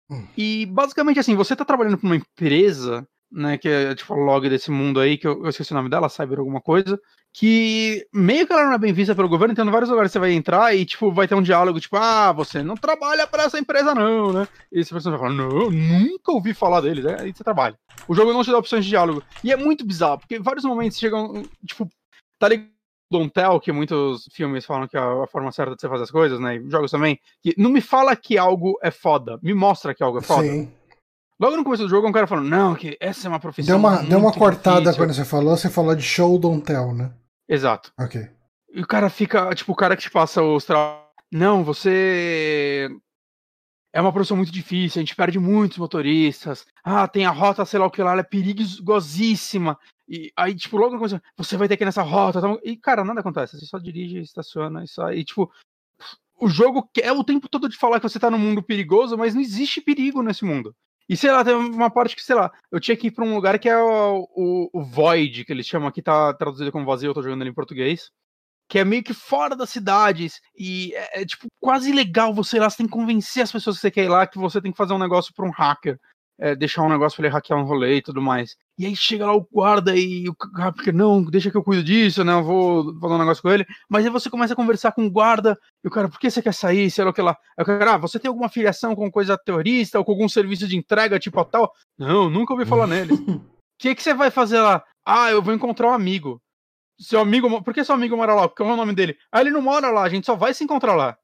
Hum. E basicamente assim, você tá trabalhando pra uma empresa né, que é tipo a log desse mundo aí, que eu, eu, esqueci o nome dela, Cyber alguma coisa, que meio que ela não é bem vista pelo governo, então em vários lugares você vai entrar e tipo vai ter um diálogo tipo, ah, você não trabalha para essa empresa não, né? E essa pessoa vai falar, não, nunca ouvi falar deles, é aí você trabalha. O jogo não te dá opções de diálogo. E é muito bizarro, porque vários momentos chegam, tipo, tá ligado Don't Tell, que muitos filmes falam que é a forma certa de você fazer as coisas, né? E jogos também. Que não me fala que algo é foda, me mostra que algo é foda. Sim. Logo no começo do jogo, um cara falando, não, que essa é uma profissão. Deu uma, deu uma cortada difícil. quando você falou, você falou de show don't tell, né? Exato. Ok. E o cara fica, tipo, o cara que te passa os tra... Não, você. É uma profissão muito difícil, a gente perde muitos motoristas. Ah, tem a rota, sei lá o que lá, ela é perigosíssima. E aí, tipo, logo no começo, você vai ter que ir nessa rota. Tá... E, cara, nada acontece. Você só dirige, estaciona e sai. E, tipo, o jogo quer o tempo todo de falar que você tá num mundo perigoso, mas não existe perigo nesse mundo. E sei lá, tem uma parte que, sei lá, eu tinha que ir pra um lugar que é o, o, o Void, que eles chamam aqui, tá traduzido como vazio, eu tô jogando ele em português. Que é meio que fora das cidades. E é, é tipo quase ilegal você ir lá, você tem que convencer as pessoas que você quer ir lá que você tem que fazer um negócio pra um hacker é, deixar um negócio pra ele hackear um rolê e tudo mais. E aí chega lá o guarda e o cara fica, não, deixa que eu cuido disso, né? Eu vou fazer um negócio com ele. Mas aí você começa a conversar com o guarda, e o cara, por que você quer sair? Sei lá o que lá. Aí o cara, ah, você tem alguma filiação com coisa terrorista ou com algum serviço de entrega, tipo a tal? Não, nunca ouvi falar nele. O que, que você vai fazer lá? Ah, eu vou encontrar um amigo. Seu amigo, por que seu amigo mora lá? Qual é o nome dele? Ah, ele não mora lá, a gente só vai se encontrar lá.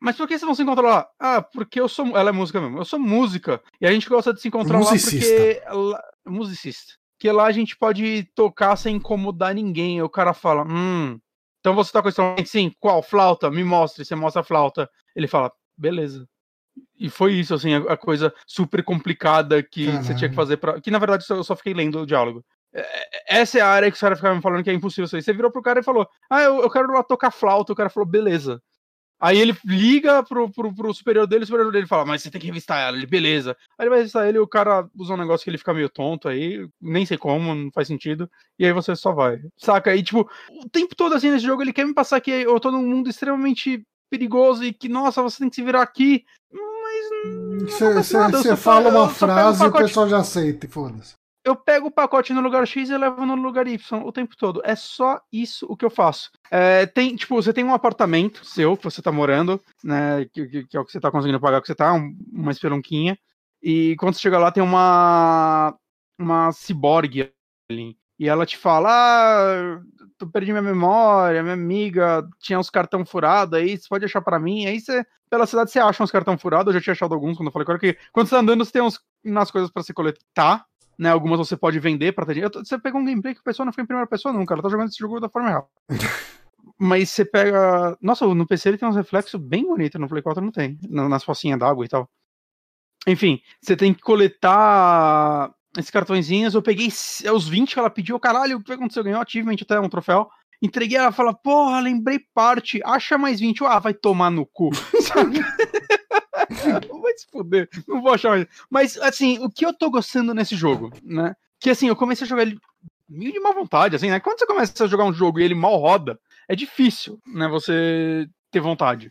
Mas por que vocês vão se encontrar lá? Ah, porque eu sou. Ela é música mesmo. Eu sou música. E a gente gosta de se encontrar Musicista. lá porque. Musicista. Que lá a gente pode tocar sem incomodar ninguém. E o cara fala, hum. Então você toca instrumento? Sim, qual? Flauta? Me mostre. Você mostra a flauta. Ele fala, beleza. E foi isso, assim, a, coisa super complicada que Caralho. você tinha que fazer para Que na verdade eu só fiquei lendo o diálogo. É, é, essa é a área que os caras ficavam falando que é impossível isso aí. Você virou pro cara e falou: Ah, eu, eu quero lá tocar flauta. O cara falou: beleza. Aí ele liga pro, pro, pro, superior dele, o superior dele fala, mas você tem que revistar ela. Ele, beleza. Aí ele vai revistar ele e o cara usa um negócio que ele fica meio tonto aí, nem sei como, não faz sentido. E aí você só vai. Saca? E tipo, o tempo todo assim nesse jogo ele quer me passar que eu tô num mundo extremamente perigoso e que, nossa, você tem que se virar aqui. Mas. Você fala uma frase e o pessoal já aceita, foda-se eu pego o pacote no lugar X e levo no lugar Y o tempo todo. É só isso o que eu faço. É, tem, tipo, você tem um apartamento seu que você tá morando, né? Que, que, que é o que você tá conseguindo pagar que você tá, um, uma espelunquinha. E quando você chega lá, tem uma. Uma ciborgue ali. E ela te fala: Ah, tu perdi minha memória, minha amiga tinha uns cartão furado aí, você pode achar para mim. Aí você, pela cidade, você acha uns cartão furado. Eu já tinha achado alguns quando eu falei ela que quando você tá andando, você tem uns nas coisas para se coletar né? Algumas você pode vender pra ter dinheiro. Você pegou um gameplay que a pessoa não foi em primeira pessoa, não, cara. Ela tá jogando esse jogo da forma errada. Mas você pega. Nossa, no PC ele tem uns reflexos bem bonitos, no Play 4 não tem. Nas focinhas d'água e tal. Enfim, você tem que coletar esses cartõezinhos. Eu peguei os 20 que ela pediu. Caralho, o que aconteceu? Ganhou achievement até um troféu. Entreguei ela fala, porra, lembrei parte, acha mais 20. Ah, vai tomar no cu. vai se fuder, não vou achar mais. Mas, assim, o que eu tô gostando nesse jogo, né? Que assim, eu comecei a jogar ele meio de má vontade, assim, né? Quando você começa a jogar um jogo e ele mal roda, é difícil, né? Você ter vontade.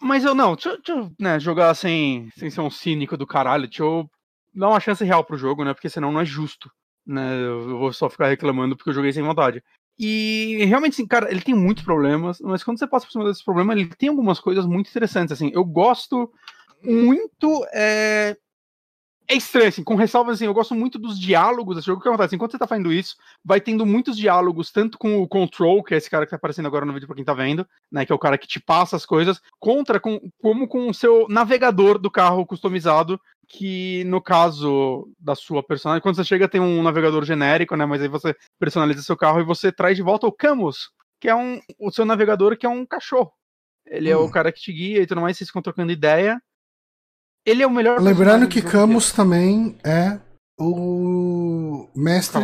Mas eu não, deixa, deixa eu né, jogar sem, sem ser um cínico do caralho, deixa eu dar uma chance real pro jogo, né? Porque senão não é justo, né? Eu vou só ficar reclamando porque eu joguei sem vontade. E realmente, assim, cara, ele tem muitos problemas, mas quando você passa por cima desses problemas, ele tem algumas coisas muito interessantes, assim. Eu gosto muito. É, é estranho, assim, com ressalvas, assim, eu gosto muito dos diálogos desse jogo, que acontece, enquanto você tá fazendo isso, vai tendo muitos diálogos, tanto com o Control, que é esse cara que tá aparecendo agora no vídeo pra quem tá vendo, né, que é o cara que te passa as coisas, contra, com, como com o seu navegador do carro customizado, que no caso da sua personagem, quando você chega tem um navegador genérico, né? Mas aí você personaliza seu carro e você traz de volta o Camus, que é um, o seu navegador que é um cachorro. Ele hum. é o hum. cara que te guia e tudo mais, vocês ficam trocando ideia. Ele é o melhor Lembrando que Camus também é o mestre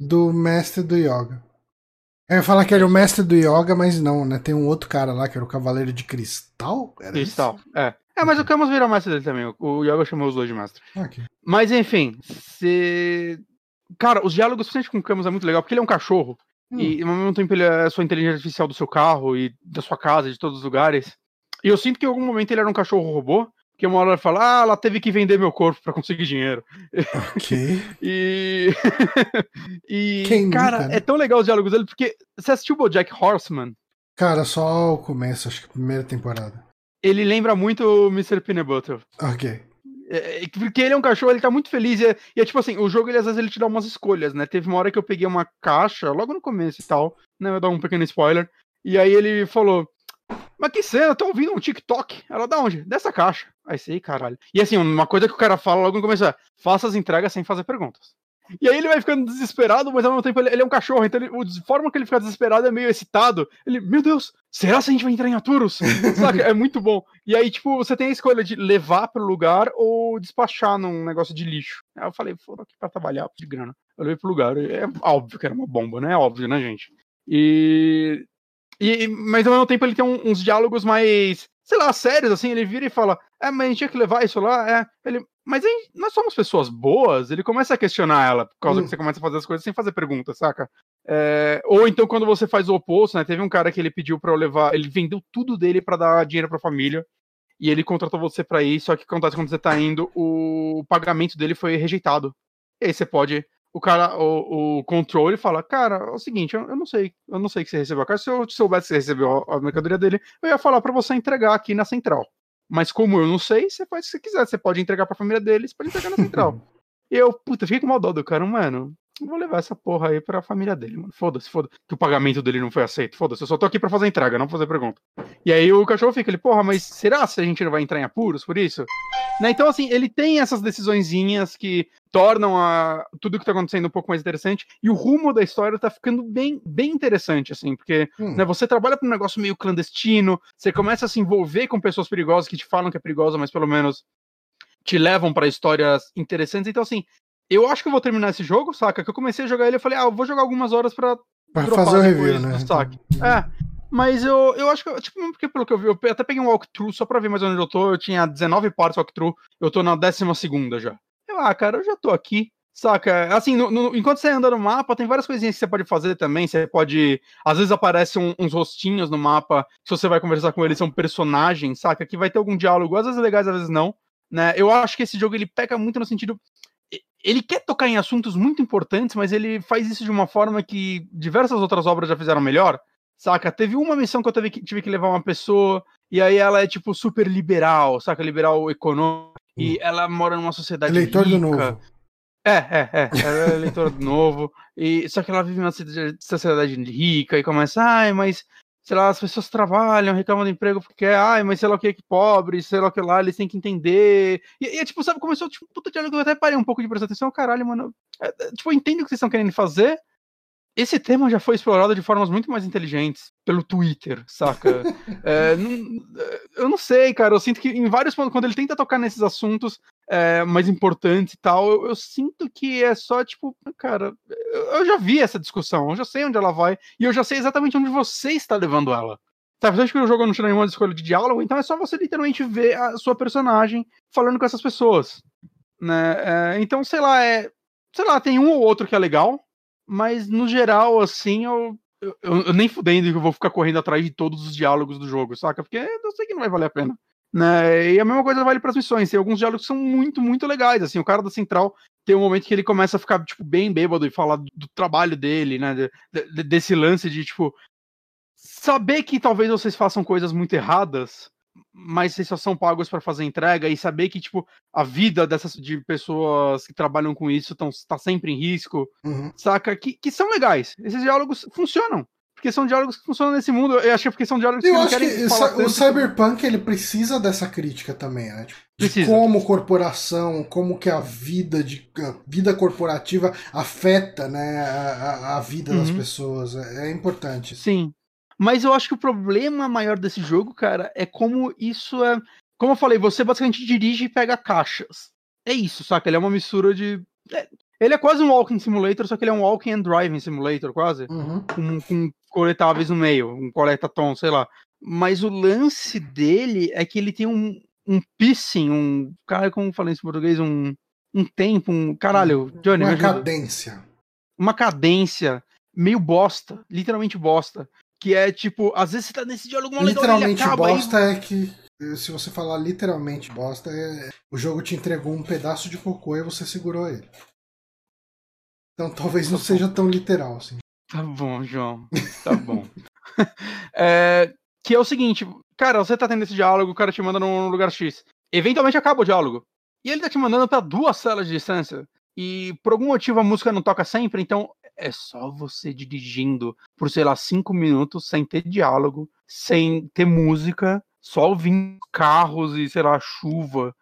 do mestre do yoga. Eu ia falar que era o mestre do yoga, mas não, né? Tem um outro cara lá que era o Cavaleiro de Cristal? Era Cristal, isso? é. É, mas o Camus virou mestre dele também. O Yoga chamou os dois de mestre. Okay. Mas enfim, se. Cara, os diálogos, principalmente com o Camus, é muito legal, porque ele é um cachorro. Hum. E ao mesmo tempo ele é a sua inteligência artificial do seu carro e da sua casa, de todos os lugares. E eu sinto que em algum momento ele era um cachorro robô, que uma hora ele fala, ah, ela teve que vender meu corpo para conseguir dinheiro. Ok. e. e. Quem cara, nunca, né? é tão legal os diálogos dele, porque você assistiu o Jack Horseman? Cara, só o começo, acho que a primeira temporada ele lembra muito o Mr. Peanut Butter. Ok. É, é, porque ele é um cachorro, ele tá muito feliz. E é, e é, tipo assim, o jogo ele, às vezes ele te dá umas escolhas, né? Teve uma hora que eu peguei uma caixa, logo no começo e tal, né? Eu dar um pequeno spoiler. E aí ele falou: Mas que cena, eu tô ouvindo um TikTok. Ela dá onde? Dessa caixa. Aí sei, caralho. E assim, uma coisa que o cara fala logo no começo é: faça as entregas sem fazer perguntas. E aí ele vai ficando desesperado, mas ao mesmo tempo ele, ele é um cachorro, então ele, a forma que ele fica desesperado é meio excitado. Ele, meu Deus, será que a gente vai entrar em Aturos? Saca? É muito bom. E aí, tipo, você tem a escolha de levar pro lugar ou despachar num negócio de lixo. Aí eu falei, foram aqui pra trabalhar de grana. Eu levei pro lugar. É óbvio que era uma bomba, né? É óbvio, né, gente? E. e mas ao mesmo tempo ele tem um, uns diálogos mais sei lá, sérios, assim, ele vira e fala, é, mas a gente tinha que levar isso lá, é, ele, mas aí, nós somos pessoas boas, ele começa a questionar ela, por causa hum. que você começa a fazer as coisas sem fazer perguntas, saca? É, ou então quando você faz o oposto, né, teve um cara que ele pediu para eu levar, ele vendeu tudo dele para dar dinheiro pra família, e ele contratou você para ir, só que acontece quando você tá indo, o pagamento dele foi rejeitado. E aí você pode o cara, o, o controle fala, cara, é o seguinte, eu, eu, não sei, eu não sei que você recebeu a caixa. Se eu soubesse que você recebeu a, a mercadoria dele, eu ia falar para você entregar aqui na central. Mas como eu não sei, você faz o que você quiser. Você pode entregar pra família dele, você pode entregar na central. e eu, puta, fiquei com mal dó do cara, mano. Vou levar essa porra aí pra família dele, mano. Foda-se, foda-se. Que o pagamento dele não foi aceito. Foda-se, eu só tô aqui pra fazer entrega, não fazer pergunta. E aí o cachorro fica, ele, porra, mas será se a gente não vai entrar em apuros por isso? Né? Então, assim, ele tem essas decisõezinhas que tornam a, tudo que tá acontecendo um pouco mais interessante. E o rumo da história tá ficando bem, bem interessante, assim, porque hum. né, você trabalha pra um negócio meio clandestino, você começa a se envolver com pessoas perigosas que te falam que é perigosa, mas pelo menos te levam para histórias interessantes. Então, assim, eu acho que eu vou terminar esse jogo, saca? Que eu comecei a jogar ele, eu falei, ah, eu vou jogar algumas horas pra. Pra fazer o review, né? Saca? É. Mas eu, eu acho que, tipo, porque pelo que eu vi, eu até peguei um walkthrough só pra ver mais onde eu tô. Eu tinha 19 partes walkthrough, eu tô na 12 já. Eu, ah, cara, eu já tô aqui. Saca? Assim, no, no, enquanto você anda no mapa, tem várias coisinhas que você pode fazer também. Você pode. Às vezes aparecem um, uns rostinhos no mapa. Se você vai conversar com eles, são personagens, saca? Que vai ter algum diálogo, às vezes legais, às vezes não. Né? Eu acho que esse jogo ele peca muito no sentido ele quer tocar em assuntos muito importantes, mas ele faz isso de uma forma que diversas outras obras já fizeram melhor. Saca? Teve uma missão que eu tive que, tive que levar uma pessoa, e aí ela é tipo super liberal, saca? Liberal econômico, hum. e ela mora numa sociedade. Eleitor rica. do novo. É, é, é. Ela é eleitor do novo. E, só que ela vive numa sociedade rica e começa, ai, mas sei lá, as pessoas trabalham, reclamam do emprego porque, ai, mas sei lá o que, que pobre, sei lá o que lá, eles têm que entender. E, e tipo, sabe, começou, tipo, puta diálogo, eu até parei um pouco de prestar atenção, caralho, mano. É, é, tipo, eu entendo o que vocês estão querendo fazer. Esse tema já foi explorado de formas muito mais inteligentes pelo Twitter, saca? é, não, é, eu não sei, cara. Eu sinto que em vários pontos, quando ele tenta tocar nesses assuntos, é, mais importantes e tal, eu, eu, sinto que é só tipo, cara, eu, eu, já vi essa discussão, eu já sei onde ela vai e eu já sei exatamente onde você está levando ela. Sabe, você acha que o jogo não tira nenhuma escolha de diálogo, então é só você literalmente ver a sua personagem falando com essas pessoas. Né? É, então, sei lá, é. Sei lá, tem um ou outro que é legal, mas no geral, assim, eu, eu, eu nem fudendo que eu vou ficar correndo atrás de todos os diálogos do jogo, saca? Porque eu sei que não vai valer a pena. Né? E a mesma coisa vale para as missões. Tem alguns diálogos que são muito, muito legais. Assim, o cara da Central tem um momento que ele começa a ficar, tipo, bem bêbado e falar do, do trabalho dele, né? De, de, desse lance de, tipo, saber que talvez vocês façam coisas muito erradas, mas vocês só são pagos para fazer entrega e saber que, tipo, a vida dessas de pessoas que trabalham com isso está sempre em risco, uhum. saca? Que, que são legais. Esses diálogos funcionam porque são diálogos que funcionam nesse mundo. Eu acho que é porque são diálogos eu que não querem que o Cyberpunk ele precisa dessa crítica também, né? Tipo, de como corporação, como que a vida de a vida corporativa afeta, né, a, a vida uhum. das pessoas. É, é importante. Sim. Mas eu acho que o problema maior desse jogo, cara, é como isso é. Como eu falei, você basicamente dirige e pega caixas. É isso, saca? Ele é uma mistura de. É, ele é quase um walking simulator, só que ele é um walking and driving simulator, quase. Uhum. Com, com coletáveis no meio, um coleta-tom, sei lá. Mas o lance dele é que ele tem um, um pacing, um. Cara, como falei em português, um, um tempo, um. Caralho, Johnny. Uma cadência. Uma cadência meio bosta, literalmente bosta. Que é tipo, às vezes você tá nesse diálogo mal Literalmente legal, bosta aí... é que. Se você falar literalmente bosta, é, o jogo te entregou um pedaço de cocô e você segurou ele. Então talvez não seja tão literal assim. Tá bom, João. Tá bom. é, que é o seguinte, cara, você tá tendo esse diálogo, o cara te manda num lugar X. Eventualmente acaba o diálogo. E ele tá te mandando para duas celas de distância. E por algum motivo a música não toca sempre, então é só você dirigindo por, sei lá, cinco minutos sem ter diálogo, sem ter música, só ouvindo carros e, sei lá, chuva.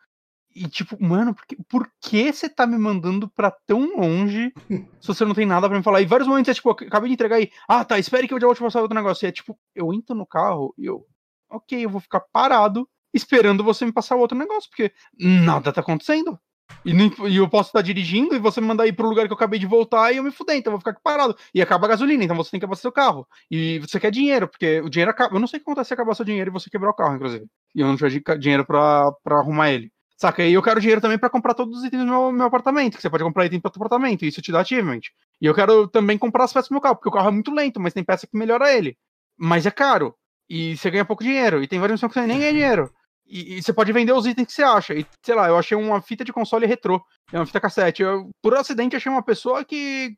E tipo, mano, por que, por que você tá me mandando pra tão longe se você não tem nada pra me falar? E vários momentos é tipo, acabei de entregar aí, ah tá, espere que eu já vou te passar outro negócio. E é tipo, eu entro no carro e eu, ok, eu vou ficar parado esperando você me passar outro negócio, porque nada tá acontecendo. E, e eu posso estar dirigindo e você me mandar ir pro lugar que eu acabei de voltar e eu me fuder, então eu vou ficar aqui parado. E acaba a gasolina, então você tem que abastecer o carro. E você quer dinheiro, porque o dinheiro acaba. Eu não sei o que acontece se acabar seu dinheiro e você quebrar o carro, inclusive. E eu não tiver dinheiro pra, pra arrumar ele. Saca? E eu quero dinheiro também para comprar todos os itens do meu, meu apartamento, que você pode comprar item para o apartamento, e isso te dá achievement. E eu quero também comprar as peças do meu carro, porque o carro é muito lento, mas tem peça que melhora ele. Mas é caro. E você ganha pouco dinheiro. E tem várias missões que você nem ganha dinheiro. E, e, você pode vender os itens que você acha. E, sei lá, eu achei uma fita de console retrô. É uma fita cassete. Eu, por acidente, achei uma pessoa que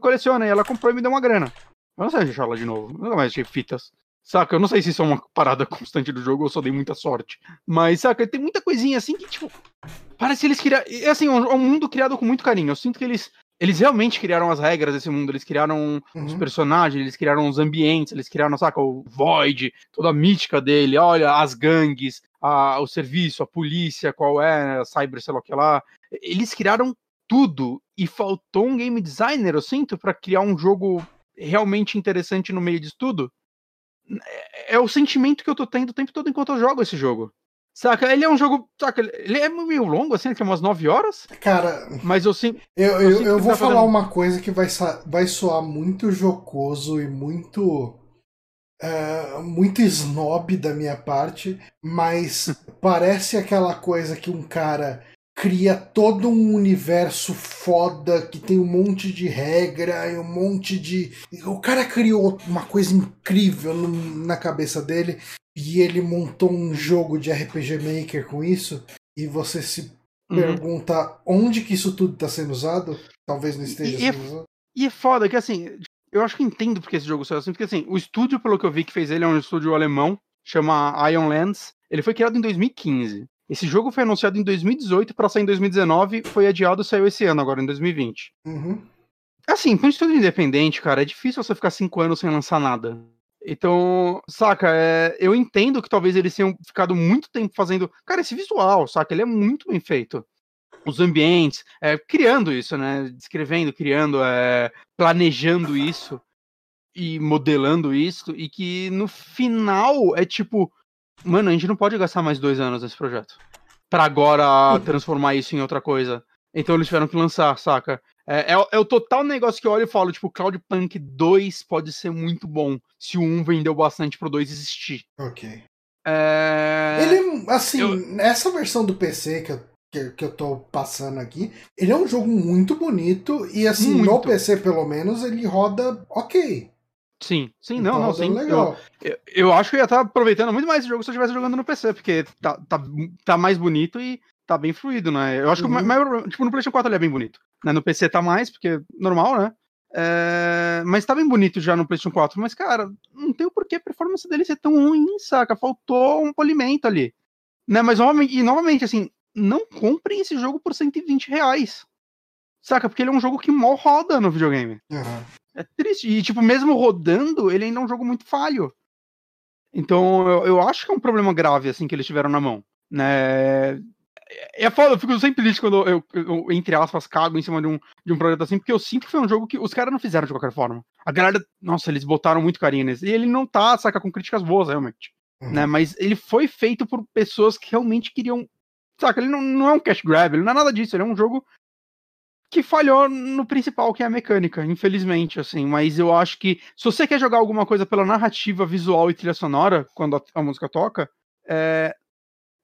coleciona e ela comprou e me deu uma grana. Eu não sei achar ela de novo. Eu nunca mais achei fitas. Saca? Eu não sei se isso é uma parada constante do jogo ou só dei muita sorte. Mas, saca? Tem muita coisinha assim que, tipo. Parece que eles criaram. É assim, é um mundo criado com muito carinho. Eu sinto que eles Eles realmente criaram as regras desse mundo, eles criaram uhum. os personagens, eles criaram os ambientes, eles criaram, saca, o Void, toda a mítica dele, olha, as gangues, a, o serviço, a polícia, qual é, a cyber, sei lá o que lá. Eles criaram tudo e faltou um game designer, eu sinto, para criar um jogo realmente interessante no meio disso tudo. É, é o sentimento que eu tô tendo o tempo todo enquanto eu jogo esse jogo. Saca? Ele é um jogo. Saca? Ele é meio longo, assim, que é umas 9 horas. Cara. Mas eu sim. Eu, eu, eu, eu vou tá falar fazendo... uma coisa que vai, vai soar muito jocoso e muito. Uh, muito snob da minha parte, mas parece aquela coisa que um cara cria todo um universo foda que tem um monte de regra e um monte de. O cara criou uma coisa incrível na cabeça dele e ele montou um jogo de RPG Maker com isso. E você se uhum. pergunta onde que isso tudo está sendo usado? Talvez não esteja e, é sendo usado. E é foda que assim, eu acho que entendo porque esse jogo saiu assim, porque assim, o estúdio, pelo que eu vi que fez ele, é um estúdio alemão, chama Ion Lands. Ele foi criado em 2015. Esse jogo foi anunciado em 2018 para sair em 2019, foi adiado e saiu esse ano, agora em 2020. Uhum. Assim, para um estúdio independente, cara, é difícil você ficar cinco anos sem lançar nada. Então, saca, é, eu entendo que talvez eles tenham ficado muito tempo fazendo. Cara, esse visual, saca, ele é muito bem feito. Os ambientes, é, criando isso, né? Descrevendo, criando, é, planejando isso e modelando isso, e que no final é tipo, Mano, a gente não pode gastar mais dois anos nesse projeto. Pra agora uhum. transformar isso em outra coisa. Então eles tiveram que lançar, saca? É, é, é, o total negócio que eu olho e falo, tipo, Cloudpunk 2 pode ser muito bom se o 1 vendeu bastante pro 2 existir. Ok. É... Ele, assim, eu... essa versão do PC que eu, que, que, eu tô passando aqui, ele é um jogo muito bonito e, assim, muito. no PC pelo menos, ele roda ok. Sim, sim, não, então, não, sim. Legal. Eu, eu, acho que eu ia estar aproveitando muito mais esse jogo se eu estivesse jogando no PC, porque tá, tá, tá mais bonito e tá bem fluido, né? Eu acho uhum. que o uhum. maior, tipo, no PlayStation 4 ele é bem bonito. Né? No PC tá mais, porque normal, né? É... Mas tá bem bonito já no PlayStation 4. Mas, cara, não tem o porquê a performance dele ser tão ruim, saca? Faltou um polimento ali. Né? Mas, e novamente, assim, não comprem esse jogo por 120 reais. Saca? Porque ele é um jogo que mal roda no videogame. Uhum. É triste. E, tipo, mesmo rodando, ele ainda é um jogo muito falho. Então, eu, eu acho que é um problema grave, assim, que eles tiveram na mão. Né? É, é foda, eu fico sempre triste quando eu, eu, eu, entre aspas, cago em cima de um, de um projeto assim, porque eu sinto que foi um jogo que os caras não fizeram de qualquer forma. A galera, nossa, eles botaram muito carinho nesse. E ele não tá, saca, com críticas boas, realmente. Uhum. Né? Mas ele foi feito por pessoas que realmente queriam. Saca, ele não, não é um cash grab, ele não é nada disso, ele é um jogo que falhou no principal, que é a mecânica, infelizmente, assim. Mas eu acho que se você quer jogar alguma coisa pela narrativa visual e trilha sonora, quando a, a música toca, é,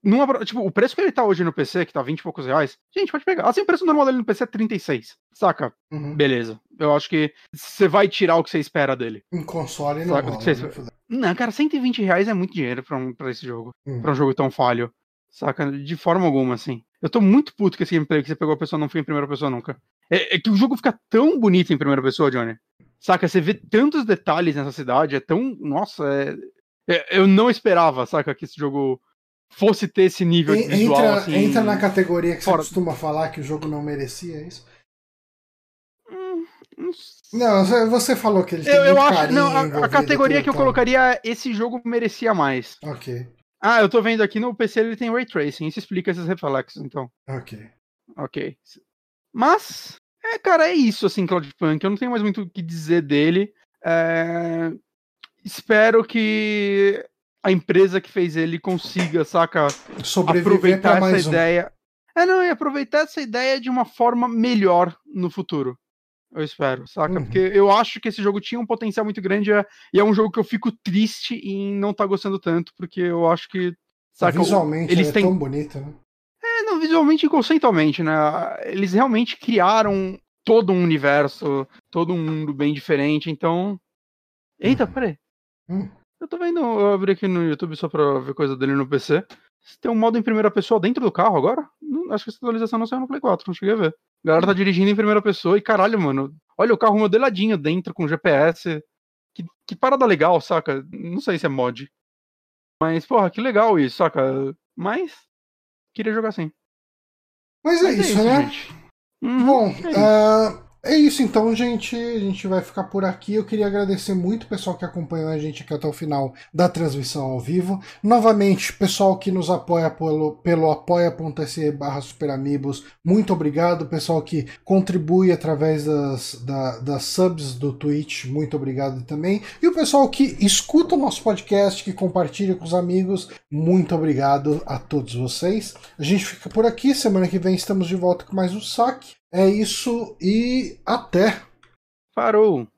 numa, tipo, o preço que ele tá hoje no PC, que tá 20 e poucos reais, gente, pode pegar. Assim, o preço normal dele no PC é 36, saca? Uhum. Beleza. Eu acho que você vai tirar o que você espera dele. Em console não rola, você... Né? Não, cara, 120 reais é muito dinheiro pra, um, pra esse jogo. Uhum. Pra um jogo tão falho. Saca? De forma alguma, assim. Eu tô muito puto com esse gameplay que você pegou a pessoa não foi em primeira pessoa nunca. É, é, que o jogo fica tão bonito em primeira pessoa, Johnny. Saca? Você vê tantos detalhes nessa cidade, é tão. Nossa, é... é eu não esperava, saca, que esse jogo fosse ter esse nível de visual. Entra, assim, entra na categoria que fora... você costuma falar que o jogo não merecia, é isso? Hum, não, você falou que ele tem eu, eu acho, não, a, a categoria que eu colocaria é esse jogo merecia mais. Ok. Ah, eu tô vendo aqui no PC ele tem Ray Tracing. Isso explica esses reflexos, então. Ok. Ok. Mas, é, cara, é isso, assim, Cloudpunk. Eu não tenho mais muito o que dizer dele. É... Espero que a empresa que fez ele consiga, saca? Sobreviver aproveitar essa ideia. Um. É, não, e aproveitar essa ideia de uma forma melhor no futuro. Eu espero, saca? Uhum. Porque eu acho que esse jogo tinha um potencial muito grande é, e é um jogo que eu fico triste em não estar tá gostando tanto, porque eu acho que. Saca, visualmente eles é têm... tão bonito, né? É, não, visualmente e conceitualmente, né? Eles realmente criaram todo um universo, todo um mundo bem diferente, então. Eita, uhum. peraí. Hum. Eu tô vendo, eu abri aqui no YouTube só pra ver coisa dele no PC. Tem um modo em primeira pessoa dentro do carro agora? Acho que essa atualização não saiu no Play 4, não cheguei a ver. A galera tá dirigindo em primeira pessoa e caralho, mano. Olha o carro modeladinho dentro com GPS. Que, que parada legal, saca? Não sei se é mod. Mas, porra, que legal isso, saca? Mas. Queria jogar assim. Mas é, Mas isso, é isso, né? Uhum, Bom, é uh, É isso então, gente. A gente vai ficar por aqui. Eu queria agradecer muito o pessoal que acompanhou a gente aqui até o final da transmissão ao vivo. Novamente, pessoal que nos apoia pelo, pelo apoia.se barra superamigos, muito obrigado. Pessoal que contribui através das, da, das subs do Twitch, muito obrigado também. E o pessoal que escuta o nosso podcast, que compartilha com os amigos, muito obrigado a todos vocês. A gente fica por aqui. Semana que vem estamos de volta com mais um saque. É isso e até. Parou!